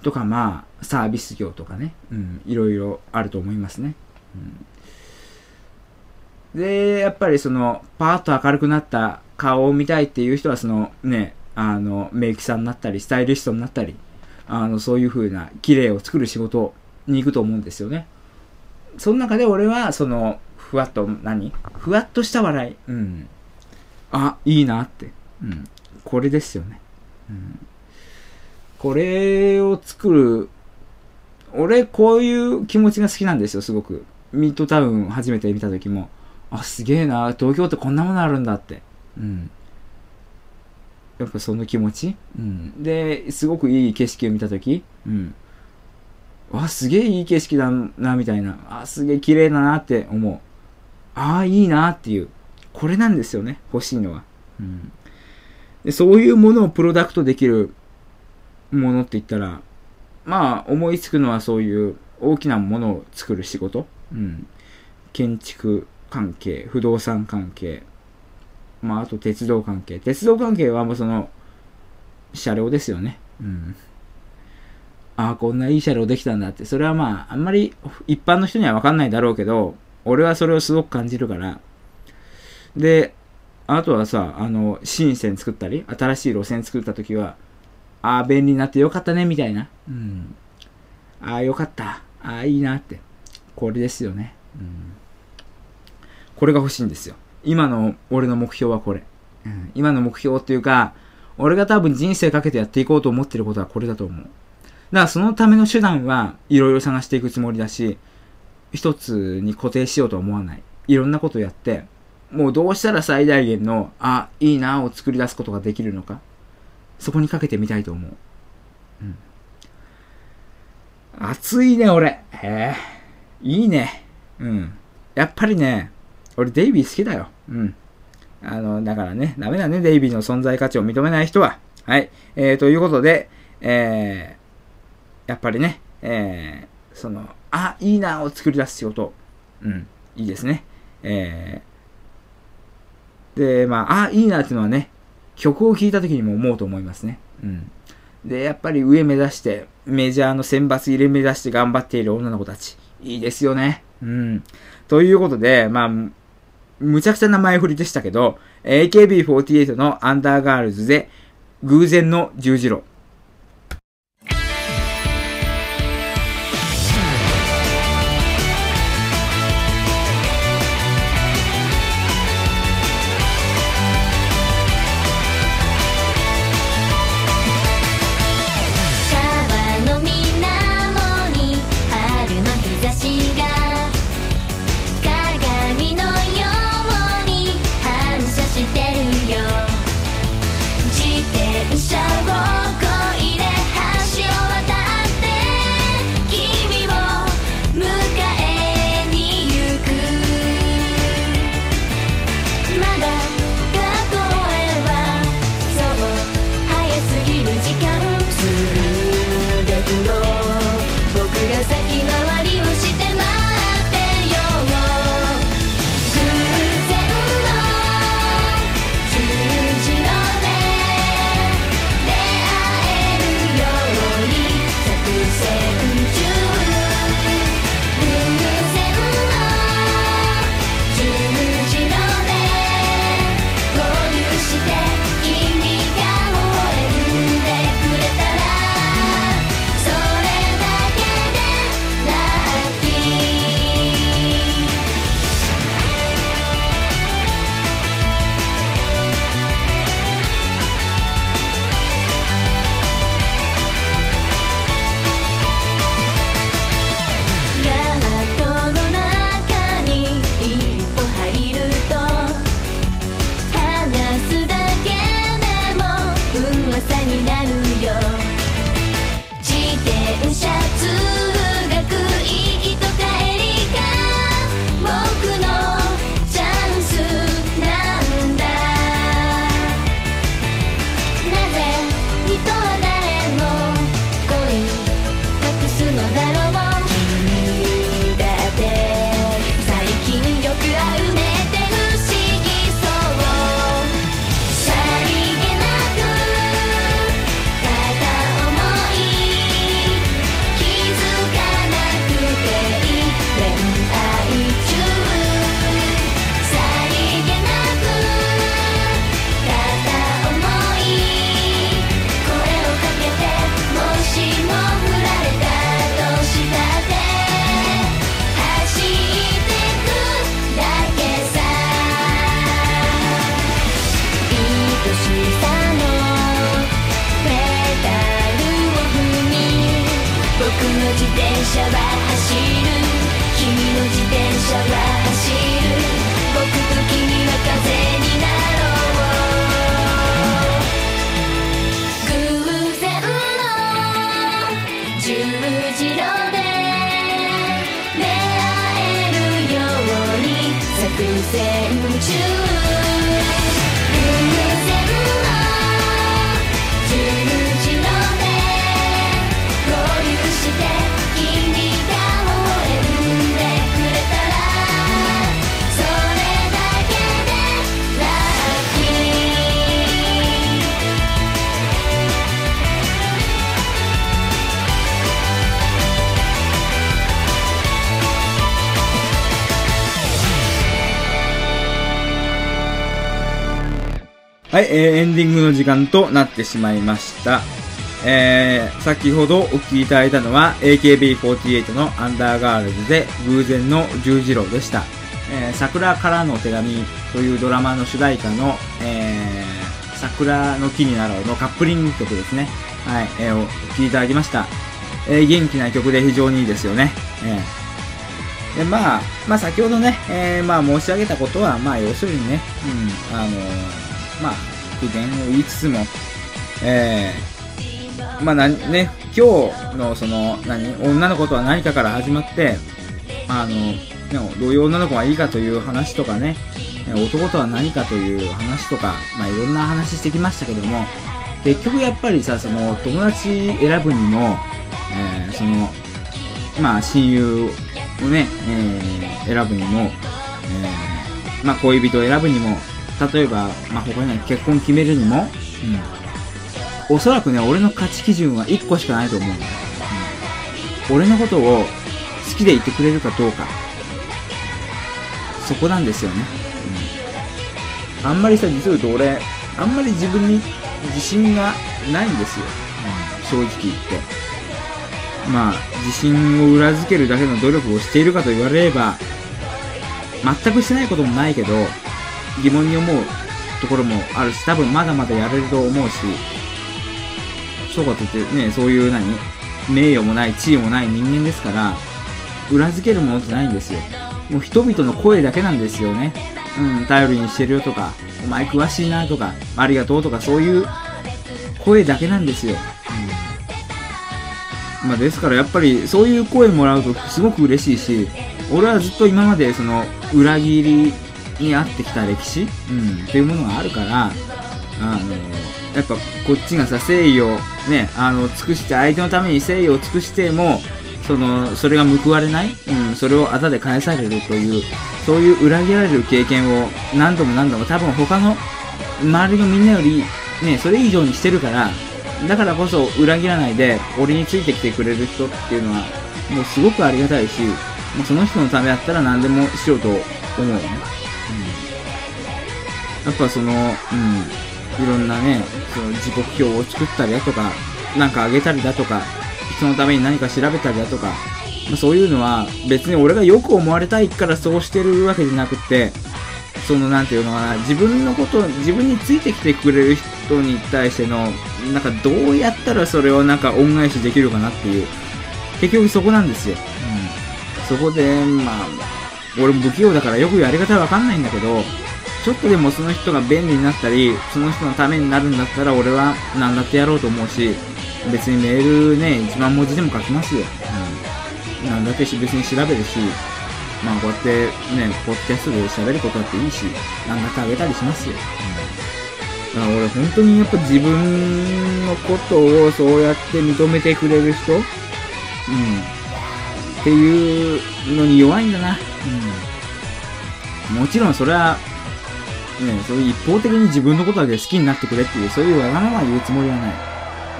とか、まあ、サービス業とかね、うん。いろいろあると思いますね。うん。で、やっぱりその、パーッと明るくなった顔を見たいっていう人は、その、ね、あの、メイクさんになったり、スタイリストになったり、あの、そういう風な、綺麗を作る仕事に行くと思うんですよね。その中で俺は、その、ふわっと何、ふわっとした笑い。うん。あ、いいなって。うん。これですよね。うん。これを作る、俺、こういう気持ちが好きなんですよ、すごく。ミッドタウン初めて見た時も、あ、すげえな、東京ってこんなものあるんだって。うん。やっぱその気持ち？うん。で、すごくいい景色を見た時？うん。わ、すげえいい景色だな、みたいな。あ、すげえ綺麗だなって思う。ああ、いいなっていう。これなんですよね、欲しいのは。うん。で、そういうものをプロダクトできるものって言ったら、まあ、思いつくのはそういう大きなものを作る仕事。うん。建築関係、不動産関係、まあ、あと鉄道関係。鉄道関係はもうその、車両ですよね。うん。ああ、こんないい車両できたんだって。それはまあ、あんまり一般の人にはわかんないだろうけど、俺はそれをすごく感じるから。で、あとはさ、あの、新線作ったり、新しい路線作った時は、ああ、便利になってよかったね、みたいな。うん。ああ、よかった。ああ、いいなって。これですよね。うん。これが欲しいんですよ。今の俺の目標はこれ。うん、今の目標っていうか、俺が多分人生かけてやっていこうと思ってることはこれだと思う。だからそのための手段はいろいろ探していくつもりだし、一つに固定しようとは思わない。いろんなことやって、もうどうしたら最大限の、あ、いいなを作り出すことができるのか。そこにかけてみたいと思う。うん。熱いね、俺。へえ。いいね。うん。やっぱりね、俺デイビー好きだよ。うん。あの、だからね、ダメだね、デイビーの存在価値を認めない人は。はい。えー、ということで、えー、やっぱりね、えー、その、あ、いいなを作り出す仕事。うん。いいですね。えー、で、まあ、あ、いいなっていうのはね、曲を聴いた時にも思うと思いますね。うん。で、やっぱり上目指して、メジャーの選抜入れ目指して頑張っている女の子たち。いいですよね。うん。ということで、まあ、むちゃくちゃな前振りでしたけど、AKB48 のアンダーガールズで、偶然の十字路。はい、えーエンディングの時間となってしまいました。えー、先ほどお聴きいただいたのは AKB48 のアンダーガールズで偶然の十字路でした。えー、桜からの手紙というドラマの主題歌の、えー、桜の木になろうのカップリング曲ですね。はい、えー、お聴きいただきました。えー、元気な曲で非常にいいですよね。えーで、まあ、まあ先ほどね、えー、まあ申し上げたことは、まあ要するにね、うん、あのーまあ、苦言を言いつつも、えー、まあなね、今日のその、何、女の子とは何かから始まって、あの、どういう女の子がいいかという話とかね、男とは何かという話とか、まあいろんな話してきましたけども、結局やっぱりさ、その友達選ぶにも、えーその、まあ親友をね、えー選ぶにも、えーまあ恋人を選ぶにも、例えば、まあ他には結婚決めるにも、うん。おそらくね、俺の価値基準は1個しかないと思う。うん。俺のことを好きでいてくれるかどうか。そこなんですよね。うん。あんまりさ、実を言うと俺、あんまり自分に自信がないんですよ。うん、正直言って。まあ、自信を裏付けるだけの努力をしているかと言われれば、全くしてないこともないけど、疑問に思うところもあるし、多分まだまだやれると思うし、そうかといってね、そういう何名誉もない、地位もない人間ですから、裏付けるものってないんですよ。もう人々の声だけなんですよね。うん、頼りにしてるよとか、お前詳しいなとか、ありがとうとか、そういう声だけなんですよ。うん、まあですからやっぱりそういう声もらうとすごく嬉しいし、俺はずっと今までその裏切りにあってきた歴史、うん、っていうものがあるから、あの、やっぱこっちがさ、誠意をね、あの、尽くして、相手のために誠意を尽くしても、その、それが報われない、うん、それを後で返されるという、そういう裏切られる経験を何度も何度も多分他の周りのみんなより、ね、それ以上にしてるから、だからこそ裏切らないで、俺についてきてくれる人っていうのは、もうすごくありがたいし、もうその人のためだったら何でもしようと思うよね。やっぱその、うん、いろんなね、その時刻表を作ったりだとか、なんかあげたりだとか、人のために何か調べたりだとか、まあ、そういうのは別に俺がよく思われたいからそうしてるわけじゃなくて、そのなんていうのかな、自分のこと、自分についてきてくれる人に対しての、なんかどうやったらそれをなんか恩返しできるかなっていう、結局そこなんですよ。うん。そこで、まあ、俺も不器用だからよくやり方わかんないんだけど、ちょっとでもその人が便利になったり、その人のためになるんだったら俺は何だってやろうと思うし、別にメールね、1万文字でも書きますよ。うん。なんだってし別に調べるし、まあこうやってね、ポッドキャストで喋ることだっていいし、なんだってあげたりしますよ。うん。だから俺本当にやっぱ自分のことをそうやって認めてくれる人うん。っていうのに弱いんだな。うん。もちろんそれは、ね、そういう一方的に自分のことだけ好きになってくれっていう、そういうわがまま言うつもりはない。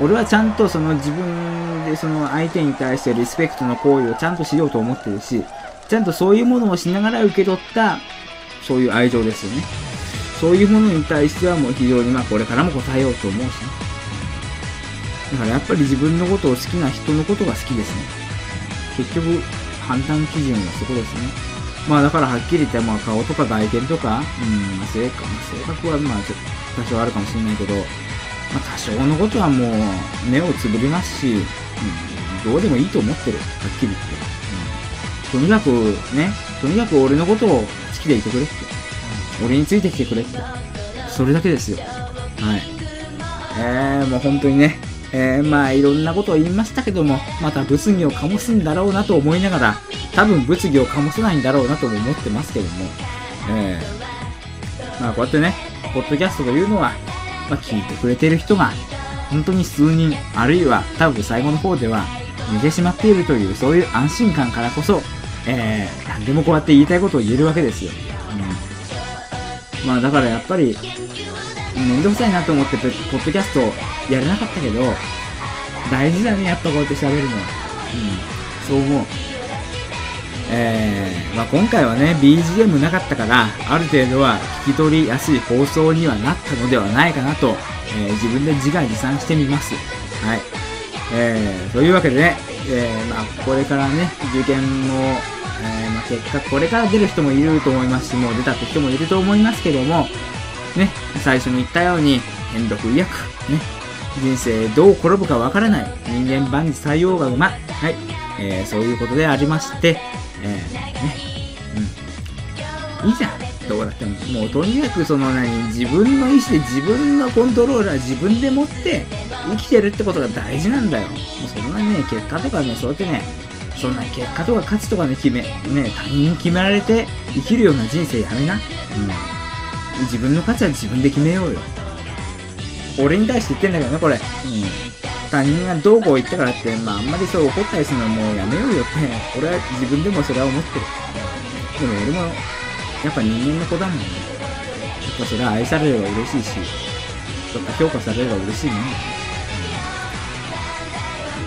俺はちゃんとその自分でその相手に対してリスペクトの行為をちゃんとしようと思ってるし、ちゃんとそういうものをしながら受け取った、そういう愛情ですよね。そういうものに対してはもう非常にまあこれからも答えようと思うしね。だからやっぱり自分のことを好きな人のことが好きですね。結局、判断基準はそこですね。まあだからはっきり言って、まあ顔とか外見とか、うん、まあ性格、性格はまあ多少あるかもしれないけど、まあ多少のことはもう目をつぶりますし、うん、どうでもいいと思ってる。はっきり言って。うん、とにかくね、とにかく俺のことを好きでいてくれって。俺についてきてくれって。それだけですよ。はい。えー、もう本当にね、えー、まあいろんなことを言いましたけども、また物議を醸すんだろうなと思いながら、多分物議を醸さないんだろうなとも思ってますけども、えー、まあこうやってね、ポッドキャストというのは、まあ聞いてくれてる人が、本当に数人、あるいは多分最後の方では、見てしまっているという、そういう安心感からこそ、えー、何でもこうやって言いたいことを言えるわけですよ。うん。まあだからやっぱり、めんどくさいなと思ってポッドキャストやれなかったけど、大事だね、やっぱこうやって喋るのは。うん。そう思う。えー、まあ今回はね、BGM なかったから、ある程度は聞き取りやすい放送にはなったのではないかなと、えー自分で自画自賛してみます。はい。えー、というわけでね、え、まあこれからね、受験の、え、まあ結果、これから出る人もいると思いますし、もう出たって人もいると思いますけども、ね、最初に言ったように、変読医薬。ね。人生どう転ぶかわからない。人間万事採用が馬。はい。えー、そういうことでありまして、えー、ね。うん。いいじゃん。どうだっても。もうとにかくその何、自分の意思で自分のコントローラー自分で持って生きてるってことが大事なんだよ。もうそんなね、結果とかね、そうやってね、そんな結果とか価値とかね、決め、ね、他人に決められて生きるような人生やめな。うん。自分の価値は自分で決めようよ。俺に対して言ってんだけどね、これ。うん。他人がどうこう言ったからって、まああんまりそう怒ったりするのはもうやめようよって、俺は自分でもそれは思ってる。でも俺も、やっぱ人間の子だもんね。やっぱそれは愛されれば嬉しいし、やっぱ評価されれば嬉しいね。うん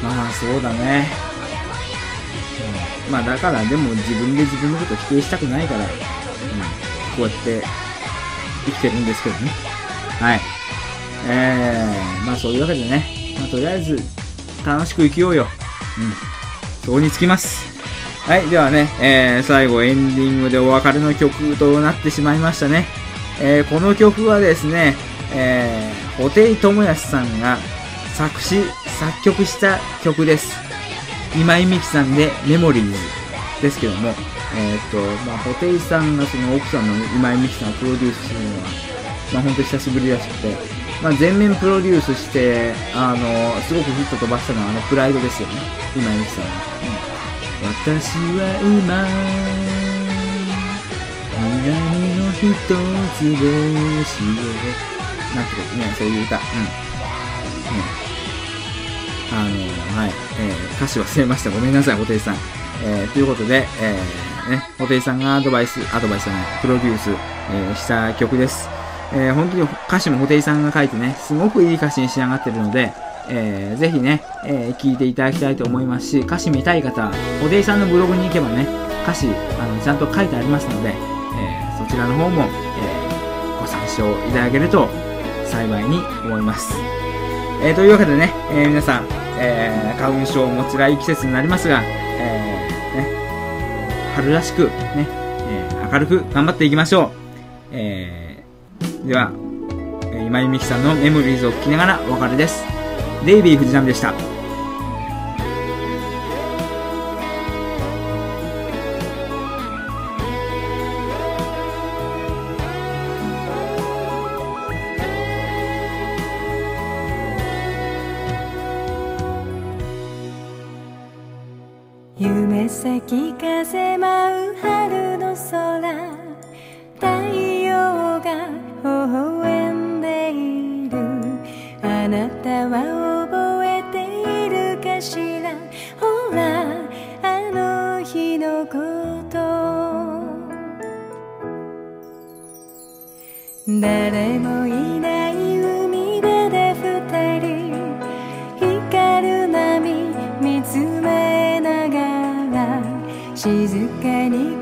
まあそうだね。うんまあだからでも自分で自分のこと否定したくないから、うん、こうやって生きてるんですけどね。はい。えー、まあそういうわけでね、まあとりあえず楽しく生きようよ。うん。そこにつきます。はい、ではね、えー、最後エンディングでお別れの曲となってしまいましたね。えー、この曲はですね、え、布袋寅泰さんが作詞、作曲した曲です。今井美樹さんでメモリーズですけども、えーっと、まあ、布袋さんがその奥さんの今井美樹さんをプロデュースするのは、まあ、本当久しぶりらしくて、まあ、全面プロデュースして、あの、すごくヒット飛ばしたのはあのプライドですよね。今井美樹さんが。うん私は今、南の一つ星へ。なんてことね、そういう歌。うん。ね。あの、はい。えー、歌詞忘れました。ごめんなさい、布袋さん。えー、ということで、えー、ね、布袋さんがアドバイス、アドバイスじゃない、プロデュース、えー、した曲です。えー、本当に歌詞も布袋さんが書いてね、すごくいい歌詞に仕上がってるので、えー、ぜひね、えー、聞いていただきたいと思いますし、歌詞見たい方は、布袋さんのブログに行けばね、歌詞、あの、ちゃんと書いてありますので、えー、そちらの方も、えー、ご参照いただけると幸いに思います。えー、というわけでね、えー、皆さん、えー、花粉症も辛い季節になりますが、えー、ね、春らしく、ね、えー、明るく頑張っていきましょう。えー、では、今井美樹さんのメモリーズを聞きながらお別れです。デイビー藤波でした。あなたは覚えているかしら？ほらあの日のこと。誰もいない海辺で二人。光る波見つめながら。静かに